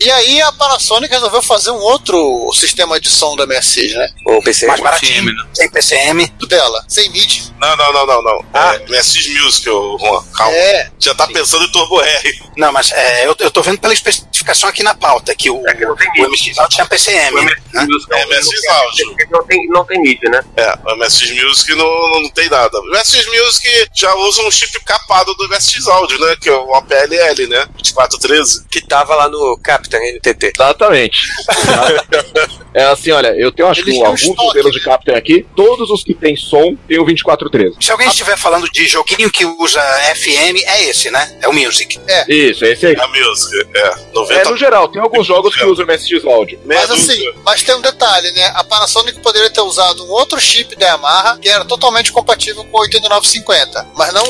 E aí a Panasonic resolveu fazer um outro sistema de som da MSX, né? O PCM. Mais baratinho, né? sem PCM. Dela, sem MIDI. Não, não, não, não, não. Ah. É, MSX Music, Juan, calma. É. Já tá pensando em Turbo R. Não, mas é, eu, eu tô vendo pela especificação aqui na pauta que o, é que não tem o MSX Audio tinha PCM. O né? É, MSX Audio. Não tem, não tem MIDI, né? É, o MSX Music não, não tem nada. O MSX Music já usa um chip capado do MSX Audio, né? Que é o APLL, né? 2413. Que tava lá no Captain NTT. Exatamente. é assim, olha, eu tenho acho que alguns modelos de Captain aqui, todos os que tem som tem o 2413. Se alguém estiver falando de joguinho que usa FM, é esse, né? É o Music. É. Isso, é esse aí. É a Music, é. 90... É, no geral, tem alguns jogos que usam MSX Audio. Mas assim, mas tem um detalhe, né? A Panasonic poderia ter usado um outro chip da Yamaha que era totalmente compatível com o 8950, mas não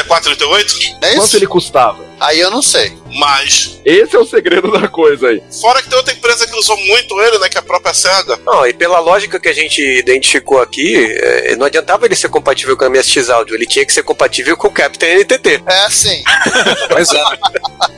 usou. 3438? É isso? Quanto ele custava? Aí eu não sei. Mas. Esse é o segredo da coisa aí. Fora que tem outra empresa que usou muito ele, né? Que é a própria SEGA. Não, e pela lógica que a gente identificou aqui, é, não adiantava ele ser compatível com a MSX Audio, ele tinha que ser compatível com o Captain NTT. É, sim. pois é.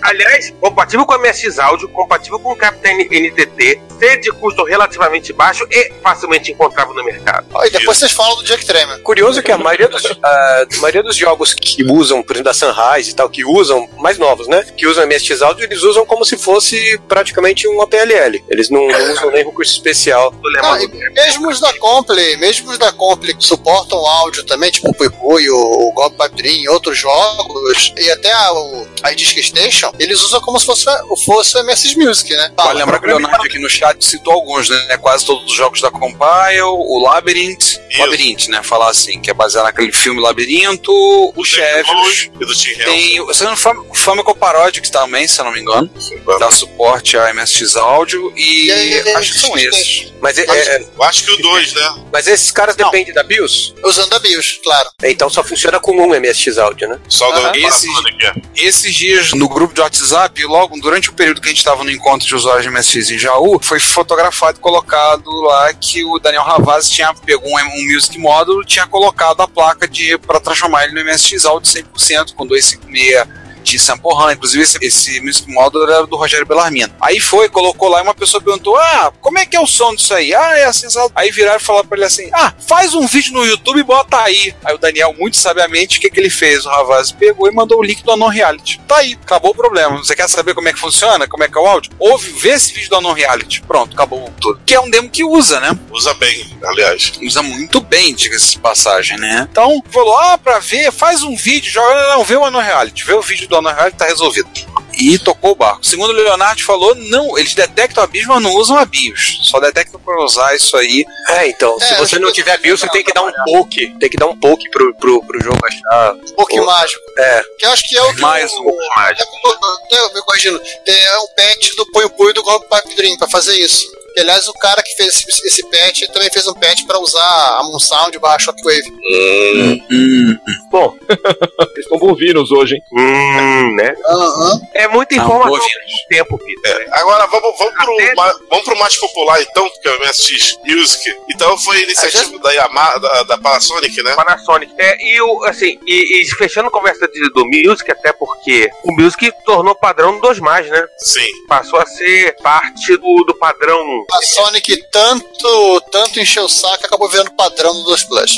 Aliás, compatível com a MSX Audio, compatível com o Captain NTT, ser de custo relativamente baixo e facilmente encontrável no mercado. Oh, e depois Isso. vocês falam do Jack Tremor. Curioso que a maioria dos, a maioria dos jogos que usam, por exemplo, da Sunrise e tal, que usam, mais novos, né? Que usam MSX Audio, eles usam como se fosse praticamente um APLL. Eles não, não usam nem recurso especial. Ah, mesmo os da Compli, mesmo os da Compli que suportam áudio também, tipo o Pui o, o Gob Dream, outros jogos, e até a, o, a Disc Station, eles usam como se fosse, fosse o MSX Music, né? Pode lembrar que o Leonardo aqui no chat citou alguns, né? Quase todos os jogos da Compile, o Labyrinth, Isso. Labyrinth, né? Falar assim, que é baseado naquele filme Labirinto, o Chevy. Tem o Paródia, que também, se eu não me engano. Dá suporte a MSX áudio e, e acho que são esses. Mas é, é, eu acho que o 2, né? Mas esses caras dependem da BIOS? Usando a BIOS, claro. Então só funciona com um MSX áudio, né? Só do esses, esses dias no grupo de WhatsApp, logo durante o período que a gente estava no encontro de usuários de MSX em Jaú, foi fotografado e colocado lá que o Daniel Ravazzi tinha pegou um, um Music Módulo tinha colocado a placa de para transformar ele no MSX áudio 100% com 256 de Sample Han. Inclusive, esse, esse Music Model era do Rogério Bellarmino. Aí foi, colocou lá e uma pessoa perguntou: Ah, como é que é o som disso aí? Ah, é assim, sabe? Aí viraram e falaram pra ele assim: Ah, faz um vídeo no YouTube e bota aí. Aí o Daniel, muito sabiamente, o que, que ele fez? O Ravaz pegou e mandou o link do Anon Reality. Tá aí, acabou o problema. Você quer saber como é que funciona? Como é que é o áudio? Ouve, vê esse vídeo do Anon Reality. Pronto, acabou tudo. Que é um demo que usa, né? Usa bem, aliás. Usa muito bem, diga-se de passagem, né? Então, falou: Ah, pra ver, faz um vídeo, joga. Não, vê o Anon Reality. Vê o vídeo do Anon Reality, tá resolvido e tocou o barco. Segundo o Leonardo falou, não, eles detectam a BIOS, mas não usam a BIOS. Só detectam para usar isso aí. É, então, se é, você não tiver BIOS, você tem que dar um poke. Tem que dar um poke pro, pro, pro jogo achar. Um poke mágico. É. Que eu acho que é o que. Mais um pouco mágico. É, me corrigindo. É um patch do Punho Punho do Golpe Pipe Dream pra fazer isso. E, aliás, o cara que fez esse, esse patch também fez um patch para usar a Moonsound barra Shockwave. Hum, hum, Bom, eles estão bovinos hoje, hein? Hum, né? Uhum. É muita informação ao tempo, Peter. É. Agora, vamos, vamos, pro, ma, vamos pro mais popular, então, porque é o MSX Music. Então, foi iniciativa da Yamaha, da, da, Panasonic, né? Panasonic. É, e, o, assim, e, e fechando a conversa de, do Music, até porque o Music tornou padrão do 2 mais, né? Sim. Passou a ser parte do, do padrão a Sonic tanto, tanto encheu o saco acabou virando padrão do 2 Plus.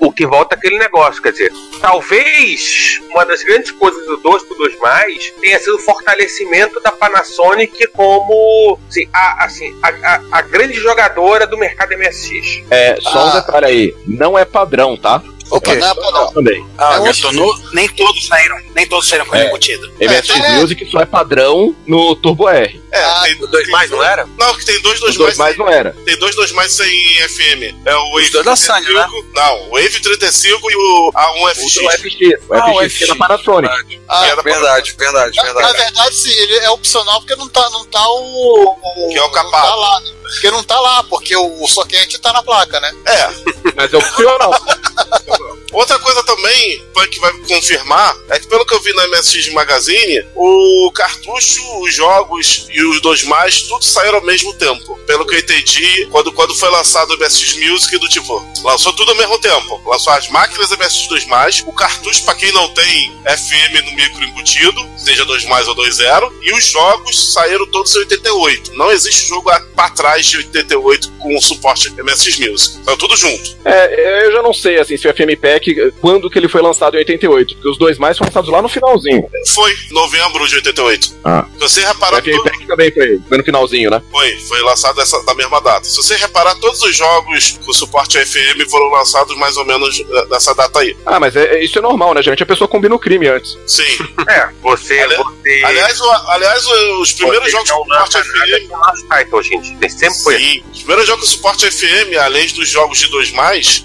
O, o, que volta aquele negócio, quer dizer, talvez uma das grandes coisas do 2 pro 2 mais tenha sido o fortalecimento da Panasonic como assim, a, assim, a, a, a grande jogadora do mercado MSX. É, só ah. um detalhe aí, não é padrão, tá? O quê? Não, não. Também. Ah, é nem todos saíram, nem todos saíram com é. embutido. MSX é, Music só é padrão no Turbo R. É, ah, tem dois mais não era? Não, que tem dois dois, dois mais, mais não era. Tem dois dois mais sem FM. É o Wave dois da Sony, né? Não, o Wave 35 e o A1FX. O FX, o ah, FX, é da Panasonic. Ah, é da verdade, verdade, verdade. Na verdade, sim, ele é opcional porque não tá, não tá o, o que é o capado. Tá lá, né? Porque não tá lá, porque o, o soquete tá na placa, né? É. Mas é opcional. Outra coisa também que vai confirmar é que, pelo que eu vi na MSX Magazine, o cartucho, os jogos e os dois mais, tudo saíram ao mesmo tempo. Pelo que eu entendi, quando, quando foi lançado o MSX Music, do tipo, lançou tudo ao mesmo tempo. Lançou as máquinas MSX 2 mais, o cartucho, para quem não tem FM no micro embutido, seja 2 mais ou 2.0, e os jogos saíram todos em 88. Não existe jogo para trás de 88 com suporte MSX Music. Então tudo junto. É, eu já não sei assim se o FM Pack quando que ele foi lançado em 88, porque os dois mais foram lançados lá no finalzinho. Foi, novembro de 88. Ah. Se você reparar. O FM Pack também foi, foi no finalzinho, né? Foi, foi lançado essa, da mesma data. Se você reparar, todos os jogos com suporte FM foram lançados mais ou menos eh, nessa data aí. Ah, mas é, isso é normal, né, gente? A pessoa combina o crime antes. Sim. é, você. Ali, você... Aliás, o, aliás, os primeiros jogos com suporte FM. Title, gente. Sempre foi. Sim. Os primeiros jogos com suporte FM, além dos jogos de 2,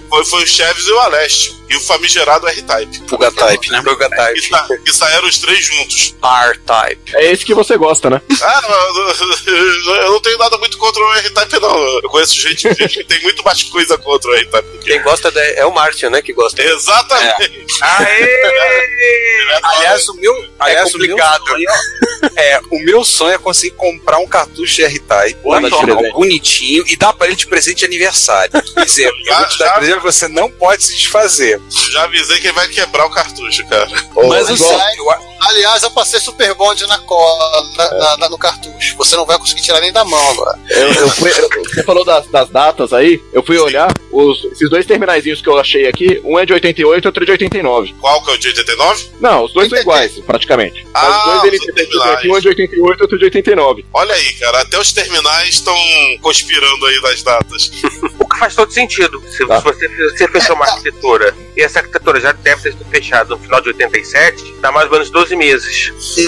foi, foi o Chaves e o Aleste e o famigerado R-Type. Fuga Type, né? Fuga Type. Que, que saíram os três juntos. R-Type. É esse que você gosta, né? Ah, não, eu não tenho nada muito contra o R-Type, não. Eu conheço gente, gente que tem muito mais coisa contra o R-Type. Quem gosta de, é o Márcio, né? Que gosta. Exatamente. É. Aê! aliás, o meu. É aliás, é complicado. O meu sonho, é, o meu sonho é conseguir comprar um cartucho de R-Type. Bonitinho e dar pra ele de presente de aniversário. Quer dizer, eu já, presente você não pode se desfazer. Já avisei que ele vai quebrar o cartucho, cara. Mas o eu... Aliás, eu passei Super Bond na cola, na, na, no cartucho. Você não vai conseguir tirar nem da mão agora. Eu, eu fui, você falou das, das, datas aí, eu fui Sim. olhar os, esses dois terminais que eu achei aqui, um é de 88 e outro é de 89. Qual que é o de 89? Não, os dois são iguais, praticamente. Ah, os dois ele aqui, um é de 88 e outro de 89. Olha aí, cara, até os terminais estão conspirando aí das datas. faz todo sentido. Se, tá. você, você fechou uma arquitetura e essa arquitetura já deve ter sido fechada no final de 87, dá mais ou menos 12 meses. Sim.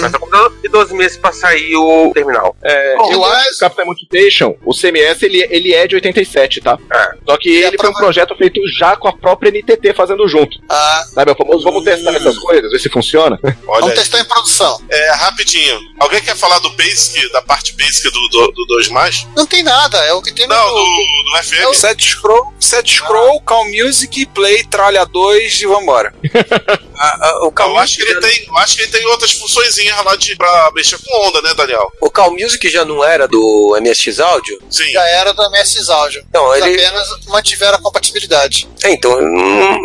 E 12 meses pra sair o terminal. É, Bom, eu acho. Captain Mutation, o CMS, ele, ele é de 87, tá? É. Só que ele foi um projeto feito já com a própria NTT fazendo junto. Ah. Sabe, o famoso, vamos testar essas coisas, ver se funciona. Olha vamos testar em produção. É, rapidinho. Alguém quer falar do Basic, da parte Basic do, do, do 2 mais? Não tem nada, é o que tem Não, no, do, do FM. É o set scroll, set scroll, ah. Calm Music, Play, Tralha 2 e vambora. o Calm eu, acho que ele tem, eu acho que ele tem outras funções lá de, pra mexer com onda, né, Daniel? O Calm Music já não era do MSX Audio? Sim. Já era do MSX Audio. Então, ele... apenas mantiveram a compatibilidade. É, então,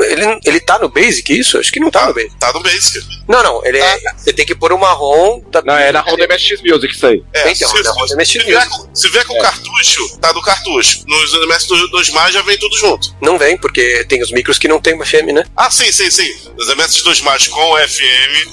ele, ele tá no Basic, isso? Acho que não tá, tá no Basic. Tá no Basic. Não, não, ele é, tá. é, você tem que pôr uma ROM... Da... Não, é na ROM do MSX Music isso aí. É, então, se, na ROM do MSX se Music. Vier, se vier com é. cartucho, tá no cartucho. Nos MSX 2 mais já vem tudo junto. Não vem, porque tem os micros que não tem FM, né? Ah, sim, sim, sim. Os MSX 2 mais com FM.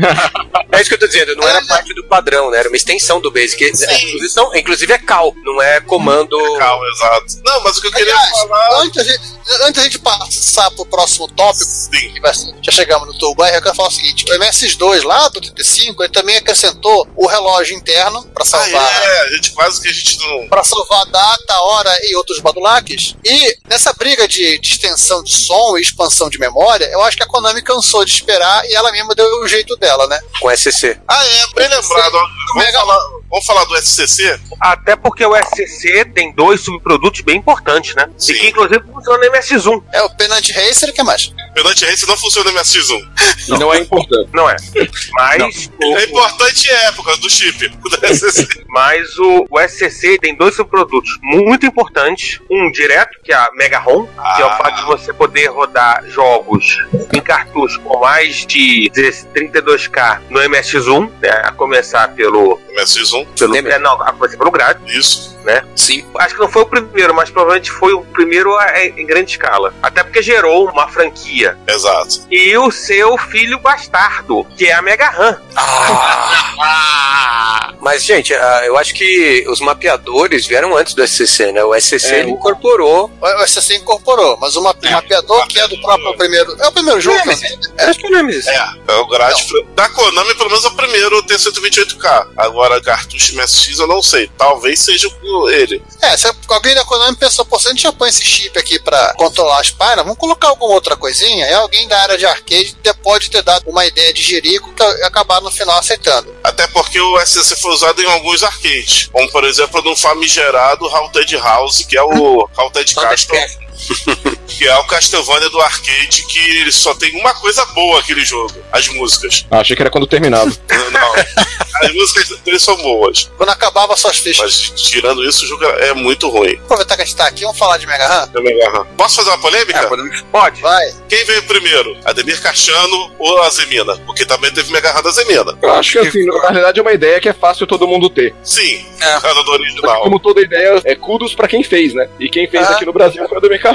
é isso que eu tô dizendo, não era parte do padrão, né? Era uma extensão do Basic. Inclusive, são, inclusive é cal, não é comando. É cal, exato. Não, mas o que eu queria Aliás, falar. Antes a, gente, antes gente passar pro próximo tópico, Sim. que vai ser, já chegamos no Turbo R, eu quero falar o seguinte: o MS2 lá do 35, ele também acrescentou o relógio interno para salvar. Ah, é, a gente quase que a gente não. Para salvar data, hora e outros badulaques. E nessa briga de, de extensão de som e expansão de memória, eu acho que a Konami cansou de esperar e ela mesma deu o jeito dela, né? Com SCC. Ah, é, bem lembrado. Vamos falar, vamos falar do SCC? Até porque o SCC tem dois subprodutos bem importantes, né? Sim. E que inclusive funciona no MSX1. É o Penant Racer e o que mais? Penant Racer não funciona no MSX1. Não, não é importante. Não é. Mas. Não. É importante é época do chip do SCC. Mas o, o SCC tem dois subprodutos muito importantes. Um direto, que é a Mega ROM, ah. que é o fato de você poder rodar jogos em cartucho com mais de 32K no MSX1, né, a começar pelo. MSX1? Pelo, é, não, a começar pelo grade. Isso. Né? Sim. Acho que não foi o primeiro, mas provavelmente foi o primeiro em grande escala. Até porque gerou uma franquia. Exato. E o seu filho bastardo, que é a Mega RAM. Ah. mas, gente, ah, eu acho que os mapeadores vieram antes do SCC, né? O SCC é, incorporou. O SCC incorporou, mas o mape é, mapeador, que é do próprio primeiro. É o primeiro jogo? É, acho que é mesmo. É, é o grade. Da Konami, pelo menos é o primeiro T128K. Agora, cartucho MSX, eu não sei. Talvez seja ele. É, se alguém da Konami pensou, pô, se a gente já põe esse chip aqui pra controlar as páginas, vamos colocar alguma outra coisinha. E alguém da área de arcade pode ter dado uma ideia de jerico que acabaram no final aceitando. Até porque o SCC foi usado em alguns arcades. Como, por exemplo, no famigerado Halted House, que é o Halted Castle que é o Castlevania do arcade, que ele só tem uma coisa boa aquele jogo: as músicas. Ah, achei que era quando terminava. Não, as músicas dele são boas. Quando acabava suas fichas. Mas tirando isso, o jogo é muito ruim. Aproveitar que a gente tá aqui, vamos falar de Mega RAM? De Mega RAM. Posso fazer uma polêmica? É, Pode. Vai. Quem veio primeiro? Ademir Cachano ou a Zemina? Porque também teve Mega RAM da Zemina. Eu acho que assim, na verdade é uma ideia que é fácil todo mundo ter. Sim, é. é do original. Como toda ideia, é kudos pra quem fez, né? E quem fez ah. aqui no Brasil foi o Ademir Cachano.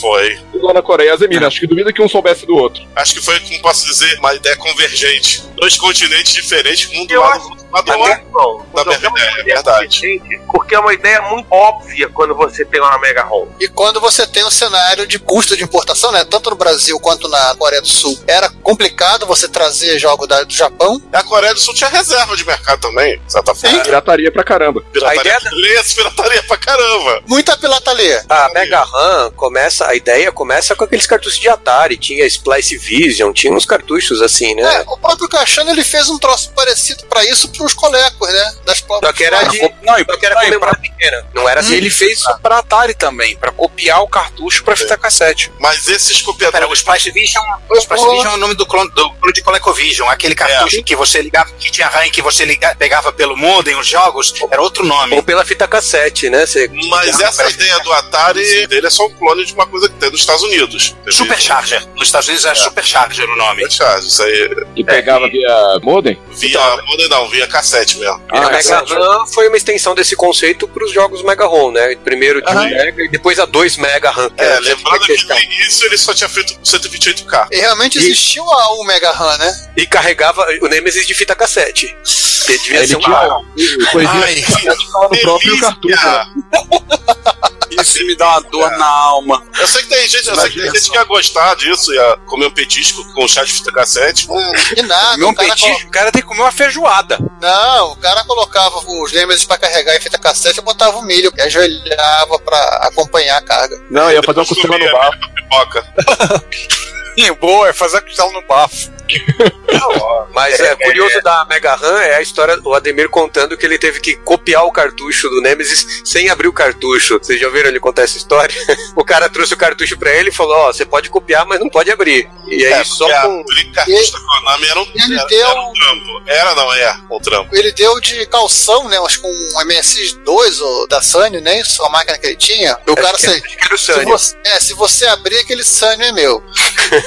Foi. E lá na Coreia, a Zemina. Acho que duvido que um soubesse do outro. Acho que foi, como posso dizer, uma ideia convergente. Dois continentes diferentes, um do lado, do lado do outro. Da é, é verdade. Porque é uma ideia muito óbvia quando você tem uma Mega ROM. E quando você tem um cenário de custo de importação, né? Tanto no Brasil quanto na Coreia do Sul. Era complicado você trazer jogos do Japão. A Coreia do Sul tinha reserva de mercado também, de certa forma. Pirataria pra caramba. Pirataria, a ideia pirataria pra caramba. Muita pirataria. A Mega RAM começa, a ideia começa com aqueles cartuchos de Atari. Tinha Splice Vision, tinha uns cartuchos assim, né? É, o próprio Cachano ele fez um troço parecido pra isso pros colecos, né? Das Só que era de. Não, só que era com memória pequena. Não era assim. Ele fez isso pra Atari também, pra copiar o cartucho pra fita cassete. Mas esses copiadores. Pera, o Splice Vision, o Splice Vision é o nome do clone do, de ColecoVision, aquele cartucho é. que você ligava, que tinha RAM que você ligava, pegava pelo modem os jogos, era outro nome. Ou pela fita cassete, né? Você Mas essa ideia do Atari dele é só um clone de uma coisa que tem nos Estados Unidos. Supercharger. Nos Estados Unidos é, é. Supercharger o nome. Supercharger, isso aí. E pegava é, via modem? Via então, modem não, via cassete mesmo. Ah, a Mega RAM foi uma extensão desse conceito para os jogos Mega ROM, né? Primeiro de 1 Mega e depois a 2 Mega RAM. É, lembrando que no início ele só tinha feito 128K. E realmente existiu e... a 1 Mega RAM, né? E carregava o Nemesis de fita cassete. Que devia ser uma... Coisinha no próprio cartucho. Isso me dá uma dor é. na alma. Eu sei que tem gente, eu sei que tem gente que ia gostar disso, ia comer um petisco com chá de fita cassete. E nada. Comer um petisco, o cara tem que comer uma feijoada. Não, o cara colocava os lembres pra carregar em fita cassete e botava o milho e ajoelhava pra acompanhar a carga. Não, ia fazer uma costela no bar. Pipoca. Boa, é fazer a costela no bafo. Mas é, curioso da Mega RAM é a história do Ademir contando que ele teve que copiar o cartucho do Nemesis sem abrir o cartucho. Vocês já ouviram ele contar essa história? o cara trouxe o cartucho pra ele e falou: Ó, oh, você pode copiar, mas não pode abrir. E aí é, só com. O cartucho da Konami era um, ele era, deu... era um trampo. Era, não, é, um trampo. Ele deu de calção, né? Acho que um MSX2 ou da Sunny, né? Isso, a máquina que ele tinha. E o cara que, se, que era o se você, é, se você abrir aquele Sunny é meu.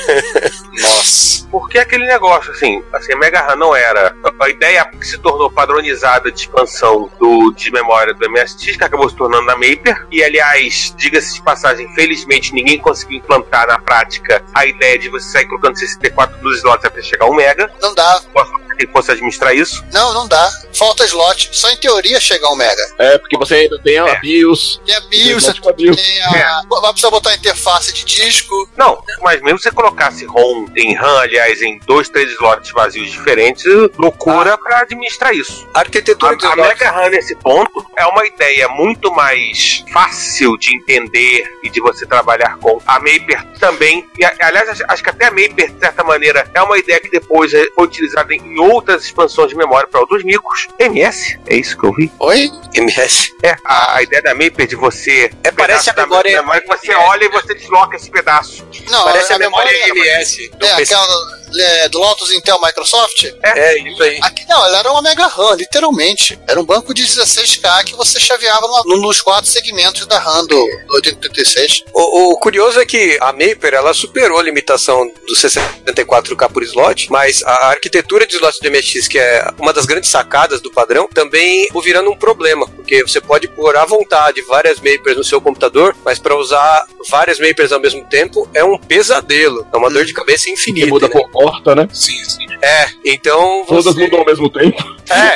Nossa. Porque aquele negócio, assim, assim, a Mega RAM não era. A ideia que se tornou padronizada de expansão do, de memória do MSX, que acabou se tornando na Maper. E, aliás, diga-se de passagem, felizmente ninguém conseguiu implantar na prática a ideia de você sair colocando 64 nos slots até chegar a 1 Mega. Não dá. Posso que fosse administrar isso? Não, não dá. Falta slot. Só em teoria chega 1 Mega. É, porque você ainda tem a é. BIOS. Tem a BIOS, você tem a. É. Vai precisar botar a interface de disco. Não, mas mesmo você colocasse ROM em RAM, aliás, em dois, três slots vazios diferentes, loucura ah. para administrar isso. A arquitetura a, a Mega RAM nesse ponto é uma ideia muito mais fácil de entender e de você trabalhar com. A Maper também, e, aliás, acho, que até a Maper, de certa maneira, é uma ideia que depois foi utilizada em outras expansões de memória para outros micros. MS, é isso que eu vi? Oi? MS? É, a, a ideia da Maper de você. É, parece a memória. memória que você olha e você desloca esse pedaço. Não, parece a, a memória, memória MS. É, aquela é, do Lotus Intel Microsoft? É, é isso aí. Aqui, não, ela era uma Mega RAM, literalmente. Era um banco de 16K que você chaveava no, nos quatro segmentos da RAM do, do 8036. O, o, curioso é que a Maper ela superou a limitação do 64K por slot, mas a arquitetura de slots de MSX, que é uma das grandes sacadas do padrão, também virando um problema, porque você pode pôr à vontade várias Mapers no seu computador, mas para usar várias Mapers ao mesmo tempo é um pesadelo, é uma hum. dor de cabeça infinita. muda né? por porta, né? Sim, sim. É, então. Todas você... mudam ao mesmo tempo. É,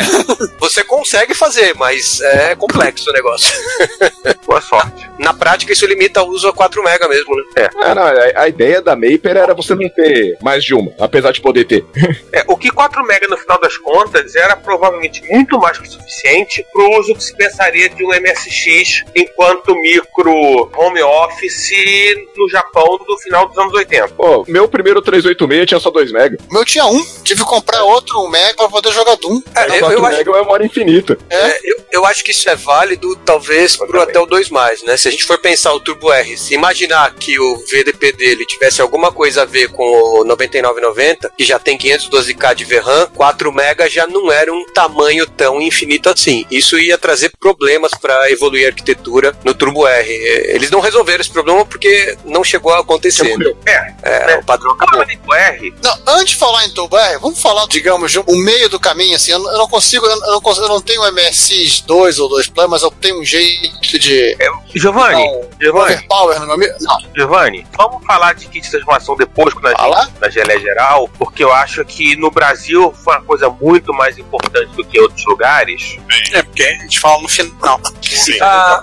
você consegue fazer, mas é complexo o negócio. Boa sorte. Na prática, isso limita o uso a 4 mega mesmo, né? É. é não, a, a, ideia da Maper era você não ter mais de uma, apesar de poder ter. É, o que 4 mega no final das contas era provavelmente muito mais que suficiente para o uso que se pensaria de um MSX enquanto micro home office no Japão do final dos anos 80. Pô, meu primeiro 386 tinha só 2 mega. O meu tinha um, tive que comprar outro um mega para poder jogar Doom. É, eu, eu acho... mega é memória infinita. É. é, eu, eu acho que isso é válido, talvez, pro até o 2 né? Se a gente for pensar o Turbo R, se imaginar que o VDP dele tivesse alguma coisa a ver com o 9990, que já tem 512K de VRAM, 4 mega já não era um tamanho tão infinito assim. Isso ia trazer problemas para evoluir a arquitetura no Turbo R. Eles não resolveram esse problema porque não chegou a acontecer. Né? É, é, é, o padrão acabou. Não, antes de falar em Turbo R, vamos falar, digamos, o meio do caminho, assim, eu não consigo, eu não, consigo, eu não tenho MSX 2 ou 2 Play, mas eu tenho um jeito de... É, Giovanni, não, Giovanni. Overpower no meu... Não. Giovanni, vamos falar de kit de transformação depois, quando a Fala? gente, na gelé geral, porque eu acho que no Brasil foi uma coisa muito mais importante do que em outros lugares. É, porque a gente fala no final. Sim. Ah,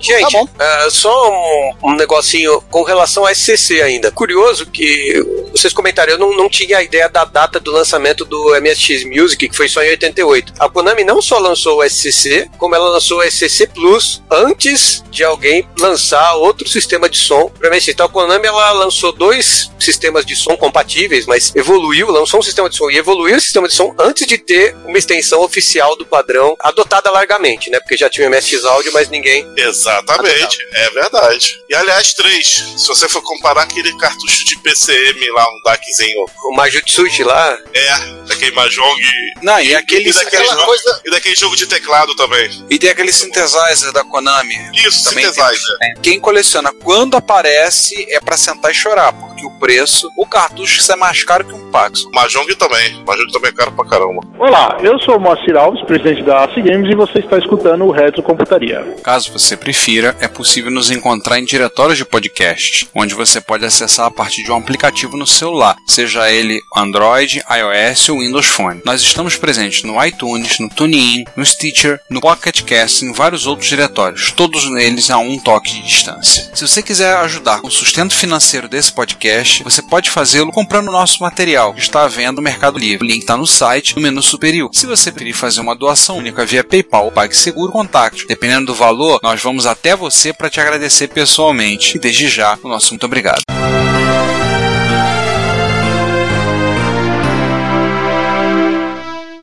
gente, tá uh, só um, um, negocinho com relação a SCC ainda. Curioso que vocês comentaram, eu não, não tinha a ideia da data do lançamento do MSX Music, que foi só em 88. A Konami não só lançou o SCC, como ela lançou o SCC Plus antes de alguém lançar outro sistema de som para MSX. Então a Konami ela lançou dois sistemas de som compatíveis, mas evoluiu, lançou um sistema de som e evoluiu o sistema de som antes de ter uma extensão oficial do padrão adotada largamente, né? Porque já tinha o MSX áudio, mas ninguém. Exatamente, é verdade. E aliás, três, se você for comparar aquele cartucho de PCM lá, um DACzinho. O Majutsuchi lá? É, daquele Mahjong. Não, e aquele. E daquele, jogo, coisa... e daquele jogo de teclado também. E tem aquele synthesizer da Konami. Isso, também synthesizer. Tem... Quem coleciona, quando aparece, é para sentar e chorar, porque o preço, o cartucho sai mais caro que um Pax. Mahjong também. Mahjong também é caro pra caramba. Olá, eu sou o Moacir Alves, presidente da AC Games, e você está escutando o Retro Computaria. Caso você prefira, é possível nos encontrar em diretórios de podcast, onde você pode acessar a partir de um aplicativo no celular, seja ele Android, iOS ou Windows Phone. Nós estamos presentes no iTunes, no TuneIn, no Stitcher, no Pocket Cast e em vários outros diretórios, todos eles a um toque de distância. Se você quiser ajudar com o sustento financeiro desse podcast, você pode fazê-lo comprando nosso material, que está à venda no Mercado Livre. O link está no site, no menu superior. Se você preferir fazer uma doação única via PayPal ou PagSeguro, contacte. Dependendo do valor, nós vamos até você para te agradecer pessoalmente. E desde já, o nosso muito obrigado.